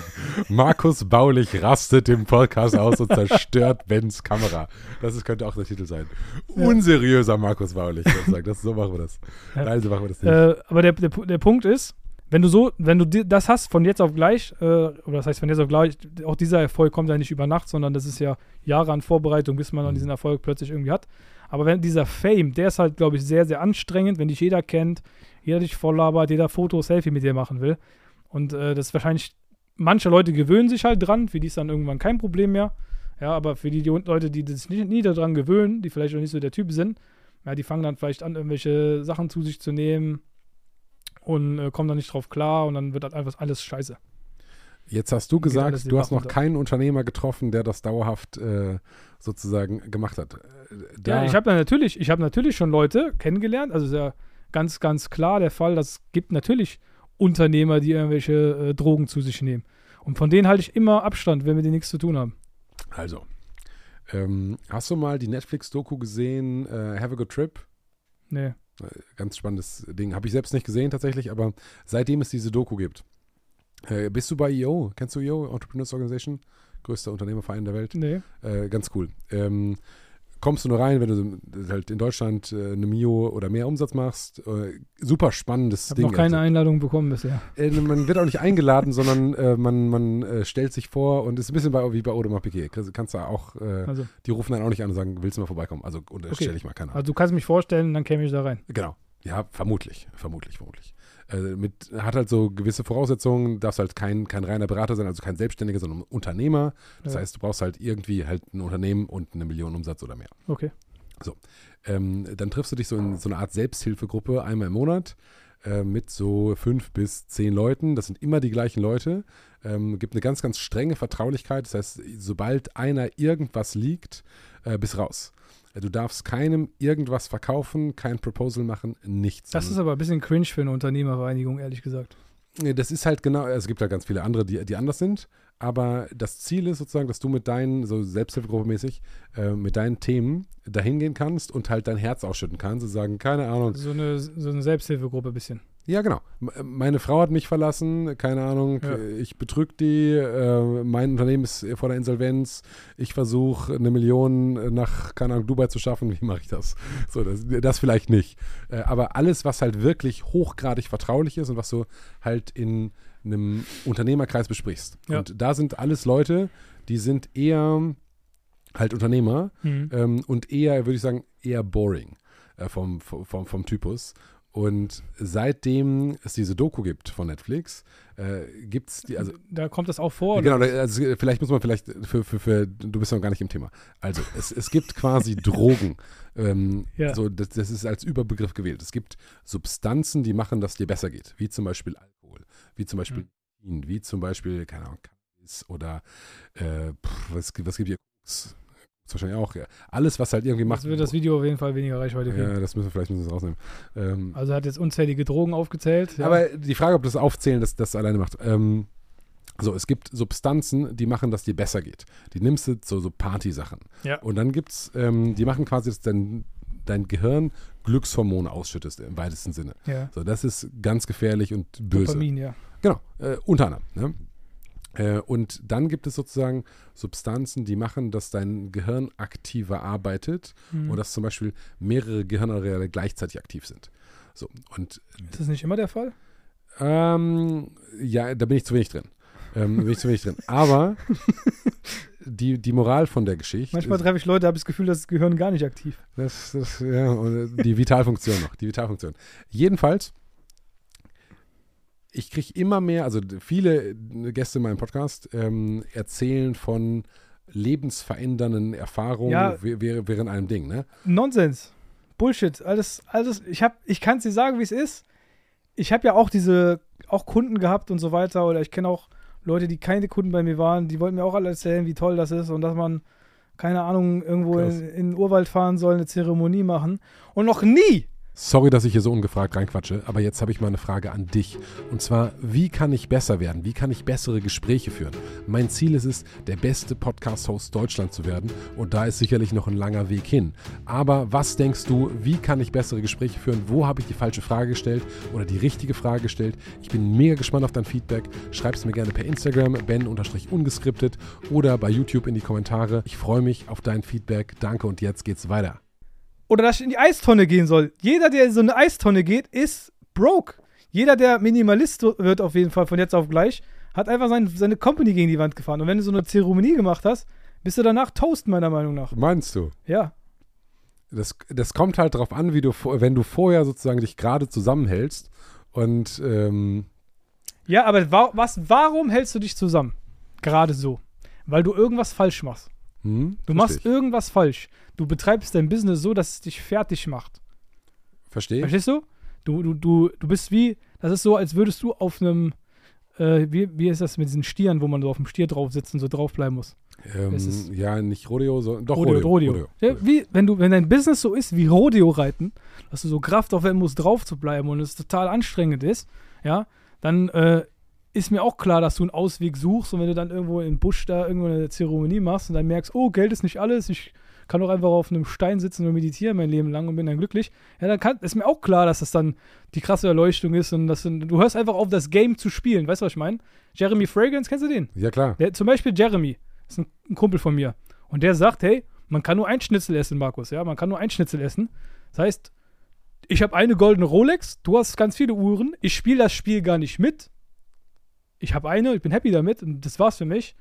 Markus Baulich rastet im Podcast aus und zerstört Bens Kamera. Das ist, könnte auch der Titel sein. Ja. Unseriöser Markus Baulich. sozusagen. Das, so machen wir das. Ja. Nein, so machen wir das nicht. Äh, aber der, der, der Punkt ist, wenn du so, wenn du das hast von jetzt auf gleich, äh, oder das heißt von jetzt auf gleich, auch dieser Erfolg kommt ja nicht über Nacht, sondern das ist ja Jahre an Vorbereitung, bis man dann Mhm. diesen Erfolg plötzlich irgendwie hat. Aber wenn dieser Fame, der ist halt, glaube ich, sehr, sehr anstrengend, wenn dich jeder kennt, jeder dich voll labert, jeder Foto, Selfie mit dir machen will. Und äh, das ist wahrscheinlich, manche Leute gewöhnen sich halt dran, für die ist dann irgendwann kein Problem mehr. Ja, aber für die, die Leute, die sich nicht, nie daran gewöhnen, die vielleicht auch nicht so der Typ sind, ja, die fangen dann vielleicht an, irgendwelche Sachen zu sich zu nehmen und äh, kommen dann nicht drauf klar und dann wird halt einfach alles scheiße. Jetzt hast du gesagt, du hast noch runter. keinen Unternehmer getroffen, der das dauerhaft äh, sozusagen gemacht hat. Äh, Da, Ja, ich habe natürlich, ich habe natürlich schon Leute kennengelernt, also ja ganz, ganz klar der Fall, dass es gibt natürlich Unternehmer, die irgendwelche äh, Drogen zu sich nehmen. Und von denen halte ich immer Abstand, wenn wir die nichts zu tun haben. Also, ähm, hast du mal die Netflix-Doku gesehen, äh, Have a Good Trip? Nee. Ganz spannendes Ding. Habe ich selbst nicht gesehen tatsächlich, aber seitdem es diese Doku gibt. Äh, bist du bei EO? Kennst du EO, Entrepreneurs Organization? Größter Unternehmerverein der Welt. Nee. Äh, ganz cool. Ähm, kommst du nur rein, wenn du halt in Deutschland äh, eine Mio oder mehr Umsatz machst. Äh, super spannendes Ich habe Ding. noch keine also. Einladung bekommen bisher. Äh, man wird auch nicht eingeladen, sondern äh, man, man äh, stellt sich vor und ist ein bisschen bei, wie bei Audemars Piquet. Kannst, kannst du auch, äh, Also, die rufen dann auch nicht an und sagen, willst du mal vorbeikommen? Also, und Okay. stelle ich mal keiner. also du kannst mich vorstellen, dann käme ich da rein. Genau. Ja, vermutlich, vermutlich, vermutlich. Äh, mit, hat halt so gewisse Voraussetzungen, darfst halt kein, kein reiner Berater sein, also kein Selbstständiger, sondern Unternehmer. Das Ja. heißt, du brauchst halt irgendwie halt ein Unternehmen und eine Million Umsatz oder mehr. Okay. Ähm, dann triffst du dich so in so eine Art Selbsthilfegruppe einmal im Monat äh, mit so fünf bis zehn Leuten. Das sind immer die gleichen Leute. Ähm, gibt eine ganz, ganz strenge Vertraulichkeit. Das heißt, sobald einer irgendwas liegt, äh, bis raus. Du darfst keinem irgendwas verkaufen, kein Proposal machen, nichts. Das ist aber ein bisschen cringe für eine Unternehmervereinigung, ehrlich gesagt. Nee, Das ist halt genau, es gibt halt ganz viele andere, die, die anders sind, aber das Ziel ist sozusagen, dass du mit deinen, so Selbsthilfegruppe mäßig, äh, mit deinen Themen dahin gehen kannst und halt dein Herz ausschütten kannst und sagen, keine Ahnung, So eine, so eine Selbsthilfegruppe ein bisschen. Ja genau, M- meine Frau hat mich verlassen, keine Ahnung, Ja. äh, ich betrüge die, äh, mein Unternehmen ist vor der Insolvenz, ich versuche eine Million nach, keine Ahnung, Dubai zu schaffen, wie mache ich das? So, das, das vielleicht nicht. Äh, aber alles, was halt wirklich hochgradig vertraulich ist und was du halt in einem Unternehmerkreis besprichst. Ja. Und da sind alles Leute, die sind eher halt Unternehmer Mhm. ähm, und eher, würde ich sagen, eher boring äh, vom, vom, vom Typus. Und seitdem es diese Doku gibt von Netflix, äh, gibt es die, also da kommt das auch vor. Genau, also vielleicht muss man vielleicht für, für, für du bist noch gar nicht im Thema. Also es, es gibt quasi Drogen. Ähm, Ja. so, das, das ist als Überbegriff gewählt. Es gibt Substanzen, die machen, dass dir besser geht, wie zum Beispiel Alkohol, wie zum Beispiel Mhm. Wie zum Beispiel, keine Ahnung, Cannabis oder äh, pff, was, was gibt hier? Ist wahrscheinlich auch, ja. Alles, was halt irgendwie macht. Das wird das Video auf jeden Fall weniger Reichweite kriegen. ja, das müssen wir vielleicht müssen wir rausnehmen. Ähm, Also hat jetzt unzählige Drogen aufgezählt. Ja. aber die Frage, ob das Aufzählen das, das alleine macht. Ähm, so, es gibt Substanzen, die machen, dass dir besser geht. Die nimmst du so, so Party-Sachen. Ja. Und dann gibt's, ähm, die machen quasi, dass dein, dein Gehirn Glückshormone ausschüttest im weitesten Sinne. ja. So, das ist ganz gefährlich und böse. Dopamin, ja. Genau, äh, unter anderem. Ne? Äh, und dann gibt es sozusagen Substanzen, die machen, dass dein Gehirn aktiver arbeitet Mhm. und dass zum Beispiel mehrere Gehirnareale gleichzeitig aktiv sind. So, und ist das nicht immer der Fall? ähm, ja, da bin ich zu wenig drin. Ähm, bin ich zu wenig drin. Aber die, die Moral von der Geschichte. Manchmal treffe ich Leute, habe ich das Gefühl, das Gehirn gar nicht aktiv. das, das, ja, die Vitalfunktion noch. Die Vitalfunktion. Jedenfalls, ich kriege immer mehr, also viele Gäste in meinem Podcast ähm, erzählen von lebensverändernden Erfahrungen Ja. während einem Ding, ne? Nonsens. Bullshit. Alles, alles. Ich hab, ich kann es dir sagen, wie es ist. Ich habe ja auch diese, auch Kunden gehabt und so weiter. Oder ich kenne auch Leute, die keine Kunden bei mir waren. Die wollten mir auch alle erzählen, wie toll das ist und dass man, keine Ahnung, irgendwo in, in den Urwald fahren soll, eine Zeremonie machen. Und noch nie Sorry, dass ich hier so ungefragt reinquatsche, aber jetzt habe ich mal eine Frage an dich. Und zwar, wie kann ich besser werden? Wie kann ich bessere Gespräche führen? Mein Ziel ist es, der beste Podcast-Host Deutschlands zu werden. Und da ist sicherlich noch ein langer Weg hin. Aber was denkst du, wie kann ich bessere Gespräche führen? Wo habe ich die falsche Frage gestellt oder die richtige Frage gestellt? Ich bin mega gespannt auf dein Feedback. Schreib es mir gerne per Instagram, ben-ungeskriptet oder bei YouTube in die Kommentare. Ich freue mich auf dein Feedback. Danke und jetzt geht's weiter. Oder dass ich in die Eistonne gehen soll. Jeder, der in so eine Eistonne geht, ist broke. Jeder, der Minimalist wird auf jeden Fall von jetzt auf gleich, hat einfach sein, seine Company gegen die Wand gefahren. Und wenn du so eine Zeremonie gemacht hast, bist du danach Toast, meiner Meinung nach. Meinst du? Ja. Das, das kommt halt darauf an, wie du, wenn du vorher sozusagen dich gerade zusammenhältst und ähm, Ja, aber wa was, warum hältst du dich zusammen? Gerade so. Weil du irgendwas falsch machst. hm, Du machst irgendwas falsch. Du betreibst dein Business so, dass es dich fertig macht. Verstehe. Verstehst du? Du, du, du, du bist wie, das ist so, als würdest du auf einem, äh, wie, wie ist das mit diesen Stieren, wo man so auf dem Stier drauf sitzt und so draufbleiben muss? Ähm, ja, nicht Rodeo, sondern doch Rodeo, Rodeo. Rodeo. Ja, wie, wenn, du, wenn dein Business so ist wie Rodeo-Reiten, dass du so Kraft aufwenden musst, drauf zu bleiben und es total anstrengend ist, ja, dann äh, ist mir auch klar, dass du einen Ausweg suchst und wenn du dann irgendwo im Busch da irgendwo eine Zeremonie machst und dann merkst, oh, Geld ist nicht alles, ich kann auch einfach auf einem Stein sitzen und meditieren mein Leben lang und bin dann glücklich. Ja, dann kann, ist mir auch klar, dass das dann die krasse Erleuchtung ist und das, du hörst einfach auf, das Game zu spielen. Weißt du, was ich meine? Jeremy Fragrance, kennst du den? Ja, klar. Der, zum Beispiel Jeremy, ist ein, ein Kumpel von mir. Und der sagt, hey, man kann nur ein Schnitzel essen, Markus, ja, man kann nur ein Schnitzel essen. Das heißt, ich habe eine goldene Rolex, du hast ganz viele Uhren, ich spiele das Spiel gar nicht mit. Ich habe eine, ich bin happy damit und das war's für mich.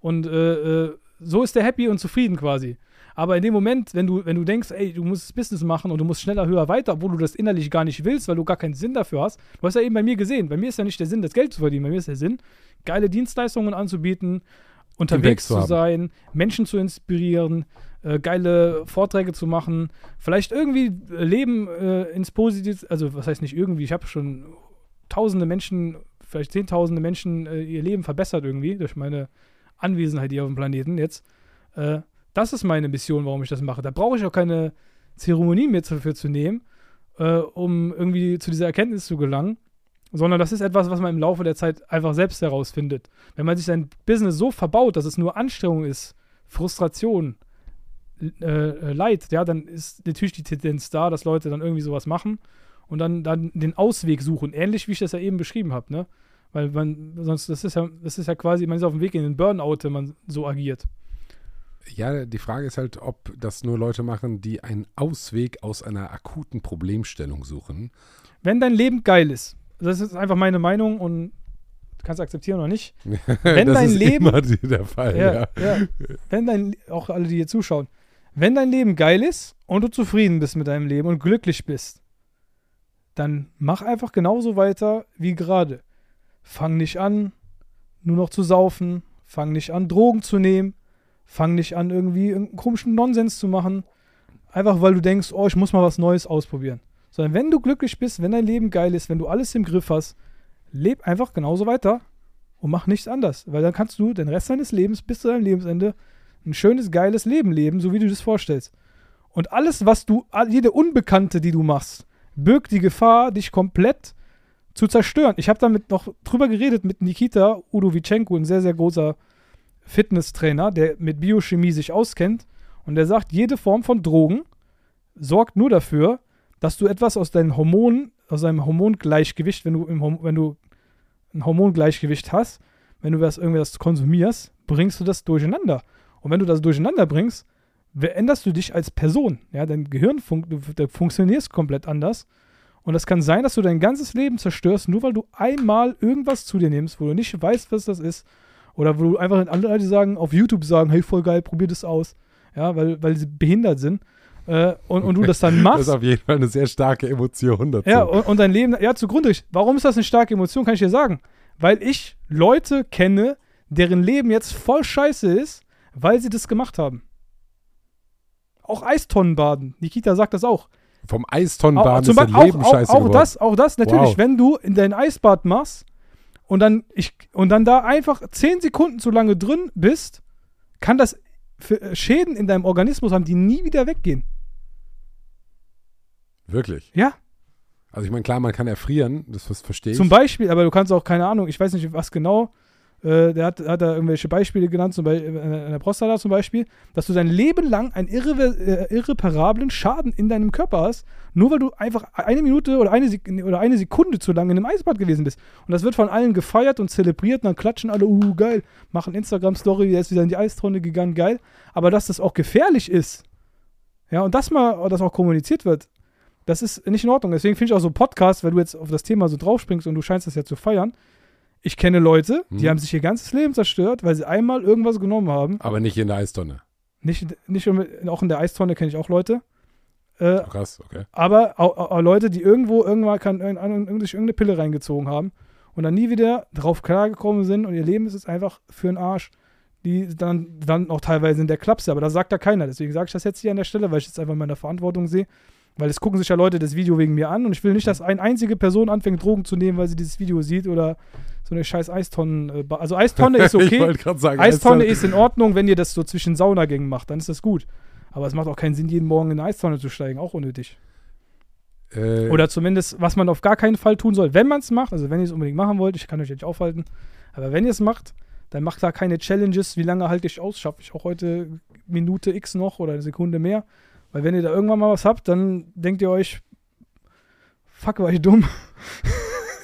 Und äh, äh, so ist der happy und zufrieden quasi. Aber in dem Moment, wenn du, wenn du denkst, ey, du musst Business machen und du musst schneller, höher, weiter, obwohl du das innerlich gar nicht willst, weil du gar keinen Sinn dafür hast. Du hast ja eben bei mir gesehen, bei mir ist ja nicht der Sinn, das Geld zu verdienen, bei mir ist der Sinn, geile Dienstleistungen anzubieten, unterwegs zu, zu sein, Menschen zu inspirieren, äh, geile Vorträge zu machen, vielleicht irgendwie Leben äh, ins Positive, also was heißt nicht irgendwie, ich habe schon tausende Menschen, vielleicht zehntausende Menschen äh, ihr Leben verbessert irgendwie durch meine Anwesenheit hier auf dem Planeten jetzt. Das ist meine Mission, warum ich das mache. Da brauche ich auch keine Zeremonie mehr dafür zu nehmen, äh, um irgendwie zu dieser Erkenntnis zu gelangen, sondern das ist etwas, was man im Laufe der Zeit einfach selbst herausfindet. Wenn man sich sein Business so verbaut, dass es nur Anstrengung ist, Frustration, äh, äh Leid, ja, dann ist natürlich die Tendenz da, dass Leute dann irgendwie sowas machen und dann, dann den Ausweg suchen. Ähnlich wie ich das ja eben beschrieben habe, ne? Weil man, sonst, das ist ja, das ist ja quasi, man ist auf dem Weg in den Burnout, wenn man so agiert. Ja, die Frage ist halt, ob das nur Leute machen, die einen Ausweg aus einer akuten Problemstellung suchen. Wenn dein Leben geil ist, das ist einfach meine Meinung und du kannst akzeptieren oder nicht. Wenn das dein ist Leben, immer der Fall, ja. ja, ja. Wenn dein, auch alle, die hier zuschauen, wenn dein Leben geil ist und du zufrieden bist mit deinem Leben und glücklich bist, dann mach einfach genauso weiter wie gerade. Fang nicht an, nur noch zu saufen. Fang nicht an, Drogen zu nehmen. Fang nicht an, irgendwie irgendeinen komischen Nonsens zu machen. Einfach weil du denkst, oh, ich muss mal was Neues ausprobieren. Sondern wenn du glücklich bist, wenn dein Leben geil ist, wenn du alles im Griff hast, leb einfach genauso weiter und mach nichts anders. Weil dann kannst du den Rest deines Lebens bis zu deinem Lebensende ein schönes, geiles Leben leben, so wie du das vorstellst. Und alles, was du, jede Unbekannte, die du machst, birgt die Gefahr, dich komplett zu zerstören. Ich habe damit noch drüber geredet mit Nikita Udovichenko, ein sehr, sehr großer Fitnesstrainer, der mit Biochemie sich auskennt. Und der sagt, jede Form von Drogen sorgt nur dafür, dass du etwas aus deinen Hormonen, aus deinem Hormongleichgewicht, wenn du, im, wenn du ein Hormongleichgewicht hast, wenn du was, irgendwas konsumierst, bringst du das durcheinander. Und wenn du das durcheinander bringst, änderst du dich als Person. Ja, dein Gehirn fun funktionierst komplett anders. Und es kann sein, dass du dein ganzes Leben zerstörst, nur weil du einmal irgendwas zu dir nimmst, wo du nicht weißt, was das ist. Oder wo du einfach andere Leute sagen, auf YouTube sagen, hey, voll geil, probier das aus. Ja, weil, weil sie behindert sind. Äh, und, und du das dann machst. Das ist auf jeden Fall eine sehr starke Emotion dazu. Ja, und, und dein Leben, ja, zugrunde. Warum ist das eine starke Emotion, kann ich dir sagen. Weil ich Leute kenne, deren Leben jetzt voll scheiße ist, weil sie das gemacht haben. Auch Eistonnenbaden. Nikita sagt das auch. Vom Eistonnenbad ist dein Leben auch, scheiße auch, das, auch das natürlich, wow. wenn du in dein Eisbad machst und dann, ich, und dann da einfach zehn Sekunden zu lange drin bist, kann das äh, Schäden in deinem Organismus haben, die nie wieder weggehen. Wirklich? Ja. Also ich meine, klar, man kann erfrieren, das, das verstehe ich. Zum Beispiel, aber du kannst auch, keine Ahnung, ich weiß nicht, was genau, äh, der hat, hat da irgendwelche Beispiele genannt, zum Beispiel äh, der Prostata zum Beispiel, dass du dein Leben lang einen irre, äh, irreparablen Schaden in deinem Körper hast, nur weil du einfach eine Minute oder eine, oder eine Sekunde zu lange in einem Eisbad gewesen bist. Und das wird von allen gefeiert und zelebriert und dann klatschen alle, uh, geil, machen Instagram-Story, der ist wieder in die Eistonne gegangen, geil. Aber dass das auch gefährlich ist, ja, und das mal, dass auch kommuniziert wird, das ist nicht in Ordnung. Deswegen finde ich auch so Podcast, weil du jetzt auf das Thema so draufspringst und du scheinst das ja zu feiern, ich kenne Leute, die hm. haben sich ihr ganzes Leben zerstört, weil sie einmal irgendwas genommen haben. Aber nicht in der Eistonne. Nicht, nicht auch in der Eistonne kenne ich auch Leute. Äh, Krass, okay. Aber auch, auch, Leute, die irgendwo irgendwann kann, irgendeine Pille reingezogen haben und dann nie wieder drauf klargekommen sind und ihr Leben ist jetzt einfach für den Arsch. Die dann, dann auch teilweise in der Klapse, aber das sagt da keiner. Deswegen sage ich das jetzt hier an der Stelle, weil ich jetzt einfach meine Verantwortung sehe. Weil es gucken sich ja Leute das Video wegen mir an und ich will nicht, dass eine einzige Person anfängt, Drogen zu nehmen, weil sie dieses Video sieht oder so eine scheiß Eistonnen. Äh, also Eistonne ist okay. sagen, Eistonne ist in Ordnung, wenn ihr das so zwischen Saunagängen macht, dann ist das gut. Aber es macht auch keinen Sinn, jeden Morgen in eine Eistonne zu steigen, auch unnötig. Äh, Oder zumindest, was man auf gar keinen Fall tun soll, wenn man es macht, also wenn ihr es unbedingt machen wollt, ich kann euch nicht aufhalten, aber wenn ihr es macht, Dann macht da keine Challenges, wie lange halte ich aus, schaffe ich auch heute Minute X noch oder eine Sekunde mehr. Weil wenn ihr da irgendwann mal was habt, dann denkt ihr euch, fuck, war ich dumm.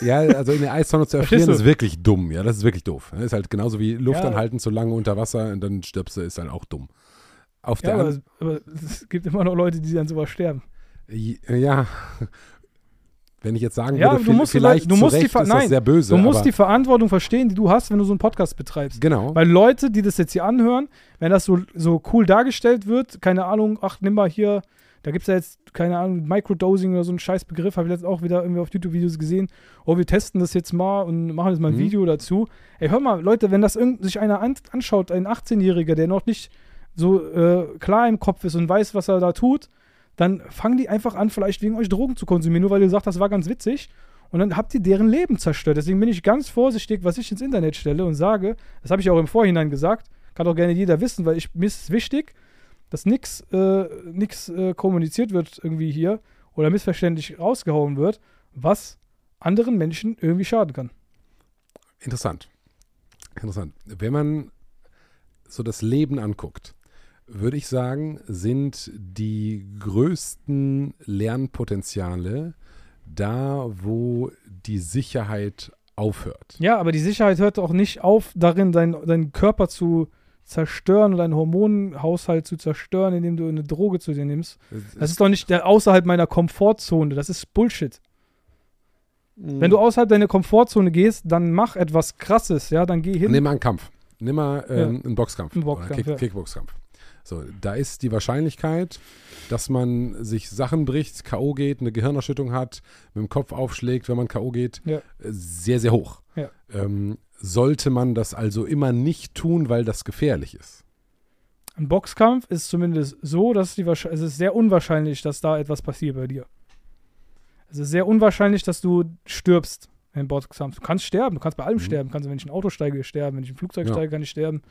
Ja, also in der Eistonne zu erfrieren ist wirklich dumm. Ja, das ist wirklich doof. Das ist halt genauso wie Luft Ja. anhalten zu lange unter Wasser und dann stirbst du, ist halt auch dumm. Auf Ja, der aber, aber es gibt immer noch Leute, die dann sowas sterben. ja, wenn ich jetzt sagen Ja, würde, du musst die vielleicht du musst die Ver- ist nein, sehr böse. Du musst die Verantwortung verstehen, die du hast, wenn du so einen Podcast betreibst. Genau. Weil Leute, die das jetzt hier anhören, wenn das so, so cool dargestellt wird, keine Ahnung, ach, nimm mal hier, da gibt es ja jetzt, keine Ahnung, Microdosing oder so einen scheiß Begriff, habe ich jetzt auch wieder irgendwie auf YouTube-Videos gesehen. Oh, wir testen das jetzt mal und machen jetzt mal ein Mhm. Video dazu. Ey, hör mal, Leute, wenn das irgend, sich einer an, anschaut, ein 18-Jähriger, der noch nicht so äh, klar im Kopf ist und weiß, was er da tut, dann fangen die einfach an, vielleicht wegen euch Drogen zu konsumieren, nur weil ihr sagt, das war ganz witzig. Und dann habt ihr deren Leben zerstört. Deswegen bin ich ganz vorsichtig, was ich ins Internet stelle und sage, das habe ich auch im Vorhinein gesagt, kann auch gerne jeder wissen, weil ich, mir ist wichtig, dass nichts äh, nix, äh, kommuniziert wird irgendwie hier oder missverständlich rausgehauen wird, was anderen Menschen irgendwie schaden kann. Interessant. Interessant. Wenn man so das Leben anguckt, würde ich sagen, sind die größten Lernpotenziale da, wo die Sicherheit aufhört. Ja, aber die Sicherheit hört auch nicht auf, darin deinen deinen Körper zu zerstören oder deinen Hormonhaushalt zu zerstören, indem du eine Droge zu dir nimmst. Das ist doch nicht außerhalb meiner Komfortzone. Das ist Bullshit. Wenn du außerhalb deiner Komfortzone gehst, dann mach etwas Krasses, ja, dann geh hin. Nimm mal einen Kampf. Nimm mal ähm, einen Boxkampf. Einen Boxkampf, Kick, ja. Kickboxkampf. So, da ist die Wahrscheinlichkeit, dass man sich Sachen bricht, K.O. geht, eine Gehirnerschüttung hat, mit dem Kopf aufschlägt, wenn man K.O. geht, Ja. sehr, sehr hoch. Ja. Ähm, sollte man das also immer nicht tun, weil das gefährlich ist? Ein Boxkampf ist zumindest so, dass die es ist sehr unwahrscheinlich, dass da etwas passiert bei dir. Es ist sehr unwahrscheinlich, dass du stirbst im Boxkampf. Du kannst sterben, du kannst bei allem Mhm. sterben. Du kannst, wenn ich in ein Auto steige, sterben. Wenn ich im Flugzeug Ja. steige, kann ich sterben.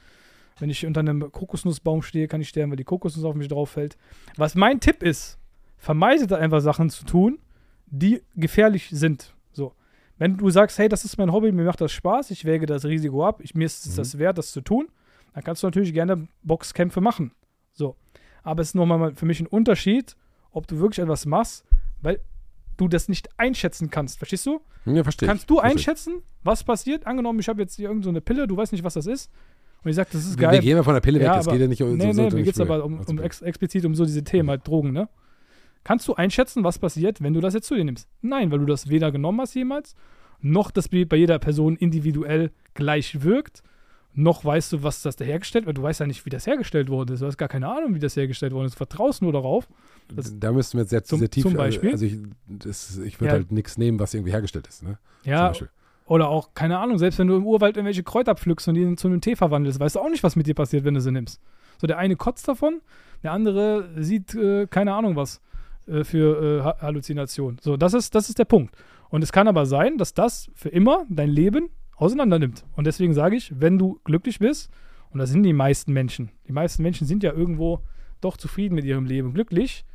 Wenn ich unter einem Kokosnussbaum stehe, kann ich sterben, weil die Kokosnuss auf mich drauf fällt. Was mein Tipp ist, vermeidet einfach Sachen zu tun, die gefährlich sind. So. Wenn du sagst, hey, das ist mein Hobby, mir macht das Spaß, ich wäge das Risiko ab, ich, mir ist es Mhm. das wert, das zu tun, dann kannst du natürlich gerne Boxkämpfe machen. So. Aber es ist nochmal für mich ein Unterschied, ob du wirklich etwas machst, weil du das nicht einschätzen kannst. Verstehst du? Ja, verstehe. Kannst du Verstehe. einschätzen, was passiert? Angenommen, ich habe jetzt hier irgendeine so eine Pille, du weißt nicht, was das ist. Und ich sage, das ist Wir, geil. wir gehen mal von der Pille weg, Ja, es geht ja nicht um nee, so, nee, so mir geht es aber um, Also, um ex explizit um so diese Themen, halt Drogen, ne? Kannst du einschätzen, was passiert, wenn du das jetzt zu dir nimmst? Nein, weil du das weder genommen hast jemals, noch das bei jeder Person individuell gleich wirkt, noch weißt du, was das da hergestellt wird. Du weißt ja nicht, wie das hergestellt worden ist. Du hast gar keine Ahnung, wie das hergestellt worden ist. Du vertraust nur darauf. da müssten wir jetzt sehr, Zum- sehr tief zum Beispiel? Also ich, das- ich würde Ja. halt nichts nehmen, was irgendwie hergestellt ist. Ne? Zum Ja, Beispiel. Oder auch, keine Ahnung, selbst wenn du im Urwald irgendwelche Kräuter pflückst und die zu einem Tee verwandelst, weißt du auch nicht, was mit dir passiert, wenn du sie nimmst. So, der eine kotzt davon, der andere sieht, äh, keine Ahnung was, äh, für äh, Ha- Halluzinationen. So, das ist, das ist der Punkt. Und es kann aber sein, dass das für immer dein Leben auseinander nimmt. Und deswegen sage ich, wenn du glücklich bist, und das sind die meisten Menschen, die meisten Menschen sind ja irgendwo doch zufrieden mit ihrem Leben, glücklich,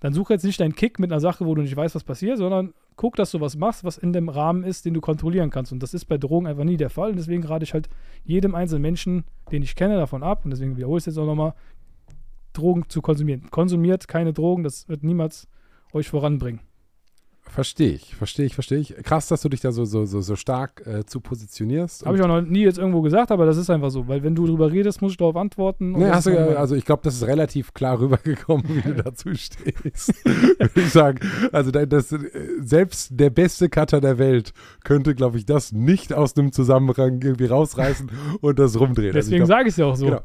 dann such jetzt nicht deinen Kick mit einer Sache, wo du nicht weißt, was passiert, sondern guck, dass du was machst, was in dem Rahmen ist, den du kontrollieren kannst. Und das ist bei Drogen einfach nie der Fall. Und deswegen rate ich halt jedem einzelnen Menschen, den ich kenne, davon ab. Und deswegen wiederhole ich es jetzt auch nochmal, Drogen zu konsumieren. Konsumiert keine Drogen, das wird niemals euch voranbringen. Verstehe ich, verstehe ich, verstehe ich. Krass, dass du dich da so, so, so, so stark äh, zu positionierst. Habe ich auch noch nie jetzt irgendwo gesagt, aber das ist einfach so. Weil wenn du drüber redest, muss ich darauf antworten. Nee, hast du, ja- also ich glaube, das ist relativ klar rübergekommen, wie du dazu stehst. Würde ich sagen. Also da- das, selbst der beste Cutter der Welt könnte, glaube ich, das nicht aus einem Zusammenhang irgendwie rausreißen und das rumdrehen. Also Deswegen glaub- sage ich es ja auch so. Genau.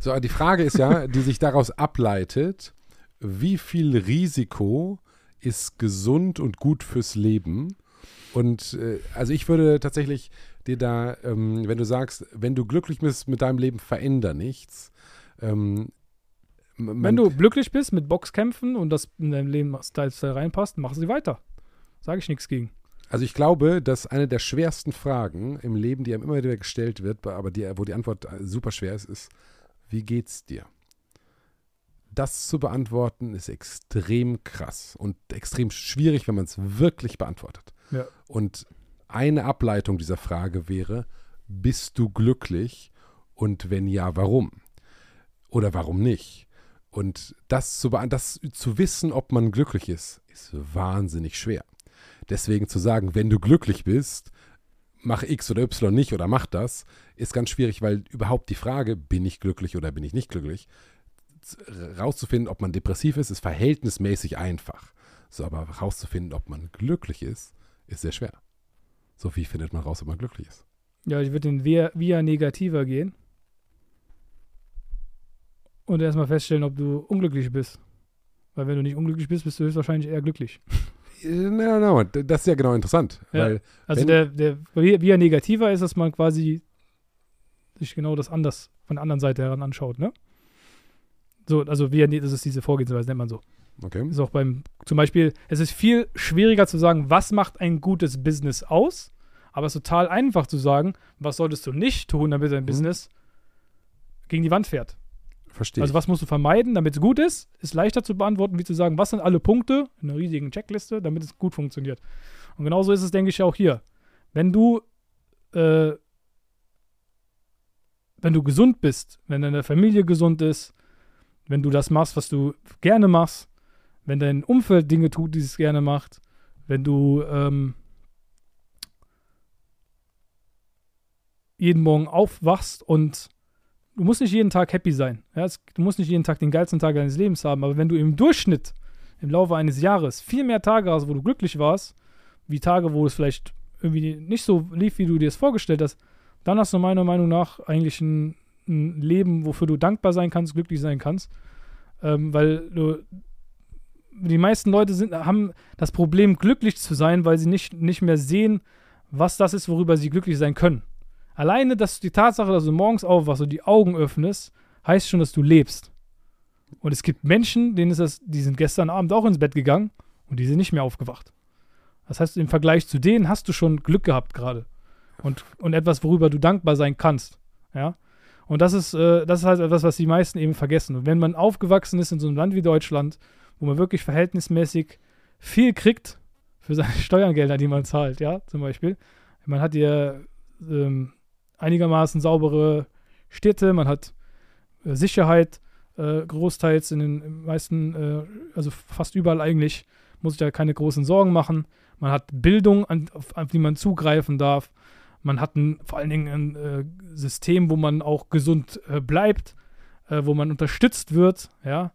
So, die Frage ist ja, die sich daraus ableitet, wie viel Risiko ist gesund und gut fürs Leben? Und äh, also ich würde tatsächlich dir da, ähm, wenn du sagst, wenn du glücklich bist mit deinem Leben, veränder nichts. Ähm, Wenn du glücklich bist mit Boxkämpfen und das in deinem Lebensstil reinpasst, mach sie weiter. Sage ich nichts gegen. Also ich glaube, dass eine der schwersten Fragen im Leben, die einem immer wieder gestellt wird, aber die, wo die Antwort äh, super schwer ist, ist, wie geht's dir? Das zu beantworten ist extrem krass und extrem schwierig, wenn man es wirklich beantwortet. Ja. Und eine Ableitung dieser Frage wäre, bist du glücklich und wenn ja, warum? Oder warum nicht? Und das zu, das zu wissen, ob man glücklich ist, ist wahnsinnig schwer. Deswegen zu sagen, wenn du glücklich bist, mach X oder Y nicht oder mach das, ist ganz schwierig, weil überhaupt die Frage, bin ich glücklich oder bin ich nicht glücklich, rauszufinden, ob man depressiv ist, ist verhältnismäßig einfach. So, aber rauszufinden, ob man glücklich ist, ist sehr schwer. So, wie findet man raus, ob man glücklich ist? Ja, ich würde den Via, Via Negativer gehen und erstmal feststellen, ob du unglücklich bist. Weil wenn du nicht unglücklich bist, bist du höchstwahrscheinlich eher glücklich. No, no, das ist ja genau interessant. Ja. Also der, der Via Negativer ist, dass man quasi sich genau das anders von der anderen Seite heran anschaut, ne? So, also Via, das ist diese Vorgehensweise, nennt man so. Okay. Ist auch beim, zum Beispiel, es ist viel schwieriger zu sagen, was macht ein gutes Business aus, aber es ist total einfach zu sagen, was solltest du nicht tun, damit dein mhm. Business gegen die Wand fährt. Verstehe. Also was musst du vermeiden, damit es gut ist, ist leichter zu beantworten, wie zu sagen, was sind alle Punkte in einer riesigen Checkliste, damit es gut funktioniert. Und genauso ist es, denke ich, auch hier. Wenn du, äh, wenn du gesund bist, wenn deine Familie gesund ist, wenn du das machst, was du gerne machst, wenn dein Umfeld Dinge tut, die es gerne macht, wenn du ähm, jeden Morgen aufwachst und du musst nicht jeden Tag happy sein. Ja? du musst nicht jeden Tag den geilsten Tag deines Lebens haben, aber wenn du im Durchschnitt im Laufe eines Jahres viel mehr Tage hast, wo du glücklich warst, wie Tage, wo es vielleicht irgendwie nicht so lief, wie du dir es vorgestellt hast, dann hast du meiner Meinung nach eigentlich ein, ein Leben, wofür du dankbar sein kannst, glücklich sein kannst. Ähm, weil du, die meisten Leute sind, haben das Problem, glücklich zu sein, weil sie nicht, nicht mehr sehen, was das ist, worüber sie glücklich sein können. Alleine, dass die Tatsache, dass du morgens aufwachst und die Augen öffnest, heißt schon, dass du lebst. Und es gibt Menschen, denen ist das, die sind gestern Abend auch ins Bett gegangen und die sind nicht mehr aufgewacht. Das heißt, im Vergleich zu denen hast du schon Glück gehabt gerade. Und, und etwas, worüber du dankbar sein kannst. Ja. Und das ist, äh, das ist halt etwas, was die meisten eben vergessen. Und wenn man aufgewachsen ist in so einem Land wie Deutschland, wo man wirklich verhältnismäßig viel kriegt für seine Steuergelder, die man zahlt, ja, zum Beispiel. Man hat ja ähm, einigermaßen saubere Städte, man hat äh, Sicherheit äh, großteils in den meisten, äh, also fast überall eigentlich, muss ich da keine großen Sorgen machen. Man hat Bildung, an, auf, auf die man zugreifen darf. Man hat ein, vor allen Dingen ein äh, System, wo man auch gesund äh, bleibt, äh, wo man unterstützt wird, ja.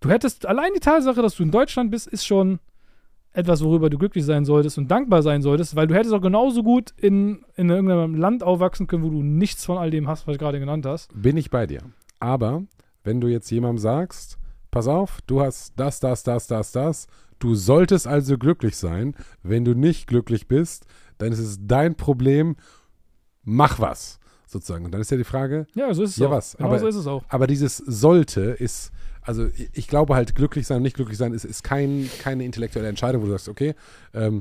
Du hättest, allein die Tatsache, dass du in Deutschland bist, ist schon etwas, worüber du glücklich sein solltest und dankbar sein solltest, weil du hättest auch genauso gut in, in irgendeinem Land aufwachsen können, wo du nichts von all dem hast, was du gerade genannt hast. Bin ich bei dir. Aber wenn du jetzt jemandem sagst, pass auf, du hast das, das, das, das, das, du solltest also glücklich sein. Wenn du nicht glücklich bist, dann ist es dein Problem, mach was, sozusagen. Und dann ist ja die Frage, ja, so ist es ja, auch. was. Genau aber, so ist es auch. Aber dieses sollte ist also ich glaube halt, glücklich sein und nicht glücklich sein ist, ist kein, keine intellektuelle Entscheidung, wo du sagst, okay, ähm,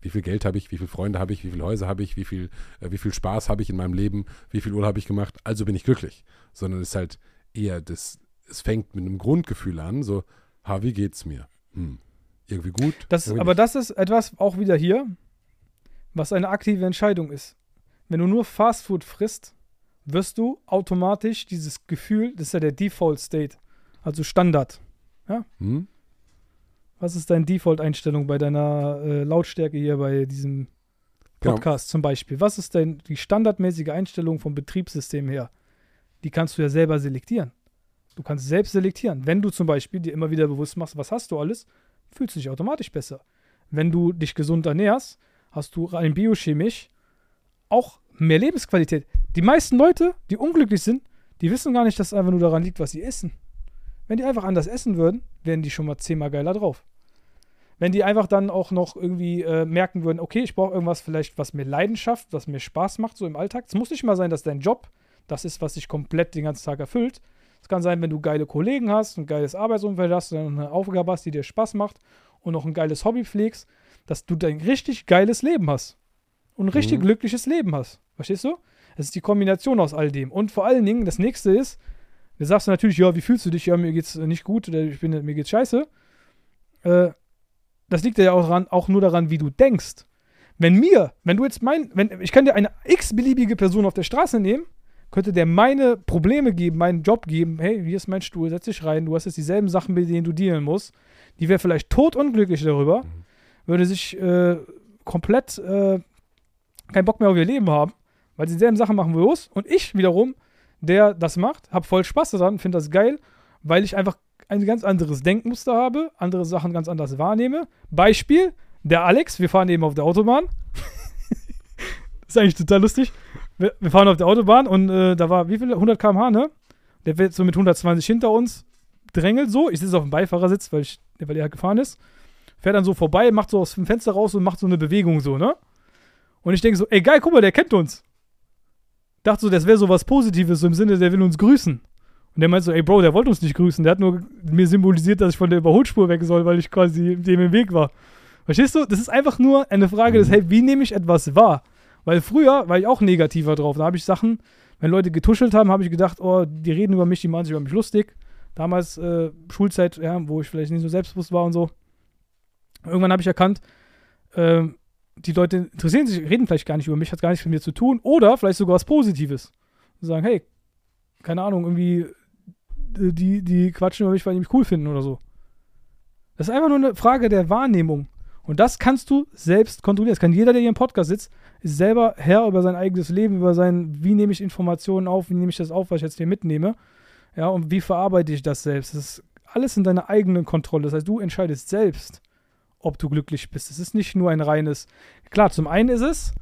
wie viel Geld habe ich, wie viele Freunde habe ich, wie viele Häuser habe ich, wie viel, äh, wie viel Spaß habe ich in meinem Leben, wie viel Urlaub habe ich gemacht, also bin ich glücklich. Sondern es ist halt eher das, es fängt mit einem Grundgefühl an, so, ha, wie geht's mir? Hm, irgendwie gut. Das, aber nicht. das ist etwas auch wieder hier, was eine aktive Entscheidung ist. Wenn du nur Fastfood frisst, wirst du automatisch dieses Gefühl, das ist ja der Default State, also Standard. Ja? Hm? Was ist deine Default-Einstellung bei deiner äh, Lautstärke hier bei diesem genau. Podcast genau. zum Beispiel? Was ist denn die standardmäßige Einstellung vom Betriebssystem her? Die kannst du ja selber selektieren. Du kannst selbst selektieren. Wenn du zum Beispiel dir immer wieder bewusst machst, was hast du alles, fühlst du dich automatisch besser. Wenn du dich gesund ernährst, hast du rein biochemisch auch mehr Lebensqualität. Die meisten Leute, die unglücklich sind, die wissen gar nicht, dass es einfach nur daran liegt, was sie essen. Wenn die einfach anders essen würden, wären die schon mal zehnmal geiler drauf. Wenn die einfach dann auch noch irgendwie äh, merken würden, okay, ich brauche irgendwas vielleicht, was mir Leidenschaft, was mir Spaß macht, so im Alltag. Es muss nicht mal sein, dass dein Job das ist, was dich komplett den ganzen Tag erfüllt. Es kann sein, wenn du geile Kollegen hast, ein geiles Arbeitsumfeld hast, und eine Aufgabe hast, die dir Spaß macht und noch ein geiles Hobby pflegst, dass du dein richtig geiles Leben hast. Und ein richtig mhm. glückliches Leben hast. Verstehst du? Es ist die Kombination aus all dem. Und vor allen Dingen, das nächste ist, Du sagst natürlich, ja, wie fühlst du dich? Ja, mir geht's nicht gut oder ich bin, mir geht's scheiße. Äh, das liegt ja auch, daran, auch nur daran, wie du denkst. Wenn mir, wenn du jetzt mein, wenn, ich dir eine x-beliebige Person auf der Straße nehmen, könnte der meine Probleme geben, meinen Job geben, hey, hier ist mein Stuhl, setz dich rein, du hast jetzt dieselben Sachen, mit denen du dealen musst. Die wäre vielleicht totunglücklich darüber, Mhm. Würde sich äh, komplett äh, keinen Bock mehr auf ihr Leben haben, weil sie dieselben Sachen machen wie los. Und ich wiederum, der das macht, habe voll Spaß daran, finde das geil, weil ich einfach ein ganz anderes Denkmuster habe, andere Sachen ganz anders wahrnehme. Beispiel, der Alex, wir fahren eben auf der Autobahn. ist eigentlich total lustig. Wir, wir fahren auf der Autobahn und äh, da war, wie viel? 100 km/h, ne? Der wird so mit 120 hinter uns, drängelt so. Ich sitze auf dem Beifahrersitz, weil, ich, weil er halt gefahren ist. Fährt dann so vorbei, macht so aus dem Fenster raus und macht so eine Bewegung so, ne? Und ich denke so, ey, geil, guck mal, der kennt uns. Dachte so, das wäre so was Positives, so im Sinne, der will uns grüßen. Und der meint so, ey, Bro, der wollte uns nicht grüßen. Der hat nur mir symbolisiert, dass ich von der Überholspur weg soll, weil ich quasi dem im Weg war. Verstehst du? Das ist einfach nur eine Frage des, hey, wie nehme ich etwas wahr? Weil früher war ich auch negativer drauf. Da habe ich Sachen, wenn Leute getuschelt haben, habe ich gedacht, oh, die reden über mich, die machen sich über mich lustig. Damals äh, Schulzeit, ja, wo ich vielleicht nicht so selbstbewusst war und so. Irgendwann habe ich erkannt, ähm, die Leute interessieren sich, reden vielleicht gar nicht über mich, hat gar nichts mit mir zu tun. Oder vielleicht sogar was Positives. Und sagen, hey, keine Ahnung, irgendwie, äh, die, die quatschen über mich, weil die mich cool finden oder so. Das ist einfach nur eine Frage der Wahrnehmung. Und das kannst du selbst kontrollieren. Das kann jeder, der hier im Podcast sitzt, ist selber Herr über sein eigenes Leben, über sein, wie nehme ich Informationen auf, wie nehme ich das auf, was ich jetzt hier mitnehme. Ja, und wie verarbeite ich das selbst. Das ist alles in deiner eigenen Kontrolle. Das heißt, du entscheidest selbst, ob du glücklich bist. Es ist nicht nur ein reines. Klar, zum einen ist es,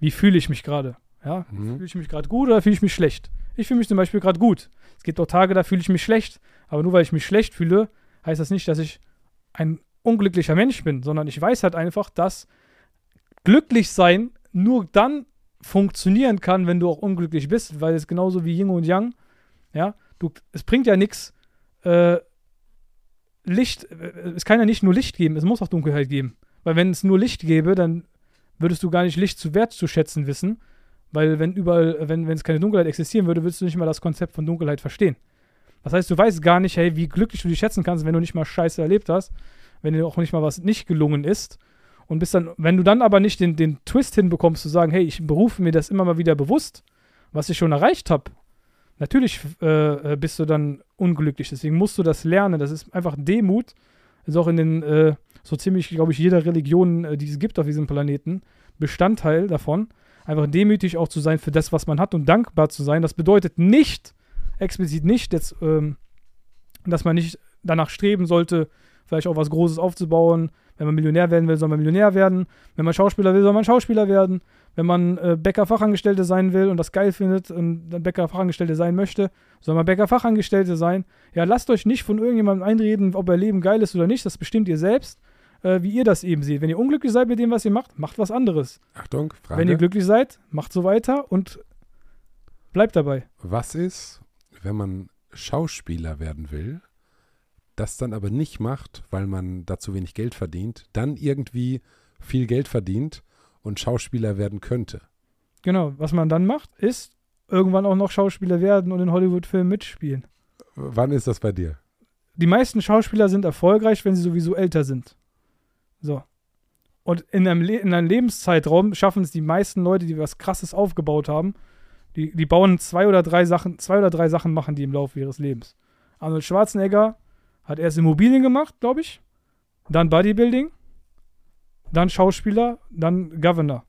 wie fühle ich mich gerade? Ja, Mhm. fühle ich mich gerade gut oder fühle ich mich schlecht? Ich fühle mich zum Beispiel gerade gut. Es gibt auch Tage, da fühle ich mich schlecht. Aber nur weil ich mich schlecht fühle, heißt das nicht, dass ich ein unglücklicher Mensch bin, sondern ich weiß halt einfach, dass glücklich sein nur dann funktionieren kann, wenn du auch unglücklich bist, weil es genauso wie Yin und Yang, ja, du, es bringt ja nichts, äh, Licht, äh, es kann ja nicht nur Licht geben, es muss auch Dunkelheit geben. Weil wenn es nur Licht gäbe, dann würdest du gar nicht Licht zu Wert zu schätzen wissen, weil wenn überall, wenn, wenn es keine Dunkelheit existieren würde, würdest du nicht mal das Konzept von Dunkelheit verstehen. Das heißt, du weißt gar nicht, hey, wie glücklich du dich schätzen kannst, wenn du nicht mal Scheiße erlebt hast, wenn dir auch nicht mal was nicht gelungen ist. Und bist dann, wenn du dann aber nicht den, den Twist hinbekommst, zu sagen, hey, ich berufe mir das immer mal wieder bewusst, was ich schon erreicht habe, natürlich äh, äh, bist du dann unglücklich. Deswegen musst du das lernen. Das ist einfach Demut. Ist auch in den, äh, so ziemlich, glaube ich, jeder Religion, äh, die es gibt auf diesem Planeten, Bestandteil davon. Einfach demütig auch zu sein für das, was man hat und dankbar zu sein. Das bedeutet nicht, explizit nicht, jetzt, ähm, dass man nicht danach streben sollte, vielleicht auch was Großes aufzubauen. Wenn man Millionär werden will, soll man Millionär werden. Wenn man Schauspieler will, soll man Schauspieler werden. Wenn man äh, Bäcker-Fachangestellte sein will und das geil findet und dann Bäcker-Fachangestellte sein möchte, soll man Bäcker-Fachangestellte sein. Ja, lasst euch nicht von irgendjemandem einreden, ob euer Leben geil ist oder nicht. Das bestimmt ihr selbst, äh, wie ihr das eben seht. Wenn ihr unglücklich seid mit dem, was ihr macht, macht was anderes. Achtung, Frage. Wenn ihr glücklich seid, macht so weiter und bleibt dabei. Was ist, wenn man Schauspieler werden will, das dann aber nicht macht, weil man da zu wenig Geld verdient, dann irgendwie viel Geld verdient und Schauspieler werden könnte? Genau, was man dann macht, ist irgendwann auch noch Schauspieler werden und in Hollywood-Filmen mitspielen. Wann ist das bei dir? Die meisten Schauspieler sind erfolgreich, wenn sie sowieso älter sind. So. Und in einem, Le in einem Lebenszeitraum schaffen es die meisten Leute, die was Krasses aufgebaut haben, die, die bauen zwei oder drei Sachen, zwei oder drei Sachen machen die im Laufe ihres Lebens. Arnold Schwarzenegger hat erst Immobilien gemacht, glaube ich, dann Bodybuilding, dann Schauspieler, dann Governor.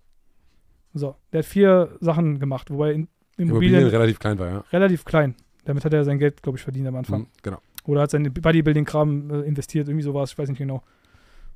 So, der hat vier Sachen gemacht, wobei Immobilien, Immobilien relativ klein war, ja. relativ klein. Damit hat er sein Geld, glaube ich, verdient am Anfang. Mhm, genau. Oder hat seinen Bodybuilding-Kram äh, investiert, irgendwie sowas, ich weiß nicht genau.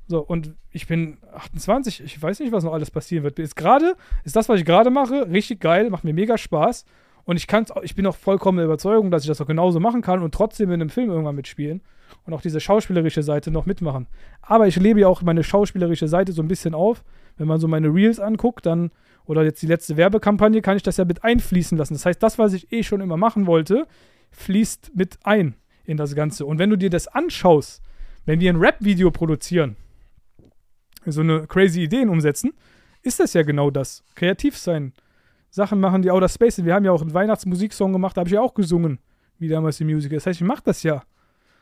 So, und ich bin 28, ich weiß nicht, was noch alles passieren wird. Jetzt gerade, ist das, was ich gerade mache, richtig geil, macht mir mega Spaß. Und ich kann's, auch- ich bin auch vollkommen der Überzeugung, dass ich das auch genauso machen kann und trotzdem in einem Film irgendwann mitspielen und auch diese schauspielerische Seite noch mitmachen. Aber ich lebe ja auch meine schauspielerische Seite so ein bisschen auf. Wenn man so meine Reels anguckt, dann, oder jetzt die letzte Werbekampagne, kann ich das ja mit einfließen lassen. Das heißt, das, was ich eh schon immer machen wollte, fließt mit ein in das Ganze. Und wenn du dir das anschaust, wenn wir ein Rap-Video produzieren, so eine crazy Ideen umsetzen, ist das ja genau das. Kreativ sein. Sachen machen, die Outer Space sind. Wir haben ja auch einen Weihnachtsmusiksong gemacht, da habe ich ja auch gesungen, wie damals die Musical. Das heißt, ich mache das ja.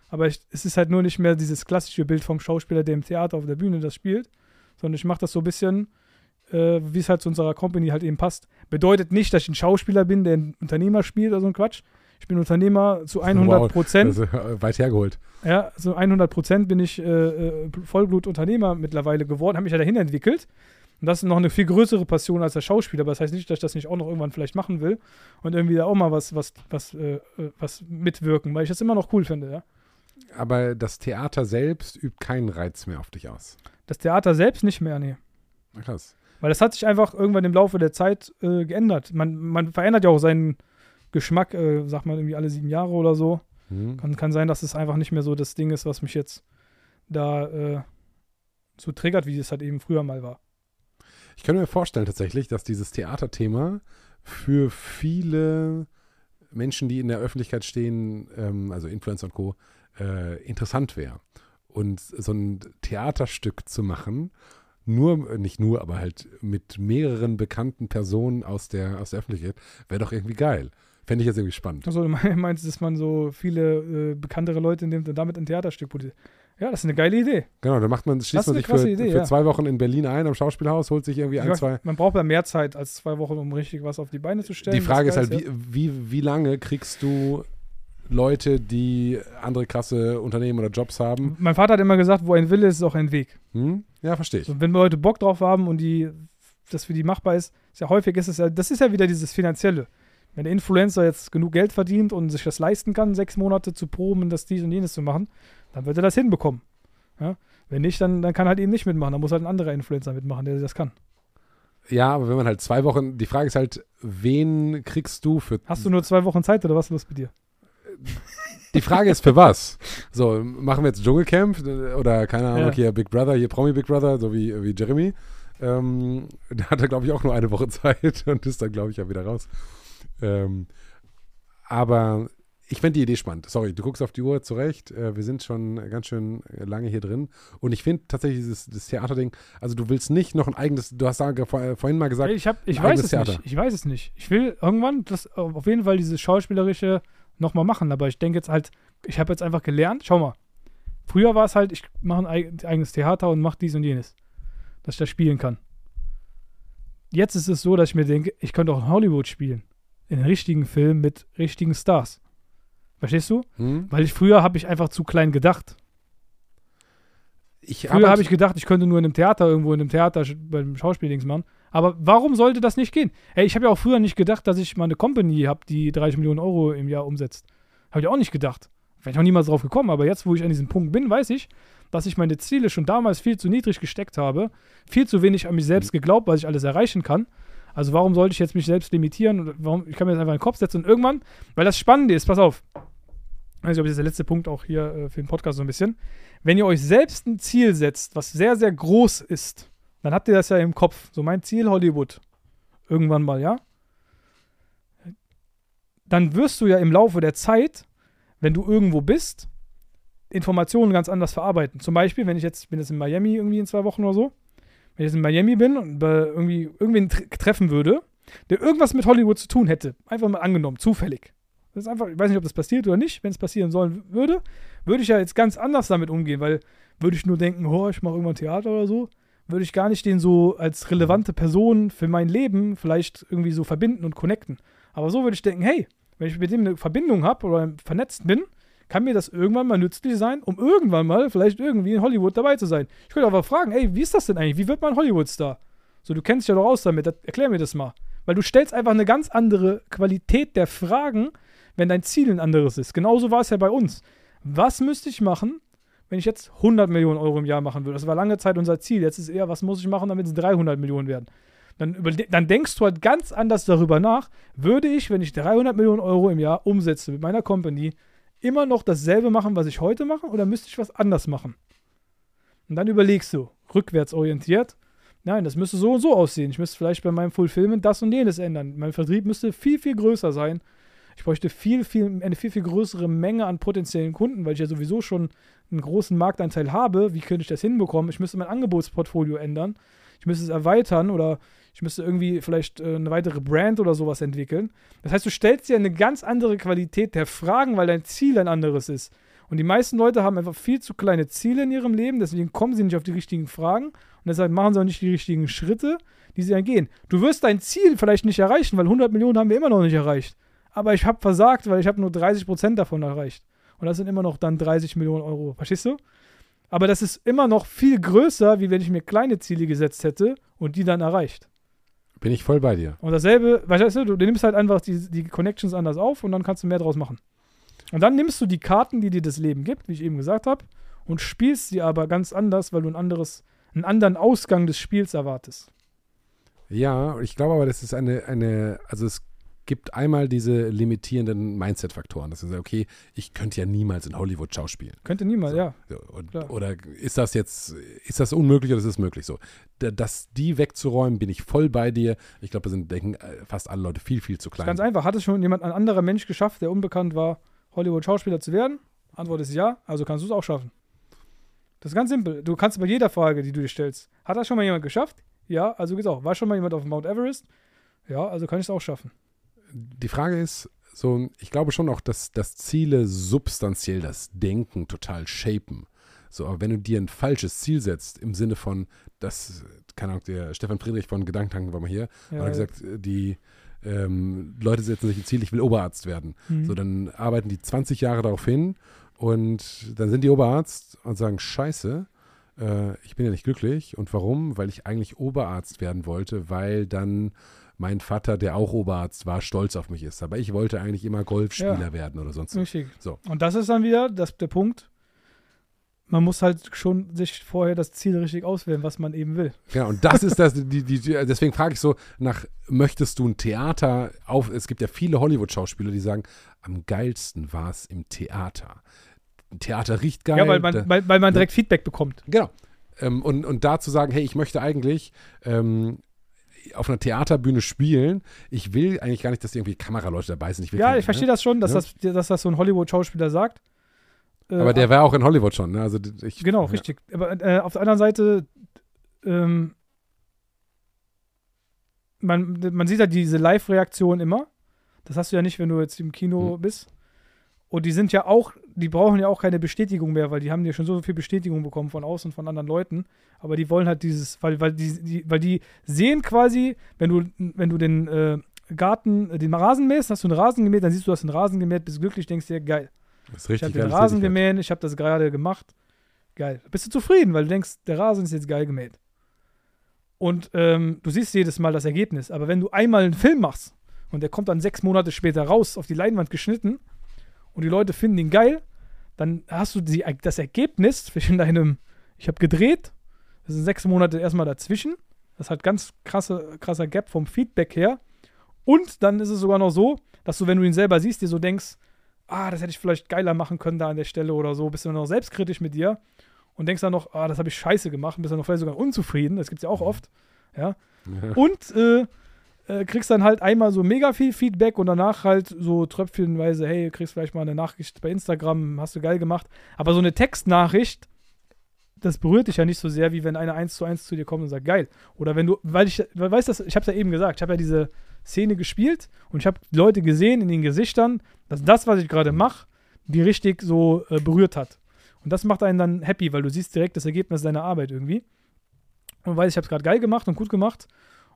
Aber ich, es ist halt nur nicht mehr dieses klassische Bild vom Schauspieler, der im Theater auf der Bühne das spielt, sondern ich mache das so ein bisschen äh, wie es halt zu unserer Company halt eben passt. Bedeutet nicht, dass ich ein Schauspieler bin, der ein Unternehmer spielt oder so ein Quatsch. Ich bin Unternehmer zu 100 Prozent. Wow, also, weit hergeholt. Ja, so 100 Prozent bin ich äh, äh, Vollblut-Unternehmer mittlerweile geworden, habe mich ja dahin entwickelt. Und das ist noch eine viel größere Passion als der Schauspieler. Aber das heißt nicht, dass ich das nicht auch noch irgendwann vielleicht machen will und irgendwie da auch mal was, was, was, äh, äh was mitwirken, weil ich das immer noch cool finde, ja. Aber das Theater selbst übt keinen Reiz mehr auf dich aus. Das Theater selbst nicht mehr, nee. Na krass. Weil das hat sich einfach irgendwann im Laufe der Zeit äh, geändert. Man, man verändert ja auch seinen Geschmack, äh, sagt man irgendwie alle sieben Jahre oder so. Mhm. Kann, kann sein, dass es einfach nicht mehr so das Ding ist, was mich jetzt da äh, so triggert, wie es halt eben früher mal war. Ich könnte mir vorstellen tatsächlich, dass dieses Theaterthema für viele Menschen, die in der Öffentlichkeit stehen, ähm, also Influencer und Co., äh, interessant wäre. Und so ein Theaterstück zu machen, nur, nicht nur, aber halt mit mehreren bekannten Personen aus der, aus der Öffentlichkeit, wäre doch irgendwie geil. Fände ich jetzt irgendwie spannend. Also du meinst, dass man so viele äh, bekanntere Leute nimmt und damit ein Theaterstück produziert. Ja, das ist eine geile Idee. Genau, da macht man, schließt man sich für, Idee, für ja. zwei Wochen in Berlin ein am Schauspielhaus, holt sich irgendwie ein, zwei. Man braucht ja mehr Zeit als zwei Wochen, um richtig was auf die Beine zu stellen. Die Frage ist halt, wie, wie, wie lange kriegst du Leute, die andere krasse Unternehmen oder Jobs haben? Mein Vater hat immer gesagt, wo ein Wille ist, ist auch ein Weg. Hm? Ja, verstehe ich. So, wenn Leute Bock drauf haben und die, das für die machbar ist, ist ja häufig ist es ja, das ist ja wieder dieses Finanzielle. Wenn der Influencer jetzt genug Geld verdient und sich das leisten kann, sechs Monate zu proben, das dies und jenes zu machen, dann wird er das hinbekommen. Ja? Wenn nicht, dann, dann kann er halt eben nicht mitmachen. Dann muss halt ein anderer Influencer mitmachen, der das kann. Ja, aber wenn man halt zwei Wochen, die Frage ist halt, wen kriegst du für. Hast du nur zwei Wochen Zeit oder was ist los mit dir? Die Frage ist für was? So, machen wir jetzt Dschungelcamp oder keine Ahnung, ja. hier Big Brother, hier Promi Big Brother, so wie, wie Jeremy. Ähm, da hat er, glaube ich, auch nur eine Woche Zeit und ist dann, glaube ich, ja wieder raus. Ähm, aber ich finde die Idee spannend. Sorry, du guckst auf die Uhr zurecht. Äh, wir sind schon ganz schön lange hier drin. Und ich finde tatsächlich dieses das Theaterding, also du willst nicht noch ein eigenes, du hast da vor, vorhin mal gesagt, ich, hab, ich weiß es Theater. nicht. Ich weiß es nicht. Ich will irgendwann das auf jeden Fall dieses Schauspielerische nochmal machen. Aber ich denke jetzt halt, ich habe jetzt einfach gelernt, schau mal. Früher war es halt, ich mache ein eigenes Theater und mache dies und jenes. Dass ich das spielen kann. Jetzt ist es so, dass ich mir denke, ich könnte auch in Hollywood spielen. In einem richtigen Film mit richtigen Stars. Verstehst du? Hm? Weil ich früher habe ich einfach zu klein gedacht. Ich früher habe ich gedacht, ich könnte nur in einem Theater irgendwo in einem Theater beim Schauspieldings machen. Aber warum sollte das nicht gehen? Ey, ich habe ja auch früher nicht gedacht, dass ich mal eine Company habe, die 30 Millionen Euro im Jahr umsetzt. Habe ich auch nicht gedacht. Wäre ich auch niemals drauf gekommen. Aber jetzt, wo ich an diesem Punkt bin, weiß ich, dass ich meine Ziele schon damals viel zu niedrig gesteckt habe, viel zu wenig an mich selbst geglaubt, was ich alles erreichen kann. Also warum sollte ich jetzt mich selbst limitieren? Warum, ich kann mir das einfach in den Kopf setzen und irgendwann, weil das Spannende ist, pass auf, also das ist der letzte Punkt auch hier äh, für den Podcast so ein bisschen. Wenn ihr euch selbst ein Ziel setzt, was sehr, sehr groß ist, dann habt ihr das ja im Kopf. So mein Ziel Hollywood. Irgendwann mal, ja? Dann wirst du ja im Laufe der Zeit, wenn du irgendwo bist, Informationen ganz anders verarbeiten. Zum Beispiel, wenn ich jetzt, bin jetzt in Miami irgendwie in zwei Wochen oder so, wenn ich jetzt in Miami bin und irgendwie irgendwen treffen würde, der irgendwas mit Hollywood zu tun hätte, einfach mal angenommen, zufällig, das ist einfach, ich weiß nicht, ob das passiert oder nicht. Wenn es passieren sollen würde, würde ich ja jetzt ganz anders damit umgehen, weil würde ich nur denken, oh, ich mache irgendwann Theater oder so, würde ich gar nicht den so als relevante Person für mein Leben vielleicht irgendwie so verbinden und connecten. Aber so würde ich denken, hey, wenn ich mit dem eine Verbindung habe oder vernetzt bin, kann mir das irgendwann mal nützlich sein, um irgendwann mal vielleicht irgendwie in Hollywood dabei zu sein. Ich könnte aber fragen, ey, wie ist das denn eigentlich? Wie wird man Hollywood-Star? So, du kennst dich ja doch aus damit, erklär mir das mal. Weil du stellst einfach eine ganz andere Qualität der Fragen, wenn dein Ziel ein anderes ist. Genauso war es ja bei uns. Was müsste ich machen, wenn ich jetzt 100 Millionen Euro im Jahr machen würde? Das war lange Zeit unser Ziel. Jetzt ist eher, was muss ich machen, damit es 300 Millionen werden? Dann, dann denkst du halt ganz anders darüber nach. Würde ich, wenn ich 300 Millionen Euro im Jahr umsetze mit meiner Company, immer noch dasselbe machen, was ich heute mache, oder müsste ich was anders machen? Und dann überlegst du, rückwärts orientiert, nein, das müsste so und so aussehen. Ich müsste vielleicht bei meinem Fulfillment das und jenes ändern. Mein Vertrieb müsste viel, viel größer sein ich bräuchte viel, viel, eine viel, viel größere Menge an potenziellen Kunden, weil ich ja sowieso schon einen großen Marktanteil habe. Wie könnte ich das hinbekommen? Ich müsste mein Angebotsportfolio ändern. Ich müsste es erweitern oder ich müsste irgendwie vielleicht äh, eine weitere Brand oder sowas entwickeln. Das heißt, du stellst dir eine ganz andere Qualität der Fragen, weil dein Ziel ein anderes ist. Und die meisten Leute haben einfach viel zu kleine Ziele in ihrem Leben, deswegen kommen sie nicht auf die richtigen Fragen und deshalb machen sie auch nicht die richtigen Schritte, die sie dann gehen. Du wirst dein Ziel vielleicht nicht erreichen, weil 100 Millionen haben wir immer noch nicht erreicht. Aber ich habe versagt, weil ich habe nur 30 Prozent davon erreicht. Und das sind immer noch dann 30 Millionen Euro. Verstehst du? Aber das ist immer noch viel größer, wie wenn ich mir kleine Ziele gesetzt hätte und die dann erreicht. Bin ich voll bei dir. Und dasselbe, weißt du, du nimmst halt einfach die, die Connections anders auf und dann kannst du mehr draus machen. Und dann nimmst du die Karten, die dir das Leben gibt, wie ich eben gesagt habe, und spielst sie aber ganz anders, weil du ein anderes, einen anderen Ausgang des Spiels erwartest. Ja, ich glaube aber, das ist eine, eine, also es gibt einmal diese limitierenden Mindset-Faktoren. Das ist okay, ich könnte ja niemals in Hollywood schauspielen. Könnte niemals, So, ja. und, oder ist das jetzt, ist das unmöglich oder ist es möglich so? Da- Das, die wegzuräumen, bin ich voll bei dir. Ich glaube, da sind, denken äh, fast alle Leute viel, viel zu klein. ganz einfach. Hat es schon jemand, ein anderer Mensch geschafft, der unbekannt war, Hollywood-Schauspieler zu werden? Antwort ist ja, also kannst du es auch schaffen. Das ist ganz simpel. Du kannst bei jeder Frage, die du dir stellst, hat das schon mal jemand geschafft? Ja, also geht's auch. War schon mal jemand auf Mount Everest? Ja, also kann ich es auch schaffen. Die Frage ist, so, ich glaube schon auch, dass, dass Ziele substanziell das Denken total shapen. So, aber wenn du dir ein falsches Ziel setzt, im Sinne von, das, keine Ahnung, der Stefan Friedrich von Gedankentanken war mal hier, Ja, hat gesagt, die ähm, Leute setzen sich ein Ziel, ich will Oberarzt werden. Mhm. So, dann arbeiten die 20 Jahre darauf hin und dann sind die Oberarzt und sagen, scheiße, äh, ich bin ja nicht glücklich. Und warum? Weil ich eigentlich Oberarzt werden wollte, weil dann mein Vater, der auch Oberarzt war, stolz auf mich ist. Aber ich wollte eigentlich immer Golfspieler Ja. werden oder sonst was. Richtig. So. Und das ist dann wieder das, der Punkt. Man muss halt schon sich vorher das Ziel richtig auswählen, was man eben will. Ja, und das ist das, die, die, deswegen frage ich so nach, möchtest du ein Theater auf, es gibt ja viele Hollywood-Schauspieler, die sagen, am geilsten war es im Theater. Ein Theater riecht geil. ja, weil man, weil, weil man direkt Feedback bekommt. Genau. Ähm, und, und da zu sagen, hey, ich möchte eigentlich ähm, auf einer Theaterbühne spielen. Ich will eigentlich gar nicht, dass irgendwie Kameraleute dabei sind. Ich Ja, ich verstehe ne? das schon, dass, Ja. das, dass das so ein Hollywood-Schauspieler sagt. Äh, Aber der war auch in Hollywood schon. Ne? Also ich, Genau, ja. richtig. Aber äh, auf der anderen Seite, ähm, man, man sieht ja diese Live-Reaktion immer. Das hast du ja nicht, wenn du jetzt im Kino Mhm. bist. Und die sind ja auch, die brauchen ja auch keine Bestätigung mehr, weil die haben ja schon so viel Bestätigung bekommen von außen, von anderen Leuten. Aber die wollen halt dieses, weil, weil die, die, weil die sehen quasi, wenn du, wenn du den äh, Garten, den Rasen mähst, hast du einen Rasen gemäht, dann siehst du, du hast den Rasen gemäht, bist glücklich, denkst dir, geil. Das ist Ich richtig habe den Rasen gemäht, ich habe das gerade gemacht. Geil. Bist du zufrieden, weil du denkst, der Rasen ist jetzt geil gemäht. Und ähm, du siehst jedes Mal das Ergebnis. Aber wenn du einmal einen Film machst und der kommt dann sechs Monate später raus, auf die Leinwand geschnitten und die Leute finden ihn geil, dann hast du die, das Ergebnis zwischen deinem, ich habe gedreht, das sind sechs Monate erstmal dazwischen. Das hat ganz krasse, krasser Gap vom Feedback her. Und dann ist es sogar noch so, dass du, wenn du ihn selber siehst, dir so denkst, ah, das hätte ich vielleicht geiler machen können da an der Stelle oder so, bist du dann noch selbstkritisch mit dir und denkst dann noch, ah, das habe ich scheiße gemacht, bist dann noch vielleicht sogar unzufrieden, das gibt es ja auch oft, ja. Ja. Und äh, äh, kriegst dann halt einmal so mega viel Feedback und danach halt so tröpfchenweise, hey, kriegst vielleicht mal eine Nachricht bei Instagram, hast du geil gemacht. Aber so eine Textnachricht, das berührt dich ja nicht so sehr, wie wenn einer eins zu eins zu dir kommt und sagt, geil. Oder wenn du, weil ich, weißt du, ich habe es ja eben gesagt, ich habe ja diese Szene gespielt und ich habe Leute gesehen in den Gesichtern, dass das, was ich gerade mache, die richtig so äh, berührt hat. Und das macht einen dann happy, weil du siehst direkt das Ergebnis deiner Arbeit irgendwie. Und weiß, ich habe es gerade geil gemacht und gut gemacht.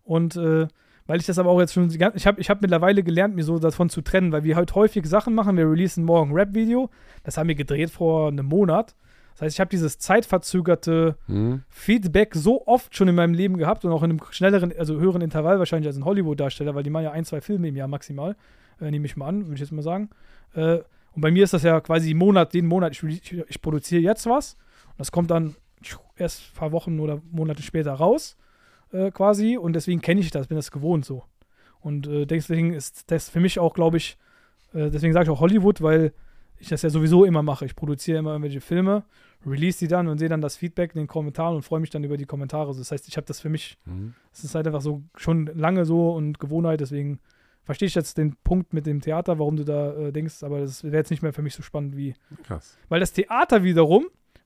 Und äh, weil ich das aber auch jetzt schon, ich habe ich hab mittlerweile gelernt, mir so davon zu trennen, weil wir halt häufig Sachen machen. Wir releasen morgen ein Rap-Video. Das haben wir gedreht vor einem Monat. Das heißt, ich habe dieses zeitverzögerte Hm? Feedback so oft schon in meinem Leben gehabt und auch in einem schnelleren, also höheren Intervall wahrscheinlich als ein Hollywood-Darsteller, weil die machen ja ein, zwei Filme im Jahr maximal, äh, nehme ich mal an, würde ich jetzt mal sagen. Äh, und bei mir ist das ja quasi Monat, den Monat, ich, ich, ich produziere jetzt was und das kommt dann erst ein paar Wochen oder Monate später raus, äh, quasi, und deswegen kenne ich das, bin das gewohnt so. Und äh, deswegen ist das für mich auch, glaube ich, äh, deswegen sage ich auch Hollywood, weil ich das ja sowieso immer mache. Ich produziere immer irgendwelche Filme, release die dann und sehe dann das Feedback in den Kommentaren und freue mich dann über die Kommentare. Das heißt, ich habe das für mich, Hm? es ist halt einfach so schon lange so und Gewohnheit, deswegen verstehe ich jetzt den Punkt mit dem Theater, warum du da äh, denkst, aber das wäre jetzt nicht mehr für mich so spannend wie. Krass. Weil das Theater wiederum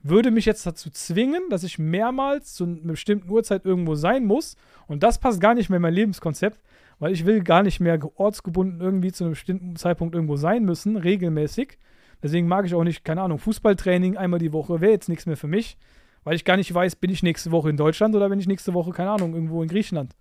würde mich jetzt dazu zwingen, dass ich mehrmals zu einer bestimmten Uhrzeit irgendwo sein muss. Und das passt gar nicht mehr in mein Lebenskonzept, weil ich will gar nicht mehr ge- ortsgebunden irgendwie zu einem bestimmten Zeitpunkt irgendwo sein müssen, regelmäßig. Deswegen mag ich auch nicht, keine Ahnung, Fußballtraining einmal die Woche wäre jetzt nichts mehr für mich, weil ich gar nicht weiß, bin ich nächste Woche in Deutschland oder bin ich nächste Woche, keine Ahnung, irgendwo in Griechenland.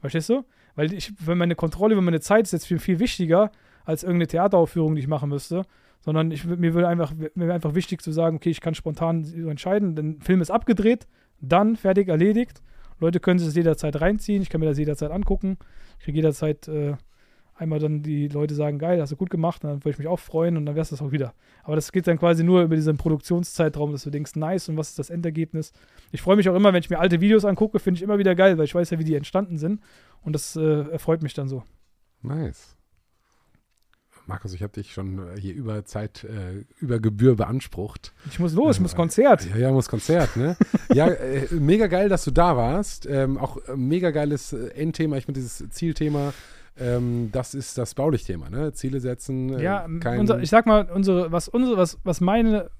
Verstehst du? Weil ich, wenn meine Kontrolle über meine Zeit ist jetzt viel, viel wichtiger als irgendeine Theateraufführung, die ich machen müsste. Sondern ich, mir würde einfach, mir wäre einfach wichtig zu sagen, okay, ich kann spontan so entscheiden, der Film ist abgedreht, dann fertig erledigt. Leute können sich das jederzeit reinziehen, ich kann mir das jederzeit angucken. Ich kriege jederzeit äh, einmal dann die Leute sagen, geil, hast du gut gemacht, dann würde ich mich auch freuen und dann wäre es das auch wieder. Aber das geht dann quasi nur über diesen Produktionszeitraum, dass du denkst, nice und was ist das Endergebnis. Ich freue mich auch immer, wenn ich mir alte Videos angucke, finde ich immer wieder geil, weil ich weiß ja, wie die entstanden sind und das äh, erfreut mich dann so. Nice. Markus, ich habe dich schon äh, hier über Zeit, äh, über Gebühr beansprucht. Ich muss los, ich muss Konzert. Ja, ja, muss Konzert, ne? ja, äh, mega geil, dass du da warst. Ähm, auch äh, mega geiles äh, Endthema. Ich finde dieses Zielthema, ähm, das ist das Baulichthema, ne? Ziele setzen. Äh, ja, unser, ich sag mal, unsere, was unsere, was, was meine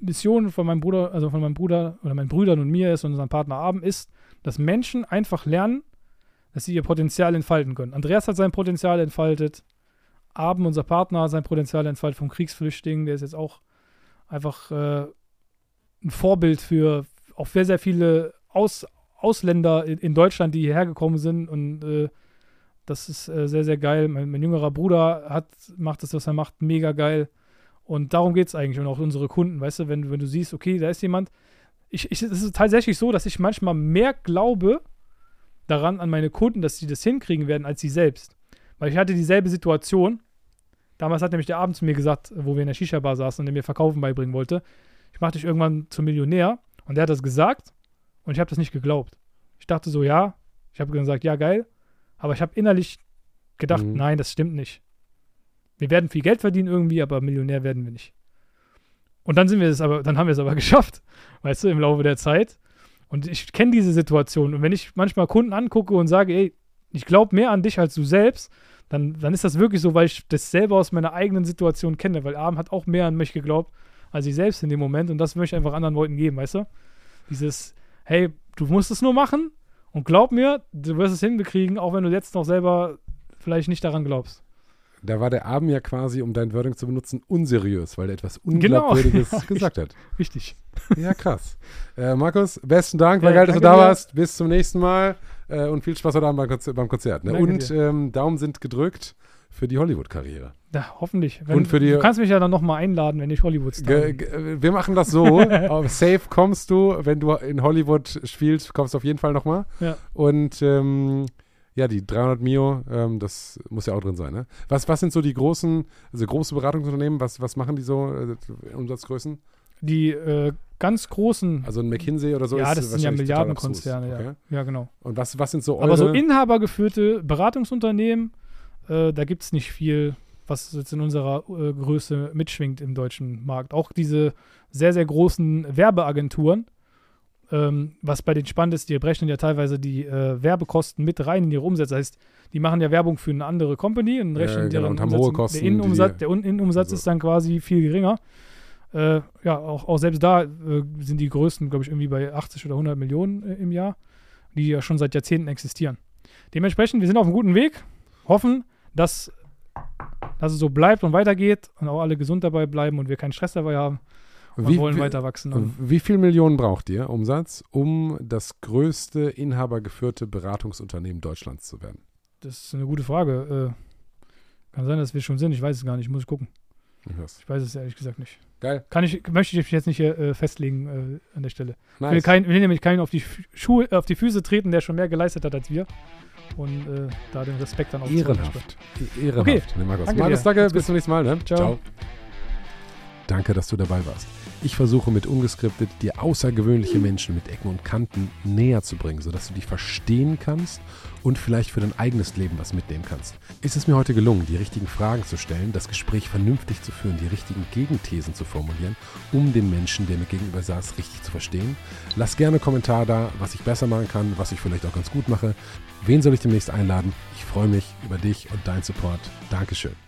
Mission von meinem Bruder, also von meinem Bruder oder meinen Brüdern und mir ist und unserem Partner Abend ist, dass Menschen einfach lernen, dass sie ihr Potenzial entfalten können. Andreas hat sein Potenzial entfaltet. Abend, unser Partner, sein Potenzial entfaltet vom Kriegsflüchtling. Der ist jetzt auch einfach äh, ein Vorbild für auch sehr, sehr viele Aus, Ausländer in, in, Deutschland, die hierher gekommen sind und äh, das ist äh, sehr, sehr geil. Mein, mein, jüngerer Bruder hat, macht das, was er macht, mega geil. Und darum geht es eigentlich. Und auch unsere Kunden, weißt du, wenn, wenn du siehst, okay, da ist jemand. Ich, ich, es ist tatsächlich so, dass ich manchmal mehr glaube daran an meine Kunden, dass sie das hinkriegen werden, als sie selbst. Weil ich hatte dieselbe Situation. Damals hat nämlich der Abend zu mir gesagt, wo wir in der Shisha-Bar saßen und er mir Verkaufen beibringen wollte, ich mache dich irgendwann zum Millionär. Und der hat das gesagt und ich habe das nicht geglaubt. Ich dachte so, ja. Ich habe gesagt, ja, geil. Aber ich habe innerlich gedacht, mhm. nein, das stimmt nicht. Wir werden viel Geld verdienen irgendwie, aber Millionär werden wir nicht. Und dann sind wir es aber, dann haben wir es aber geschafft, weißt du, im Laufe der Zeit. Und ich kenne diese Situation. Und wenn ich manchmal Kunden angucke und sage, ey, ich glaube mehr an dich als du selbst, dann, dann ist das wirklich so, weil ich das selber aus meiner eigenen Situation kenne. Weil Abend hat auch mehr an mich geglaubt als ich selbst in dem Moment. Und das möchte ich einfach anderen Leuten geben, weißt du? Dieses, hey, du musst es nur machen und glaub mir, du wirst es hinbekriegen, auch wenn du jetzt noch selber vielleicht nicht daran glaubst. Da war der Abend ja quasi, um dein Wording zu benutzen, unseriös, weil er etwas genau. Unglaubwürdiges genau. gesagt hat. Richtig. Ja, krass. Äh, Markus, besten Dank, war ja, geil, dass du da warst. Bis zum nächsten Mal äh, und viel Spaß heute Abend beim Konzert. Beim Konzert ne? Und ähm, Daumen sind gedrückt für die Hollywood-Karriere. Ja, hoffentlich. Wenn, und für die, du kannst mich ja dann nochmal einladen, wenn ich Hollywood star Wir machen das so. Auf Safe kommst du, wenn du in Hollywood spielst, kommst du auf jeden Fall nochmal. Ja. Und ähm, ja, die 300 Mio, ähm, das muss ja auch drin sein. Ne? Was, was sind so die großen, also große Beratungsunternehmen, was, was machen die so, äh, Umsatzgrößen? Die äh, ganz großen. Also ein McKinsey oder so ja, das sind ja Milliardenkonzerne, okay. ja. Ja, genau. Und was, was sind so eure Aber so inhabergeführte Beratungsunternehmen, äh, da gibt es nicht viel, was jetzt in unserer äh, Größe mitschwingt im deutschen Markt. Auch diese sehr, sehr großen Werbeagenturen, ähm, was bei den spannend ist, die berechnen ja teilweise die äh, Werbekosten mit rein in ihre Umsätze. Das heißt, die machen ja Werbung für eine andere Company und rechnen ja, genau, und haben hohe Kosten. Der Innenumsatz, der Innenumsatz also. ist dann quasi viel geringer. Äh, ja, auch, auch selbst da äh, sind die größten, glaube ich, irgendwie bei 80 oder 100 Millionen äh, im Jahr, die ja schon seit Jahrzehnten existieren. Dementsprechend, wir sind auf einem guten Weg, hoffen, dass, dass es so bleibt und weitergeht und auch alle gesund dabei bleiben und wir keinen Stress dabei haben und wie, wollen weiter wachsen. Wie viel Millionen braucht ihr Umsatz, um das größte inhabergeführte Beratungsunternehmen Deutschlands zu werden? Das ist eine gute Frage. Äh, kann sein, dass wir schon sind. Ich weiß es gar nicht. Muss ich gucken. Ich weiß es ehrlich gesagt nicht. Geil. Kann ich, möchte ich mich jetzt nicht hier äh, festlegen äh, an der Stelle. Nice. Ich will, kein, will nämlich keinen auf die, Schuhe, auf die Füße treten, der schon mehr geleistet hat als wir und äh, da den Respekt dann auch Ehrenhaft. Ehrenhaft. Okay. Ne, Markus. Danke, Markus, danke. Bis zum nächsten Mal. Ne? Ciao. Ciao. Danke, dass du dabei warst. Ich versuche mit ungeskriptet dir außergewöhnliche Menschen mit Ecken und Kanten näher zu bringen, sodass du dich verstehen kannst und vielleicht für dein eigenes Leben was mitnehmen kannst. Ist es mir heute gelungen, die richtigen Fragen zu stellen, das Gespräch vernünftig zu führen, die richtigen Gegenthesen zu formulieren, um den Menschen, der mir gegenüber saß, richtig zu verstehen? Lass gerne einen Kommentar da, was ich besser machen kann, was ich vielleicht auch ganz gut mache. Wen soll ich demnächst einladen? Ich freue mich über dich und deinen Support. Dankeschön.